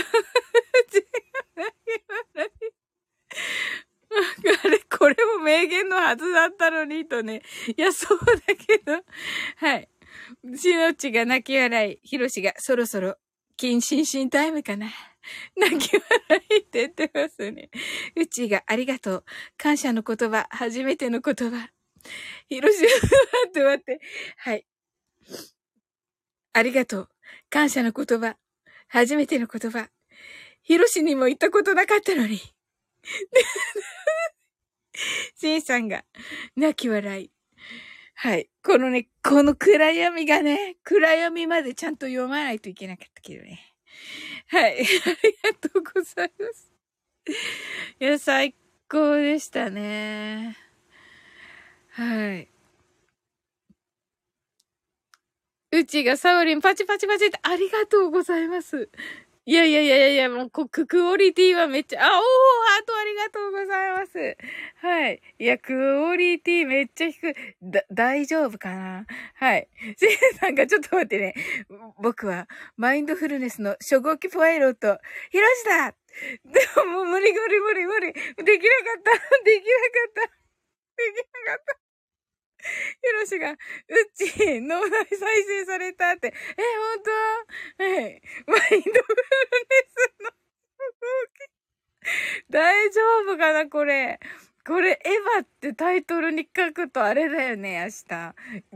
違う。<laughs> あれ、これも名言のはずだったのにとね。いや、そうだけど。はい。しのちが泣き笑い。ひろしがそろそろ、謹慎心タイムかな。<laughs> 泣き笑いって言ってますね。うちがありがとう。感謝の言葉。初めての言葉。ひろし、待って待って。はい。ありがとう。感謝の言葉。初めての言葉。ヒロシにも行ったことなかったのに。<laughs> シンさんが、泣き笑い。はい。このね、この暗闇がね、暗闇までちゃんと読まないといけなかったけどね。はい。<laughs> ありがとうございます。いや、最高でしたね。はい。うちがサオリンパチパチパチってありがとうございます。いやいやいやいやもうク、クオリティはめっちゃ、あ、おー、ハートありがとうございます。はい。いや、クオリティめっちゃ低い。だ、大丈夫かな？はい。シエさんがちょっと待ってね。僕は、マインドフルネスの初号機パイロット、ヒロシだでももう無理無理無理無理。できなかった。できなかった。できなかった。ヒロシが、うっち、脳内再生されたって。え、本当？はい。マインドフルネスの大丈夫かなこれ。これ、エヴァってタイトルに書くとあれだよね、明日。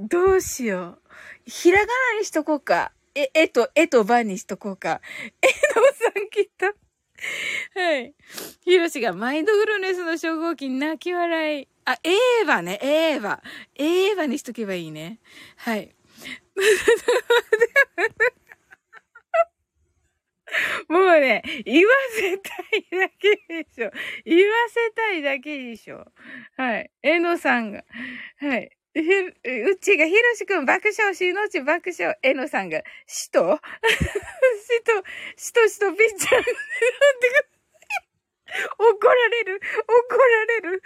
どうしよう。ひらがなにしとこうか。え、えと、えとばにしとこうか。えのさんきっと。はい。ヒロシがマインドフルネスの初号機泣き笑い。あ、エーバね、エーバ。エーバにしとけばいいね。はい。<laughs> もうね、言わせたいだけでしょ。言わせたいだけでしょ。はい。えのさんが。はい。うちがひろしくん爆笑、しのち爆笑、えのさんが、<laughs> しと？しと、しとしとぴっちゃん。なんて怒られる怒られる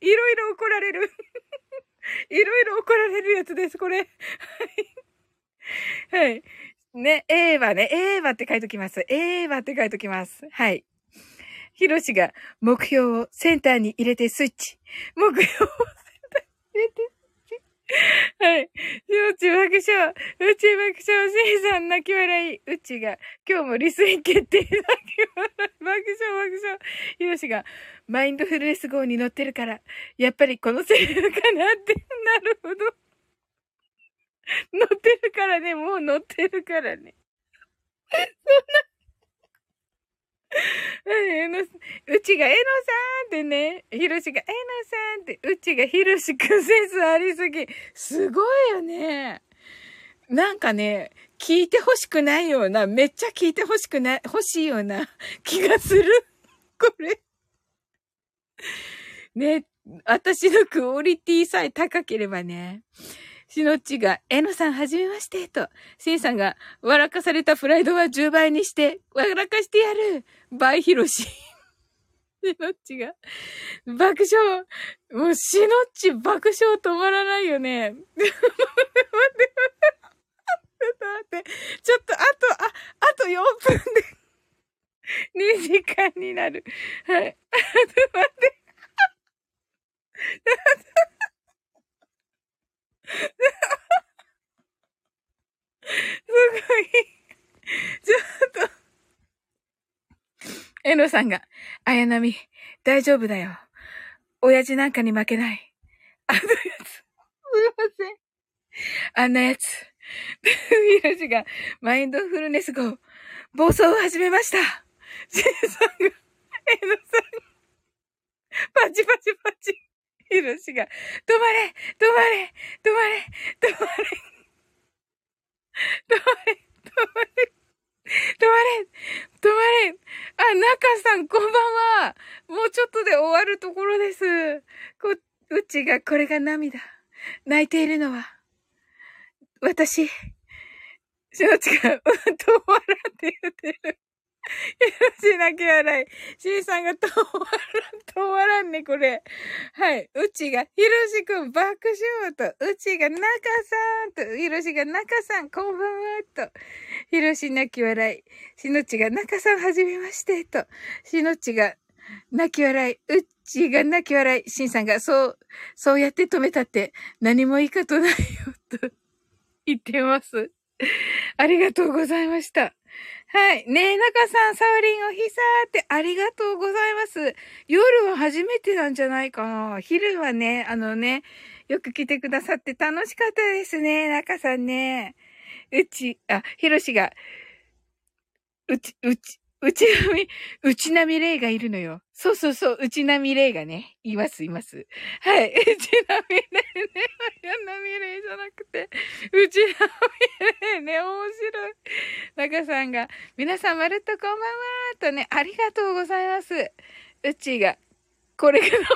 いろいろ怒られる <laughs> いろいろ怒られるやつです、これ。はい。はい。ね、A はね、A はって書いときます。A はって書いときます。はい。ひろしが目標をセンターに入れてスイッチ。目標をセンターに入れてはい。うち爆笑。うち爆笑。せいさん泣き笑い。うちが、今日もリスイン決定。泣き笑い。爆笑爆笑。ひろしが、マインドフルネス号に乗ってるから、やっぱりこのセリフかなって。<laughs> なるほど。乗ってるからね。もう乗ってるからね。そんな、<laughs> えの、うちがえのさんってね、ひろしがえのさんって、うちがひろしくんセンスありすぎ。すごいよね。なんかね、聞いてほしくないような、めっちゃ聞いてほしくない、欲しいような <laughs> 気がする。これ。ね、私のクオリティさえ高ければね。しのっちが、えのさんはじめまして、と。しんさんが、笑かされたプライドは10倍にして、笑かしてやる。バイヒロシ。<laughs> しのっちが、爆笑。もう、しのっち爆笑止まらないよね。<laughs> 待って、待って。ちょっと待って。ちょっと、あと、あ、あと4分で2時間になる。はい。<laughs> あと待って。すごい。ちょっと。えのさんが、あやなみ、大丈夫だよ。親父なんかに負けない。あのやつ。すいません。あんなやつ。ひろしが、マインドフルネス号、暴走を始めました。せいさんが、えのさんが、パチパチパチ。ひろしが、止まれ止まれ止まれ止まれ止まれ止まれ止まれ止まれあ、中さん、こんばんはもうちょっとで終わるところです。こ、うちがこれが涙。泣いているのは、私。しのちが、う <laughs> んと笑って言ってる。ひろし泣き笑い。しんさんが止まらん、止まらんね、これ。はい。うちが、ひろしくん爆笑と、うちが中さんと、ひろしが中さん、こんばんはと、ひろし泣き笑い。しのちが中さんはじめましてと、しのちが泣き笑い。うちが泣き笑い。しんさんが、そう、そうやって止めたって何もいいことないよと言ってます。ありがとうございました。はい。ねえ、中さん、サウリンおひさーってありがとうございます。夜は初めてなんじゃないかな。昼はね、あのね、よく来てくださって楽しかったですね、中さんね。うち、あ、ひろしが、うち、うち、うちなみ、うちなみれいがいるのよ。そうそうそう、うちなみれいがね、います、います。はい。うちなみれいね。やなみれいじゃなくて、うちなみれいね、面白い。中さんが、皆さんまるっとこんばんはとね、ありがとうございます。うちが、これがダメだ。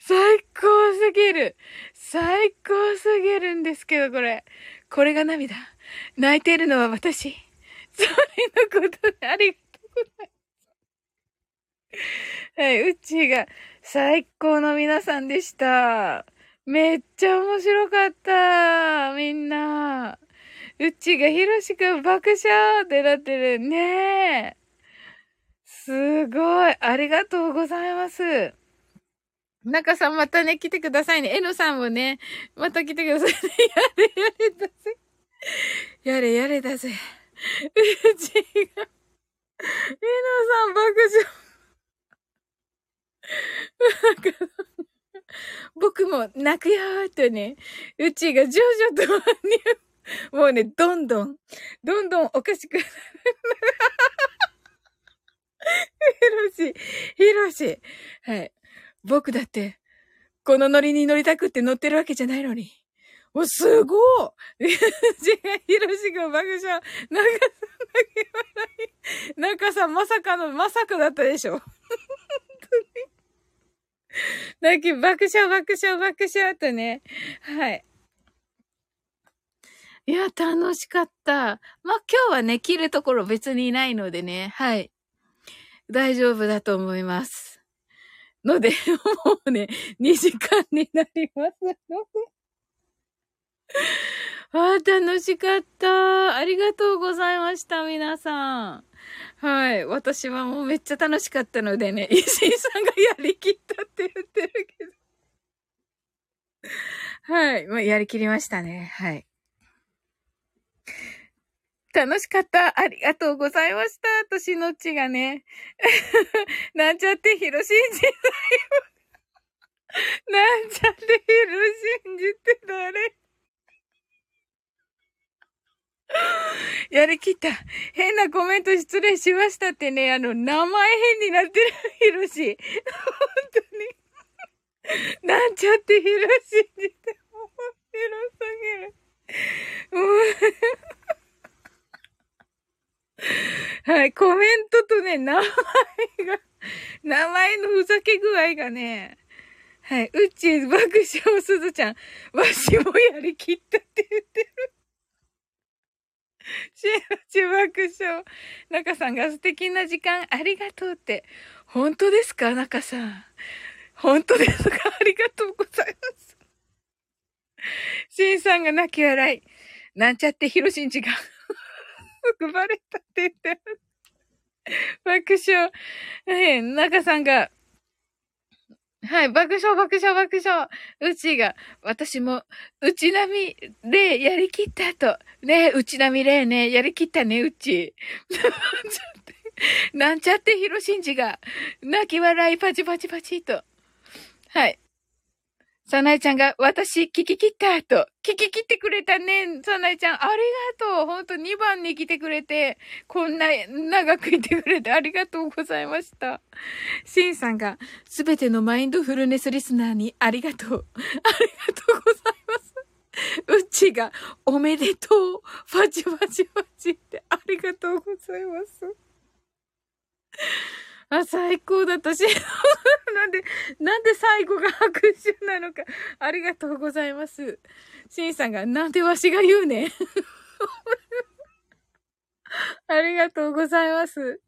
最高すぎる。最高すぎるんですけど、これ。これが涙。泣いているのは私。それのことでありがとうございます。はい、うちが最高の皆さんでした。めっちゃ面白かった。みんな。うちがひろしくん爆笑ってなってる。ねえ。すごい。ありがとうございます。中さんまたね、来てくださいね。えのさんもね、また来てくださいね。やれやれだぜ。やれやれだぜ。うちが、えのさん爆笑。僕も泣くよーとね、うちがジョジョともうね、どんどん、どんどんおかしくなる。ひろし、ひろし。はい。僕だって、このノリに乗りたくって乗ってるわけじゃないのに。お、すごい違う、ひろしが爆笑。中さんだけ笑い。中さんまさかの、まさかだったでしょ。泣き、爆笑、爆笑、爆笑とね。はい。いや、楽しかった。まあ、今日はね、切るところ別にないのでね。はい。大丈夫だと思います。ので、もうね、2時間になりますので。ああ、楽しかった。ありがとうございました、皆さん。はい。私はもうめっちゃ楽しかったのでね、<laughs> 石井さんがやりきったって言ってるけど。はい。まあ、やりきりましたね。はい。楽しかった。ありがとうございました。としの <laughs> ちがね。なんちゃってひろしんじだよ。なんちゃってひろしんじって誰？<laughs> やりきった。変なコメント失礼しましたってね、あの、名前変になってる、ひろし。本当に。なんちゃってひろしんじて、もう、広すぎる。<laughs> はい、コメントとね、名前が、<laughs> 名前のふざけ具合がね、はい、うち爆笑すずちゃん、わしもやりきったって言ってる。<laughs> しのち爆笑。中さんが素敵な時間ありがとうって。本当ですか中さん。本当ですかありがとうございます。しんさんが泣き笑い。なんちゃってひろしんちがくバレたって言って爆笑。はい、中さんが、はい、爆笑、爆笑、爆笑。うちが、私も、うちなみでやりきったと。ねうちなみれね、やりきったね、うち。<laughs> なんちゃってひろしんじが、泣き笑いパチパチパチと。はい。さなえちゃんが、私、聞き切ったと。聞き切ってくれたね。さなえちゃん、ありがとう。ほんと2番に来てくれて、こんな長くいてくれてありがとうございました。シンさんが、すべてのマインドフルネスリスナーにありがとう。ありがとうございます。うちが、おめでとう。パチパチパチってありがとうございます。あ、最高だったし、<laughs> なんで、なんで最後が拍手なのか。ありがとうございます。シンさんが、なんでわしが言うねん。<laughs> ありがとうございます。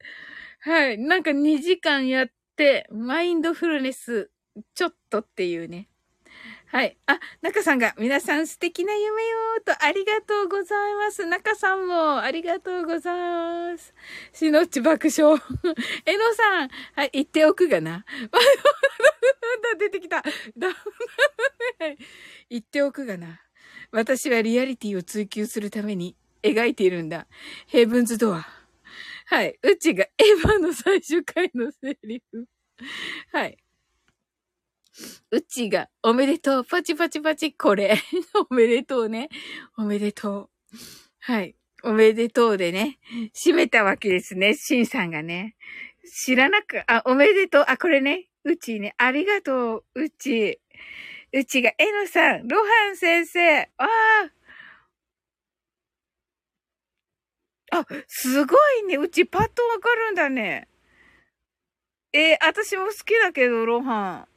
はい。なんか2時間やって、マインドフルネス、ちょっとっていうね。はい。あ、中さんが、皆さん素敵な夢よーと、ありがとうございます。中さんも、ありがとうございます。しのっち爆笑。<laughs> えのさん、はい、言っておくがな。<laughs> 出てきた。<laughs> 言っておくがな。私はリアリティを追求するために描いているんだ。ヘイブンズドア。はい。うちがエヴァの最終回のセリフ。はい。うちが、おめでとう、パチパチパチ、これ。<laughs> おめでとうね。おめでとう。はい。おめでとうでね、閉めたわけですね、シンさんがね。知らなく、あ、おめでとう。あ、これね、うちね、ありがとう、うち。うちが、えのさん、ロハン先生、ああ。あ、すごいね。うちパッとわかるんだね。えー、私も好きだけど、ロハン。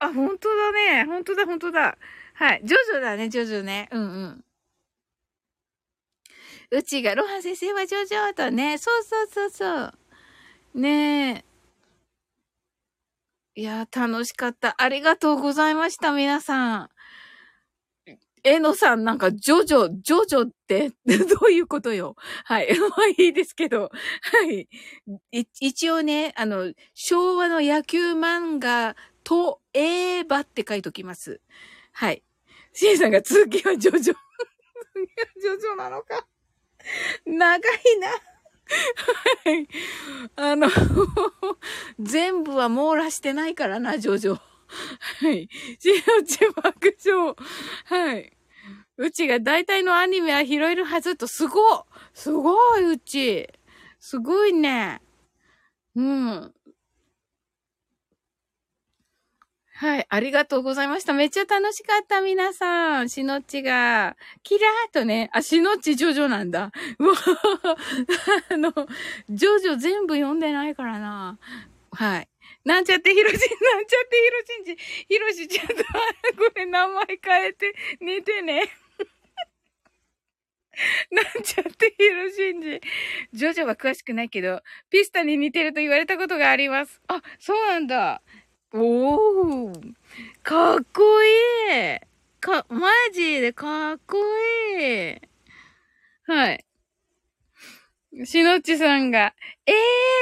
あ、本当だね。本当だ、本当だ。はい。ジョジョだね、ジョジョね。うんうん。うちが、ロハ先生はジョジョとね。そうそうそうそう。ねえ。いや、楽しかった。ありがとうございました、皆さん。えのさん、なんか、ジョジョ、ジョジョって？<laughs> どういうことよ？はい。<laughs> まあいいですけど。はい。一応ね、あの、昭和の野球漫画とえばって書いときます。はい。シンさんが続きはジョジョ。ジョジョなのか。長いな。はい。あの、全部は網羅してないからな、ジョジョ。はい。しのち爆笑。はい。うちが大体のアニメは拾えるはずと、すごすごいうち。すごいね。うん。はい。ありがとうございました。めっちゃ楽しかった、皆さん。しのちが、キラーとね、あ、しのちジョジョなんだ。うわ <laughs> あの、ジョジョ全部読んでないからな。はい。なんちゃってひろし、なんちゃってひろしんじ、ひろしちゃんと、これ名前変えて寝てね。なんちゃってヒロシンジ。<laughs> ジョジョは詳しくないけど、ピスタに似てると言われたことがあります。あ、そうなんだ。おー。かっこいい。か、マジでかっこいい。はい。しのちさんが、えー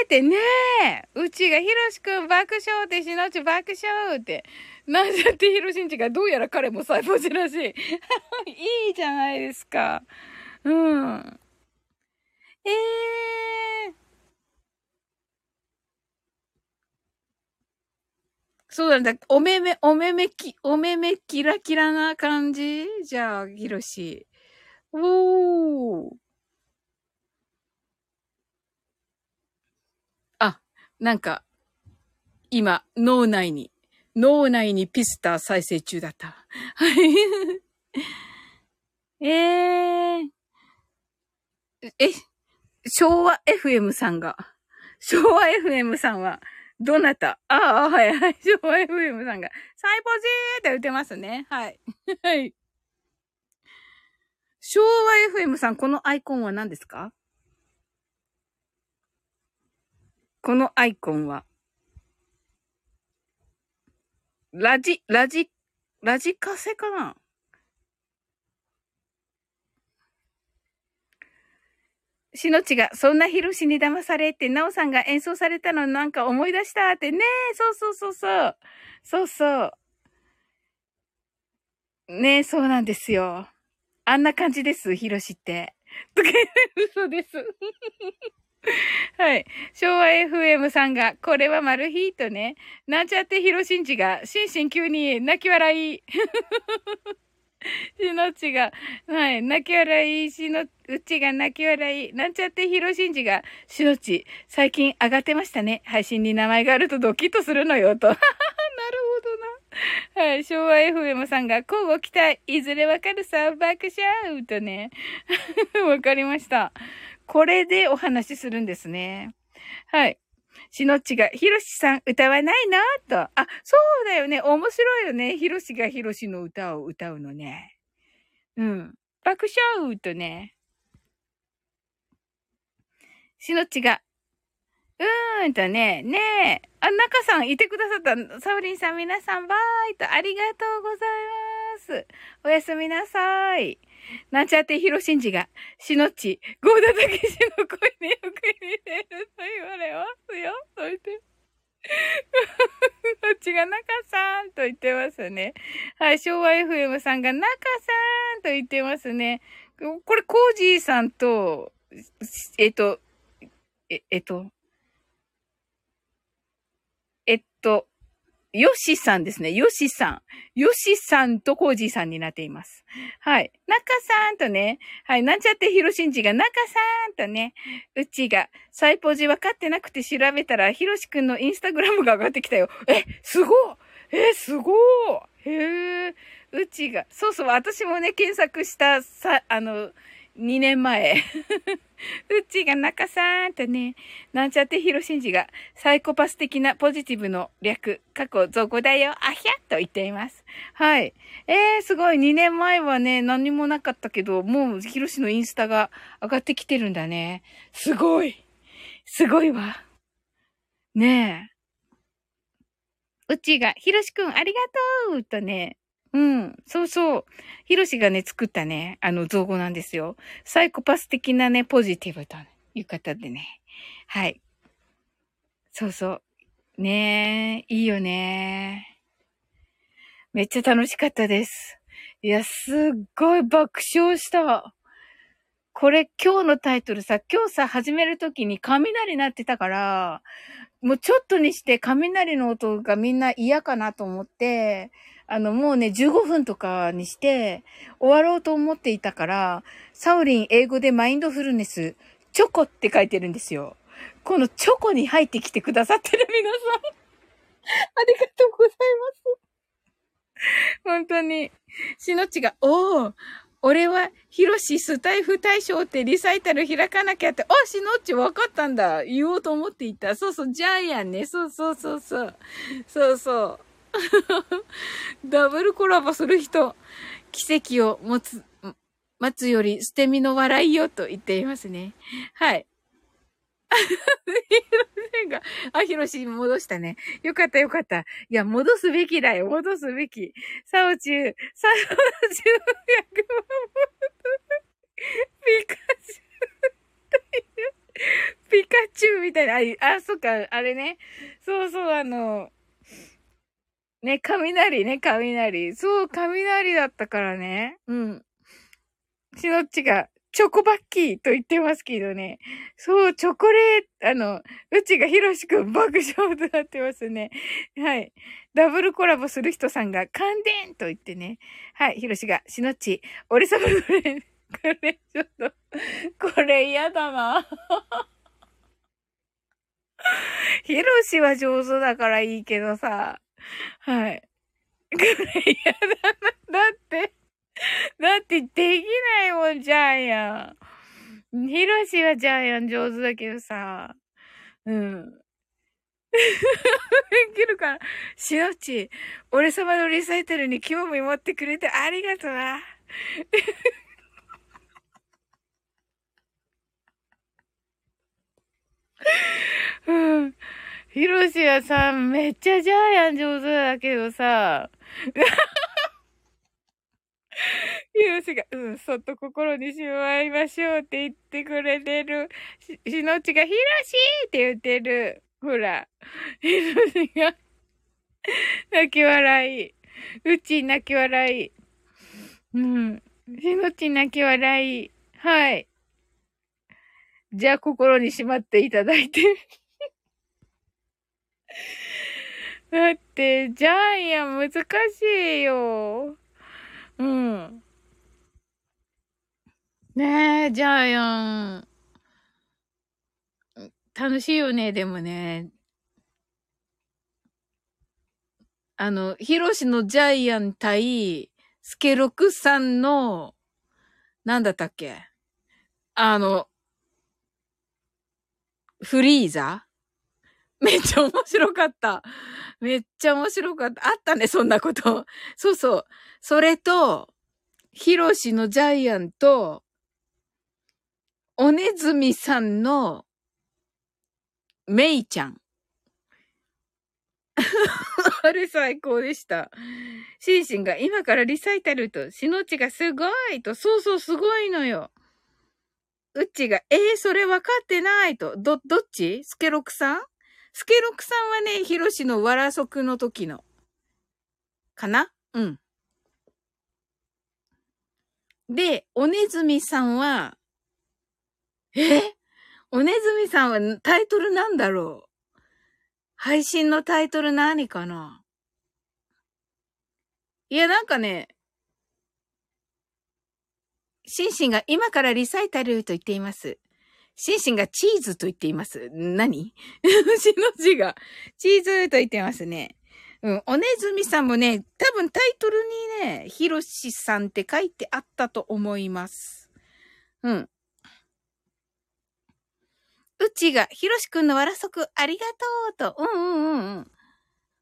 ってねえ、うちがひろしくん爆笑ってしのち爆笑って。なんちゃってひろしんちがどうやら彼もサイボジらしい。<laughs> いいじゃないですか。うん。ええー。そうなんだ。おめめ、おめめき、おめめキラキラな感じ？じゃあ、ひろし。おー。あ、なんか、今、脳内に、脳内にピスター再生中だった。はい。えー。え、昭和 FM さんが、昭和 FM さんは、どなた？ああ、はいはい。昭和 FM さんが、サイポジーって打てますね。はい。<laughs> はい。昭和 FM さん、このアイコンは何ですか？このアイコンは、ラジ、ラジ、ラジカセかな？しのちが、そんなヒロシに騙されて、なおさんが演奏されたのなんか思い出したってねそうそうそうそう。そうそう。ねそうなんですよ。あんな感じです、ヒロシって。嘘です。<laughs> はい。昭和 FM さんが、これはマルヒートね。なんちゃってヒロシンジが、心身急に泣き笑い。<laughs> しのちが、はい、泣き笑い、しの、うちが泣き笑い、なんちゃってひろしんじが、しのち、最近上がってましたね。配信に名前があるとドキッとするのよ、と。<laughs> なるほどな。はい、昭和 FM さんが、交互期待、いずれわかるさ、爆笑とね。<laughs> わかりました。これでお話しするんですね。はい。しのっちが、ひろしさん歌わないなと。あ、そうだよね。面白いよね。ひろしがひろしの歌を歌うのね。うん。爆笑とね。しのっちが、うーんとね、ねえ。あ、中さんいてくださった。サウリンさん皆さんバイとありがとうございます。おやすみなさい。なんちゃってひろしんじが、しのっち、ゴーダたけしの声によく似てると言われますよ。そいて。<laughs> こっちが中さんと言ってますね。はい、昭和 FM さんが中さんと言ってますね。これ、コージーさんと、えっと、え、えっと、えっと、ヨシさんですね。ヨシさん。ヨシさんとコージーさんになっています。はい。中さんとね、はい。なんちゃってヒロシンジが中さんとね、うちが、サイポジ分かってなくて調べたら、ヒロシくんのインスタグラムが上がってきたよ。え、すごえ、すごへえ。うちが、そうそう、私もね、検索した、さ、あの、2年前。<laughs> うっちーが中さんとね、なんちゃってヒロシンジがサイコパス的なポジティブの略、過去造語だよ、あひゃと言っています。はい。えー、すごい。2年前はね、何もなかったけど、もうヒロシのインスタが上がってきてるんだね。すごい。すごいわ。ねえ。うちが、ひろしくんありがとうとね、うん。そうそう。ヒロシがね、作ったね、あの造語なんですよ。サイコパス的なね、ポジティブという方でね。はい。そうそう。ねえ、いいよね。めっちゃ楽しかったです。いや、すっごい爆笑した。これ今日のタイトルさ、今日さ、始めるときに雷鳴ってたから、もうちょっとにして雷の音がみんな嫌かなと思って、あの、もうね、15分とかにして終わろうと思っていたから、サウリン英語でマインドフルネス、チョコって書いてるんですよ。このチョコに入ってきてくださってる皆さん。ありがとうございます。本当に。しのちが、おー、俺は、ヒロシスタイフ大賞ってリサイタル開かなきゃって、あ、しのっち分かったんだ。言おうと思っていた。そうそう、ジャイアンね。そうそうそうそう。そうそう。<laughs> ダブルコラボする人、奇跡を持つ、待つより捨て身の笑いよと言っていますね。はい。が、あ、ひろし戻したね。よかったよかった。いや、戻すべきだよ。戻すべき。サオチュウ、サオチュウ役ピカチュウ、ピカチュウみたいな、あ、あ、そっか、あれね。そうそう、あの、ね、雷ね、雷。そう、雷だったからね。うん。しのっちが、チョコバッキーと言ってますけどね。そう、チョコレート、あの、うちがひろしくん爆笑となってますね。はい。ダブルコラボする人さんが、感電と言ってね。はい、ひろしが、しのっち、俺様のこれ、これ、ちょっと、これ嫌だな。ひろしは上手だからいいけどさ。はい。<laughs> これ嫌だな。だって、だってできないもん、ジャイアン。ヒロシはジャイアン上手だけどさ。うん。できるかなしのち、俺様のリサイタルに興味持ってくれてありがとうな。うん。ヒロシはさ、めっちゃジャイアン上手だけどさ、<laughs> ヒロシが、うん、そっと心にしまいましょうって言ってくれてる。し、しのちが、ヒロシって言ってる。ほら。ヒロシが泣き笑い。うち泣き笑い。うん。しのち泣き笑い。はい。じゃあ心にしまっていただいて。<laughs> だって、ジャイアン難しいよ。うん。ねえ、ジャイアン。楽しいよね、でもね。あの、ヒロシのジャイアン対、スケロクさんの、なんだったっけ？あの、フリーザ？めっちゃ面白かった。めっちゃ面白かった。あったね、そんなこと。そうそう。それと、ヒロシのジャイアンと、おねずみさんの、メイちゃん。<laughs> あれ最高でした。シンシンが今からリサイタルと、しのちがすごいと、そうそうすごいのよ。うっちが、えー、それ分かってないと。ど、どっち？スケロクさん？スケロクさんはね、ヒロシのわらそくの時の。かな？うん。で、おねずみさんは、え？おねずみさんはタイトルなんだろう？配信のタイトル何かな？いや、なんかね、シンシンが今からリサイタルと言っています。シンシンがチーズと言っています。何？<laughs> しの字がチーズと言ってますね。うん。おねずみさんもね、多分タイトルにね、ひろしさんって書いてあったと思います。うん。うちが、ひろしくんのわらそくありがとうと。うんうんうんうん。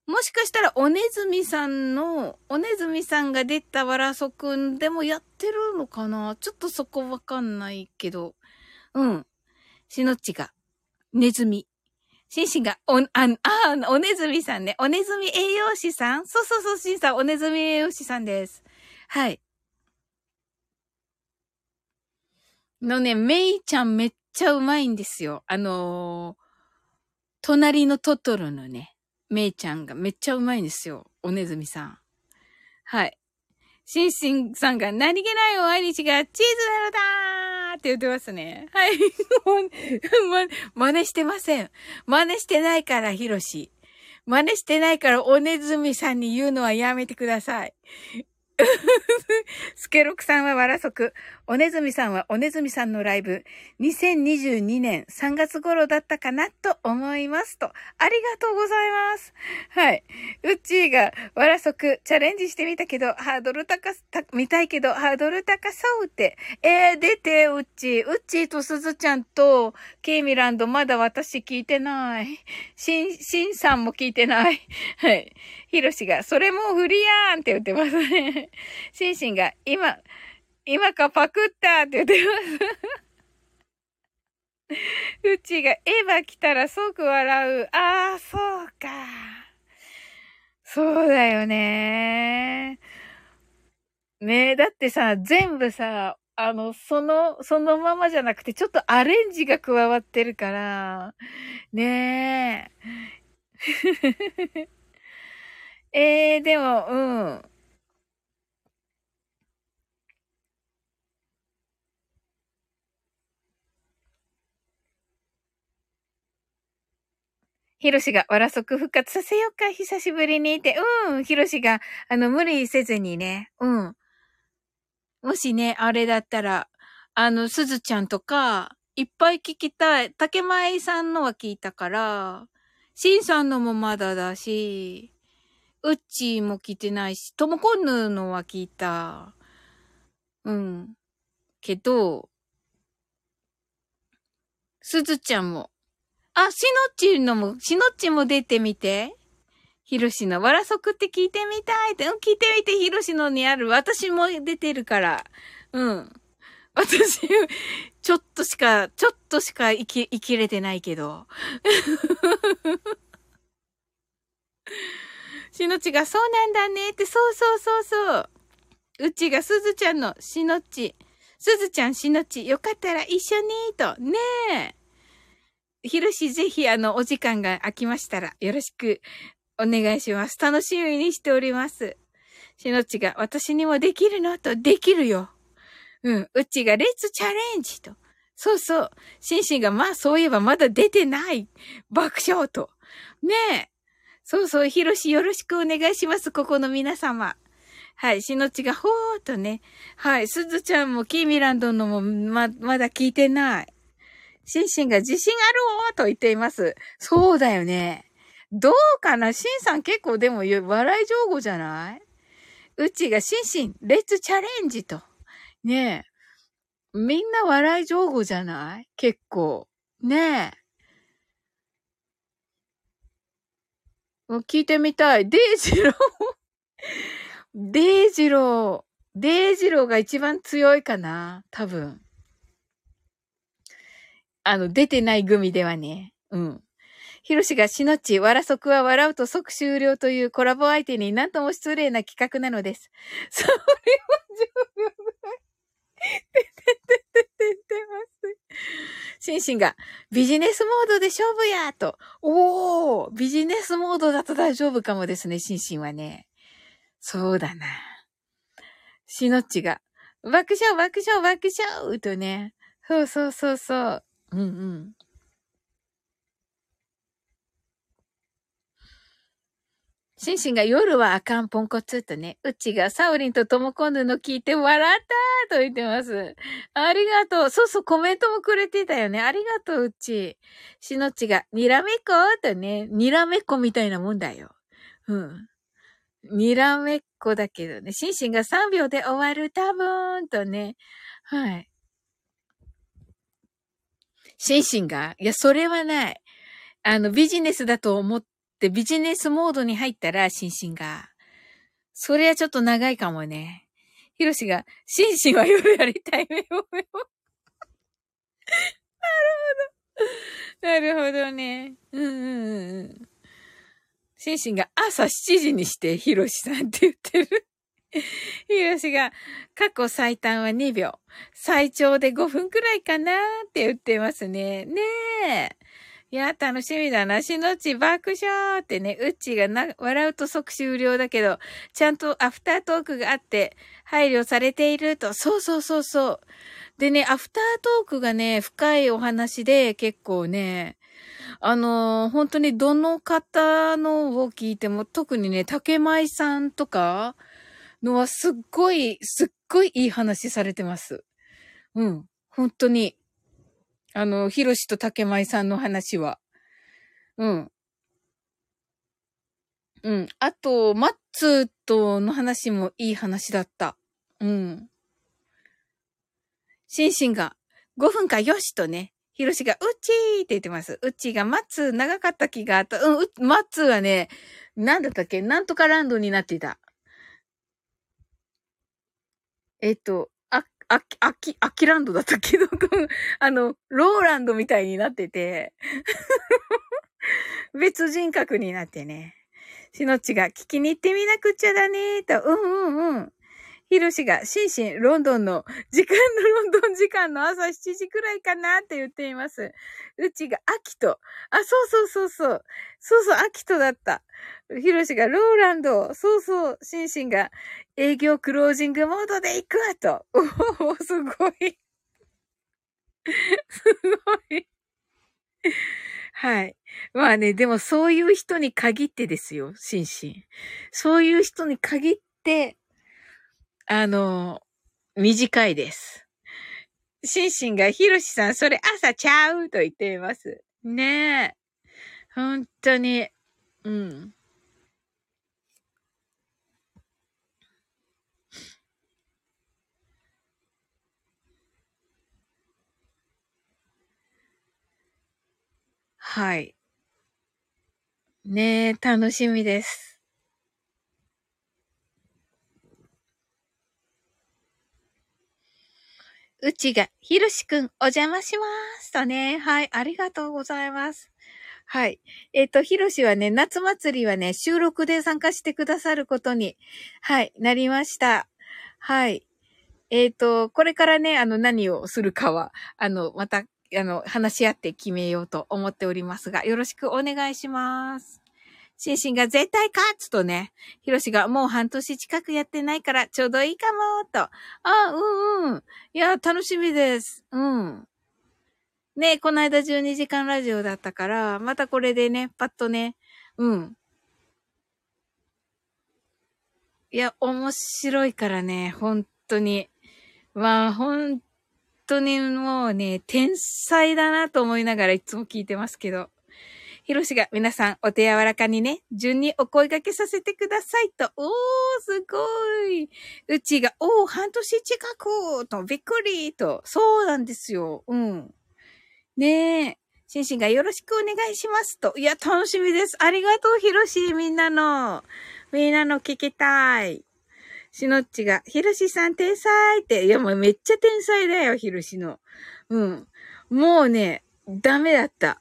もしかしたら、おねずみさんの、おねずみさんが出たわらそくんでもやってるのかな？ちょっとそこわかんないけど。うん。しのっちが、ねずみ。しんしんが、お、あ、あ、おねずみさんね。おねずみ栄養士さん？そうそうそう、しんさん、おねずみ栄養士さんです。はい。のね、めいちゃんめっちゃうまいんですよ。あのー、隣のトトロのね、めいちゃんがめっちゃうまいんですよ。おねずみさん。はい。しんしんさんが何気ないお毎日がチーズなのだーって言ってますね。はい。<laughs> ま、真似してません。真似してないから、ヒロシ。真似してないから、おねずみさんに言うのはやめてください。<laughs> スケロクさんはわらそく。おねずみさんはおねずみさんのライブ、2022年3月頃だったかなと思いますと。ありがとうございます。はい。うっちーがわらそくチャレンジしてみたけど、ハードル高す、見たいけど、ハードル高そうって。えー、出て、うっちー。うっちーとすずちゃんと、ケイミランドまだ私聞いてない。しん、しんさんも聞いてない。はい。ひろしが、それもフリやーんって言ってますね。しんしんが、今、今かパクったって言ってます。<laughs> うちが、エヴァ来たら即笑う。ああ、そうか。そうだよね。ねえ、だってさ、全部さ、あの、その、そのままじゃなくて、ちょっとアレンジが加わってるから、ねえ。<laughs> えー、でも、うん。ヒロシが、わらそく復活させようか、久しぶりにって。うん、ヒロシが、あの、無理せずにね。うん。もしね、あれだったら、あの、すずちゃんとか、いっぱい聞きたい。竹前さんのは聞いたから、しんさんのもまだだし、うっちーも聞いてないし、ともこんぬのは聞いた。うん。けど、すずちゃんも。あ、しのっちのも、しのっちも出てみて。ひろしのわらそくって聞いてみたいって。うん、聞いてみて、ひろしのにある。私も出てるから。うん。私、ちょっとしか、ちょっとしか生き、生きれてないけど。しのちが、そうなんだねって、そうそうそうそう。うちがすずちゃんのしのち。すずちゃんしのち、よかったら一緒に、と。ねえ。ひろしぜひあの、お時間が空きましたら、よろしくお願いします。楽しみにしております。しのちが、私にもできるのと、できるよ。うん。うちが、レッツチャレンジと。そうそう。シンシンが、まあそういえばまだ出てない。爆笑と。ねえ。そうそう、ひろしよろしくお願いします。ここの皆様。はい、しのちがほーっとね。はい、すずちゃんもキーミランドのもま、まだ聞いてない。シンシンが自信あるおと言っています。そうだよね。どうかな？シンさん結構でも笑い上手じゃない？うちがシンシン、レッツチャレンジと。ねえ。みんな笑い上手じゃない？結構。ねえ。聞いてみたい。デイジローデイジロー。デイジローが一番強いかな？多分。あの、出てない組ではね。うん。ヒロシがしのち、わらそくは笑うと即終了というコラボ相手になんとも失礼な企画なのです。それは重要ない。ててててててます。シンシンが、ビジネスモードで勝負やと。おービジネスモードだと大丈夫かもですね、シンシンはね。そうだな。しのっちが、爆笑爆笑爆笑とね。そうそうそうそう。うんうん。シンシンが夜はあかんポンコツとね、うちがサウリンとトモコンヌの聞いて笑ったと言ってます。ありがとう。そうそう、コメントもくれてたよね。ありがとう、うち。しのちが、にらめっことね、にらめっこみたいなもんだよ。うん。にらめっこだけどね、シンシンが3秒で終わる、多分、とね。はい。シンシンがいや、それはない。あの、ビジネスだと思って、ビジネスモードに入ったら、シンシンが。それはちょっと長いかもね。ヒロシが、シンシンは夜やりたい。<laughs> なるほど。なるほどね。うんうんうん。シンシンが朝7時にして、ヒロシさんって言ってる。ヒロシが、過去最短は2秒。最長で5分くらいかなって言ってますね。ねえ。いや、楽しみだな。しのち爆笑ってね、うっちがな、笑うと即終了だけど、ちゃんとアフタートークがあって、配慮されていると。そうそうそうそう。でね、アフタートークがね、深いお話で結構ね、あのー、本当にどの方のを聞いても、特にね、竹舞さんとかのはすっごい、すっごいいい話されてます。うん。本当に。あの、ひろしと竹舞さんの話は。うん。うん。あと、マッツーとの話もいい話だった。うん。シンシンが5分かよしとね、ヒロシがうちーって言ってます。うちーがマッツー長かった気があった。うん、マッツーはね、なんだったっけ？なんとかランドになっていた。えっと、あ、ああき、あきランドだったけど、<laughs> あの、ローランドみたいになってて、<laughs> 別人格になってね。しのちが聞きに行ってみなくちゃだねと、うんうんうん。ひろしが、シンシン、ロンドンの、時間のロンドン時間の朝7時くらいかなって言っています。うちが、アキト。あ、そうそうそうそう。そうそう、アキトだった。ひろしが、ローランド。そうそう、シンシンが、営業クロージングモードで行くわと。おお、すごい。すごい。はい。まあね、でもそういう人に限ってですよ、シンシン。そういう人に限って、あの、短いです。シンシンがヒロシさん、それ朝ちゃうと言っています。ねえ。本当に。うん。はい。ねえ、楽しみです。うちが、ひろしくん、お邪魔しますとね。はい、ありがとうございます。はい。えっ、ー、と、ひろしはね、夏祭りはね、収録で参加してくださることに、はい、なりました。はい。えっ、ー、と、これからね、あの、何をするかは、あの、また、あの、話し合って決めようと思っておりますが、よろしくお願いします。シンシンが絶対勝つとね、ヒロシがもう半年近くやってないからちょうどいいかも、と。あ、うんうん。いや、楽しみです。うん。ねこの間12時間ラジオだったから、またこれでね、パッとね、うん。いや、面白いからね、本当に。まあ、本当にもうね、天才だなと思いながらいつも聞いてますけど。ひろしが皆さんお手柔らかにね、順にお声掛けさせてくださいと。おー、すごい。うちが、おー、半年近くと、びっくりと。そうなんですよ。うん。ねえ。シンシンがよろしくお願いしますと。いや、楽しみです。ありがとう、ひろし、みんなの。みんなの聞きたい。しのっちが、ひろしさん天才って。いや、もうめっちゃ天才だよ、ひろしの。うん。もうね、ダメだった。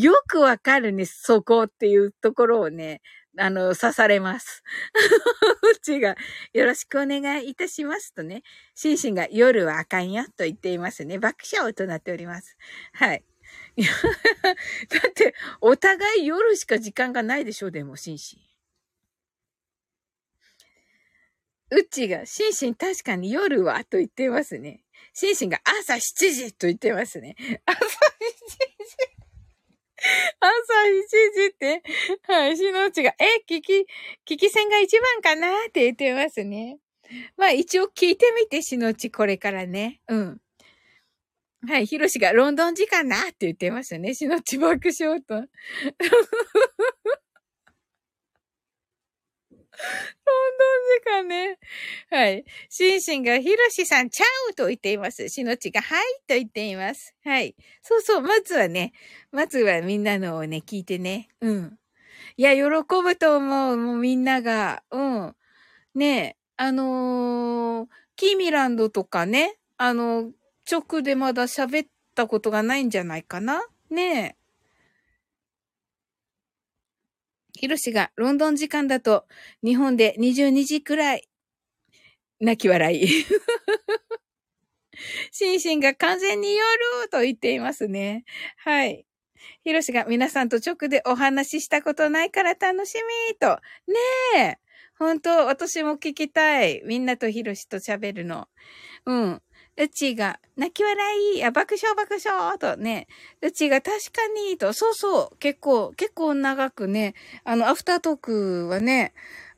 よくわかるね、そこっていうところをね、あの、刺されます。<laughs> うちが、よろしくお願いいたしますとね、シンシンが夜はあかんよと言っていますね。爆笑となっております。はい。<laughs> だって、お互い夜しか時間がないでしょう、でも、シンシン。うちが、シンシン確かに夜はと言っていますね。シンシンが朝7時と言ってますね。朝7時。朝一時って、はい、しのうちが、え、聞き、聞き戦が一番かなって言ってますね。まあ一応聞いてみて、しのうち、これからね。うん。はい、ひろしがロンドン時間なって言ってましたね。しのち爆笑と。ロンドン時間ね。はい。シンシンが、ヒロシさん、ちゃうと言っています。しのちが、はいと言っています。はい。そうそう、まずはね、まずはみんなのをね、聞いてね。うん。いや、喜ぶと思う。もうみんなが。うん。ねえ、あのー、キーミランドとかね、あの、直でまだ喋ったことがないんじゃないかなねえ。ヒロシがロンドン時間だと日本で22時くらい。泣き笑い。<laughs> シンシンが完全に夜と言っていますね。はい。ヒロシが皆さんと直でお話ししたことないから楽しみと。ねえ。本当私も聞きたい。みんなとヒロシと喋るの。うん。うちが、泣き笑い、あ、爆笑爆笑とね、うちが確かに、と、そうそう、結構、結構長くね、あの、アフタートークはね、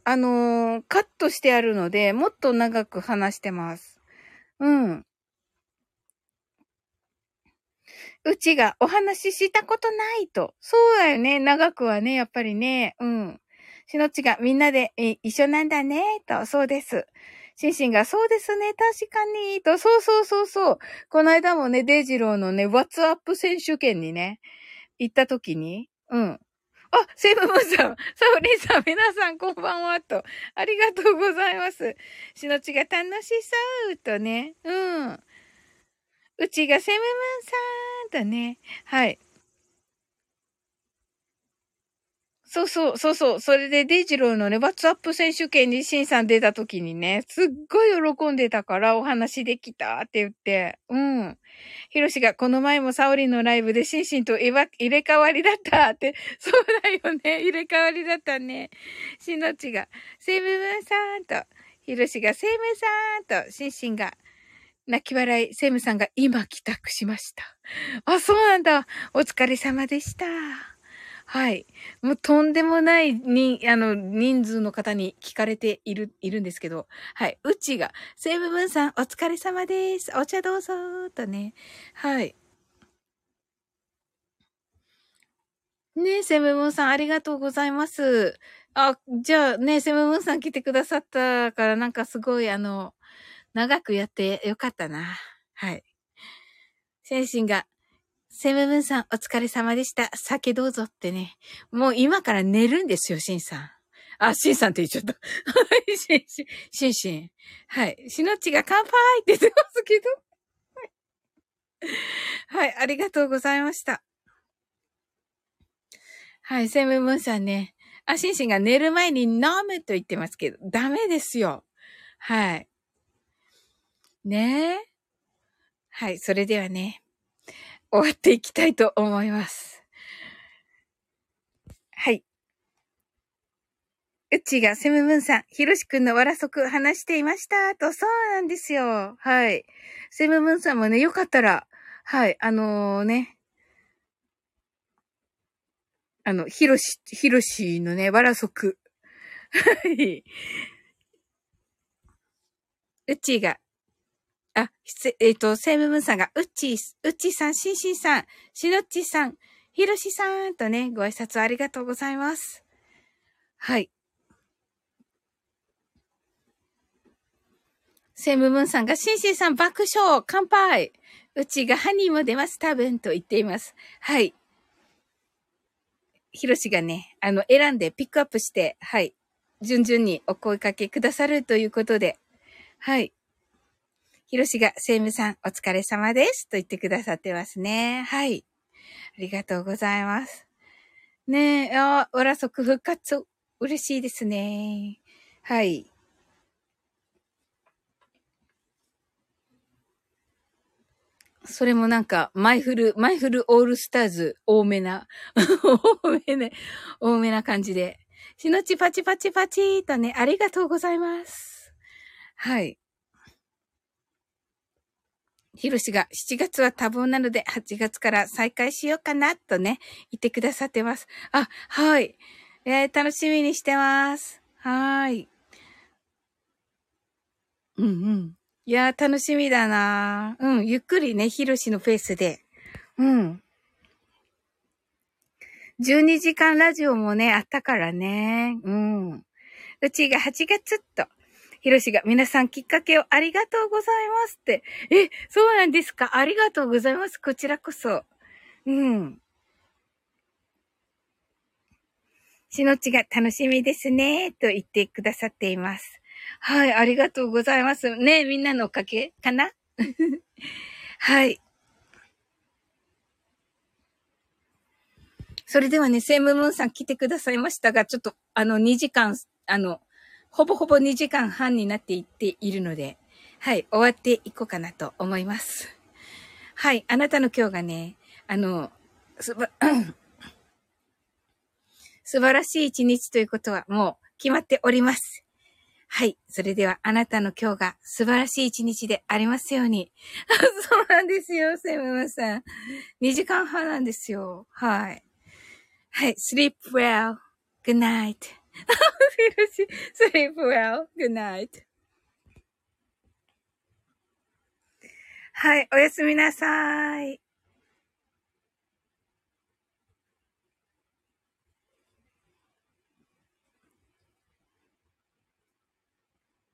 あのー、カットしてあるので、もっと長く話してます。うん。うちがお話ししたことないと。そうだよね。長くはね、やっぱりね。うん。しのちがみんなで一緒なんだね、と。そうです。シンシンが、そうですね、確かに、と、そうそうそうそう。この間もね、デイジローのね、ワッツアップ選手権にね、行った時に、うん。あ、セブムーンさん、サオリンさん、皆さんこんばんは、と。ありがとうございます。しのちが楽しそう、とね。うん。うちがセムムーンさん、とね。はい。そうそう、そうそう。それでデイジローのね、ワッツアップ選手権にシンさん出た時にね、すっごい喜んでたからお話できたって言って、うん。ヒロシがこの前もサオリのライブでシンシンと入れ替わりだったって、<laughs> そうだよね。入れ替わりだったね。シンのちが、セムムーンさんと、ヒロシがセムさんと、シンシンが、泣き笑い、セムさんが今帰宅しました。あ、そうなんだ。お疲れ様でした。はい。もうとんでもないに、あの、人数の方に聞かれている、いるんですけど、はい。うちが、セブブンさん、お疲れ様です。お茶どうぞ、とね。はい。ねえ、セブブンさん、ありがとうございます。あ、じゃあね、セブブンさん来てくださったから、なんかすごい、あの、長くやってよかったな。はい。精神が、セムブンさん、お疲れ様でした。酒どうぞってね。もう今から寝るんですよ、シンさん。あ、シンさんって言っちゃった。はい、シンシン、シンシン。はい。しのっちが乾杯って言ってますけど。はい、ありがとうございました。はい、セムブンさんね。あ、シンシンが寝る前に飲むと言ってますけど、ダメですよ。はい。ねえ。はい、それではね。終わっていきたいと思います。はい。うちがセムムンさん、ひろしくんのわらそく話していました。と、そうなんですよ。はい。セムムンさんもね、よかったら、はい、あのー、ね、あの、ひろし、ひろしのね、わらそく。はい。うちがあ、えっ、ー、と、セイムムンさんが、うっちー、うっちーさん、しんしんさん、しのっちさん、ひろしさんとね、ご挨拶ありがとうございます。はい。セイムムンさんが、しんしんさん爆笑乾杯うちがハニーも出ます、多分、と言っています。はい。ひろしがね、あの、選んでピックアップして、はい。順々にお声かけくださるということで、はい。ひろしが、セイムさん、お疲れ様です。と言ってくださってますね。はい。ありがとうございます。ねえ、あ、おらそく復活、嬉しいですね。はい。それもなんか、マイフル、マイフルオールスターズ多めな、<laughs> 多めね、多めな感じで。しのちパチパチパチとね、ありがとうございます。はい。ひろしが7月は多忙なので8月から再開しようかなとね、言ってくださってます。あ、はい。えー、楽しみにしてます。はい。うんうん。いやー、楽しみだなうん、ゆっくりね、ひろしのペースで。うん。12時間ラジオもね、あったからね。うん。うちが8月っと、ひろしが皆さんきっかけをありがとうございますって。え、そうなんですか？ありがとうございます。こちらこそ。うん。しのちが楽しみですね、と言ってくださっています。はい、ありがとうございます。ね、みんなのおかげかな？<laughs> はい。それではね、セイムムーンさん来てくださいましたが、ちょっと、あの、2時間、あの、ほぼほぼ2時間半になっていっているので、はい、終わっていこうかなと思います。はい、あなたの今日がね、あの、すば、<coughs> 素晴らしい一日ということはもう決まっております。はい。それでは、あなたの今日が素晴らしい一日でありますように。<laughs> そうなんですよ、セムムさん。2時間半なんですよ。はい。はい。sleep well.good night. night. sleep <laughs> well. good night. はい。おやすみなさい。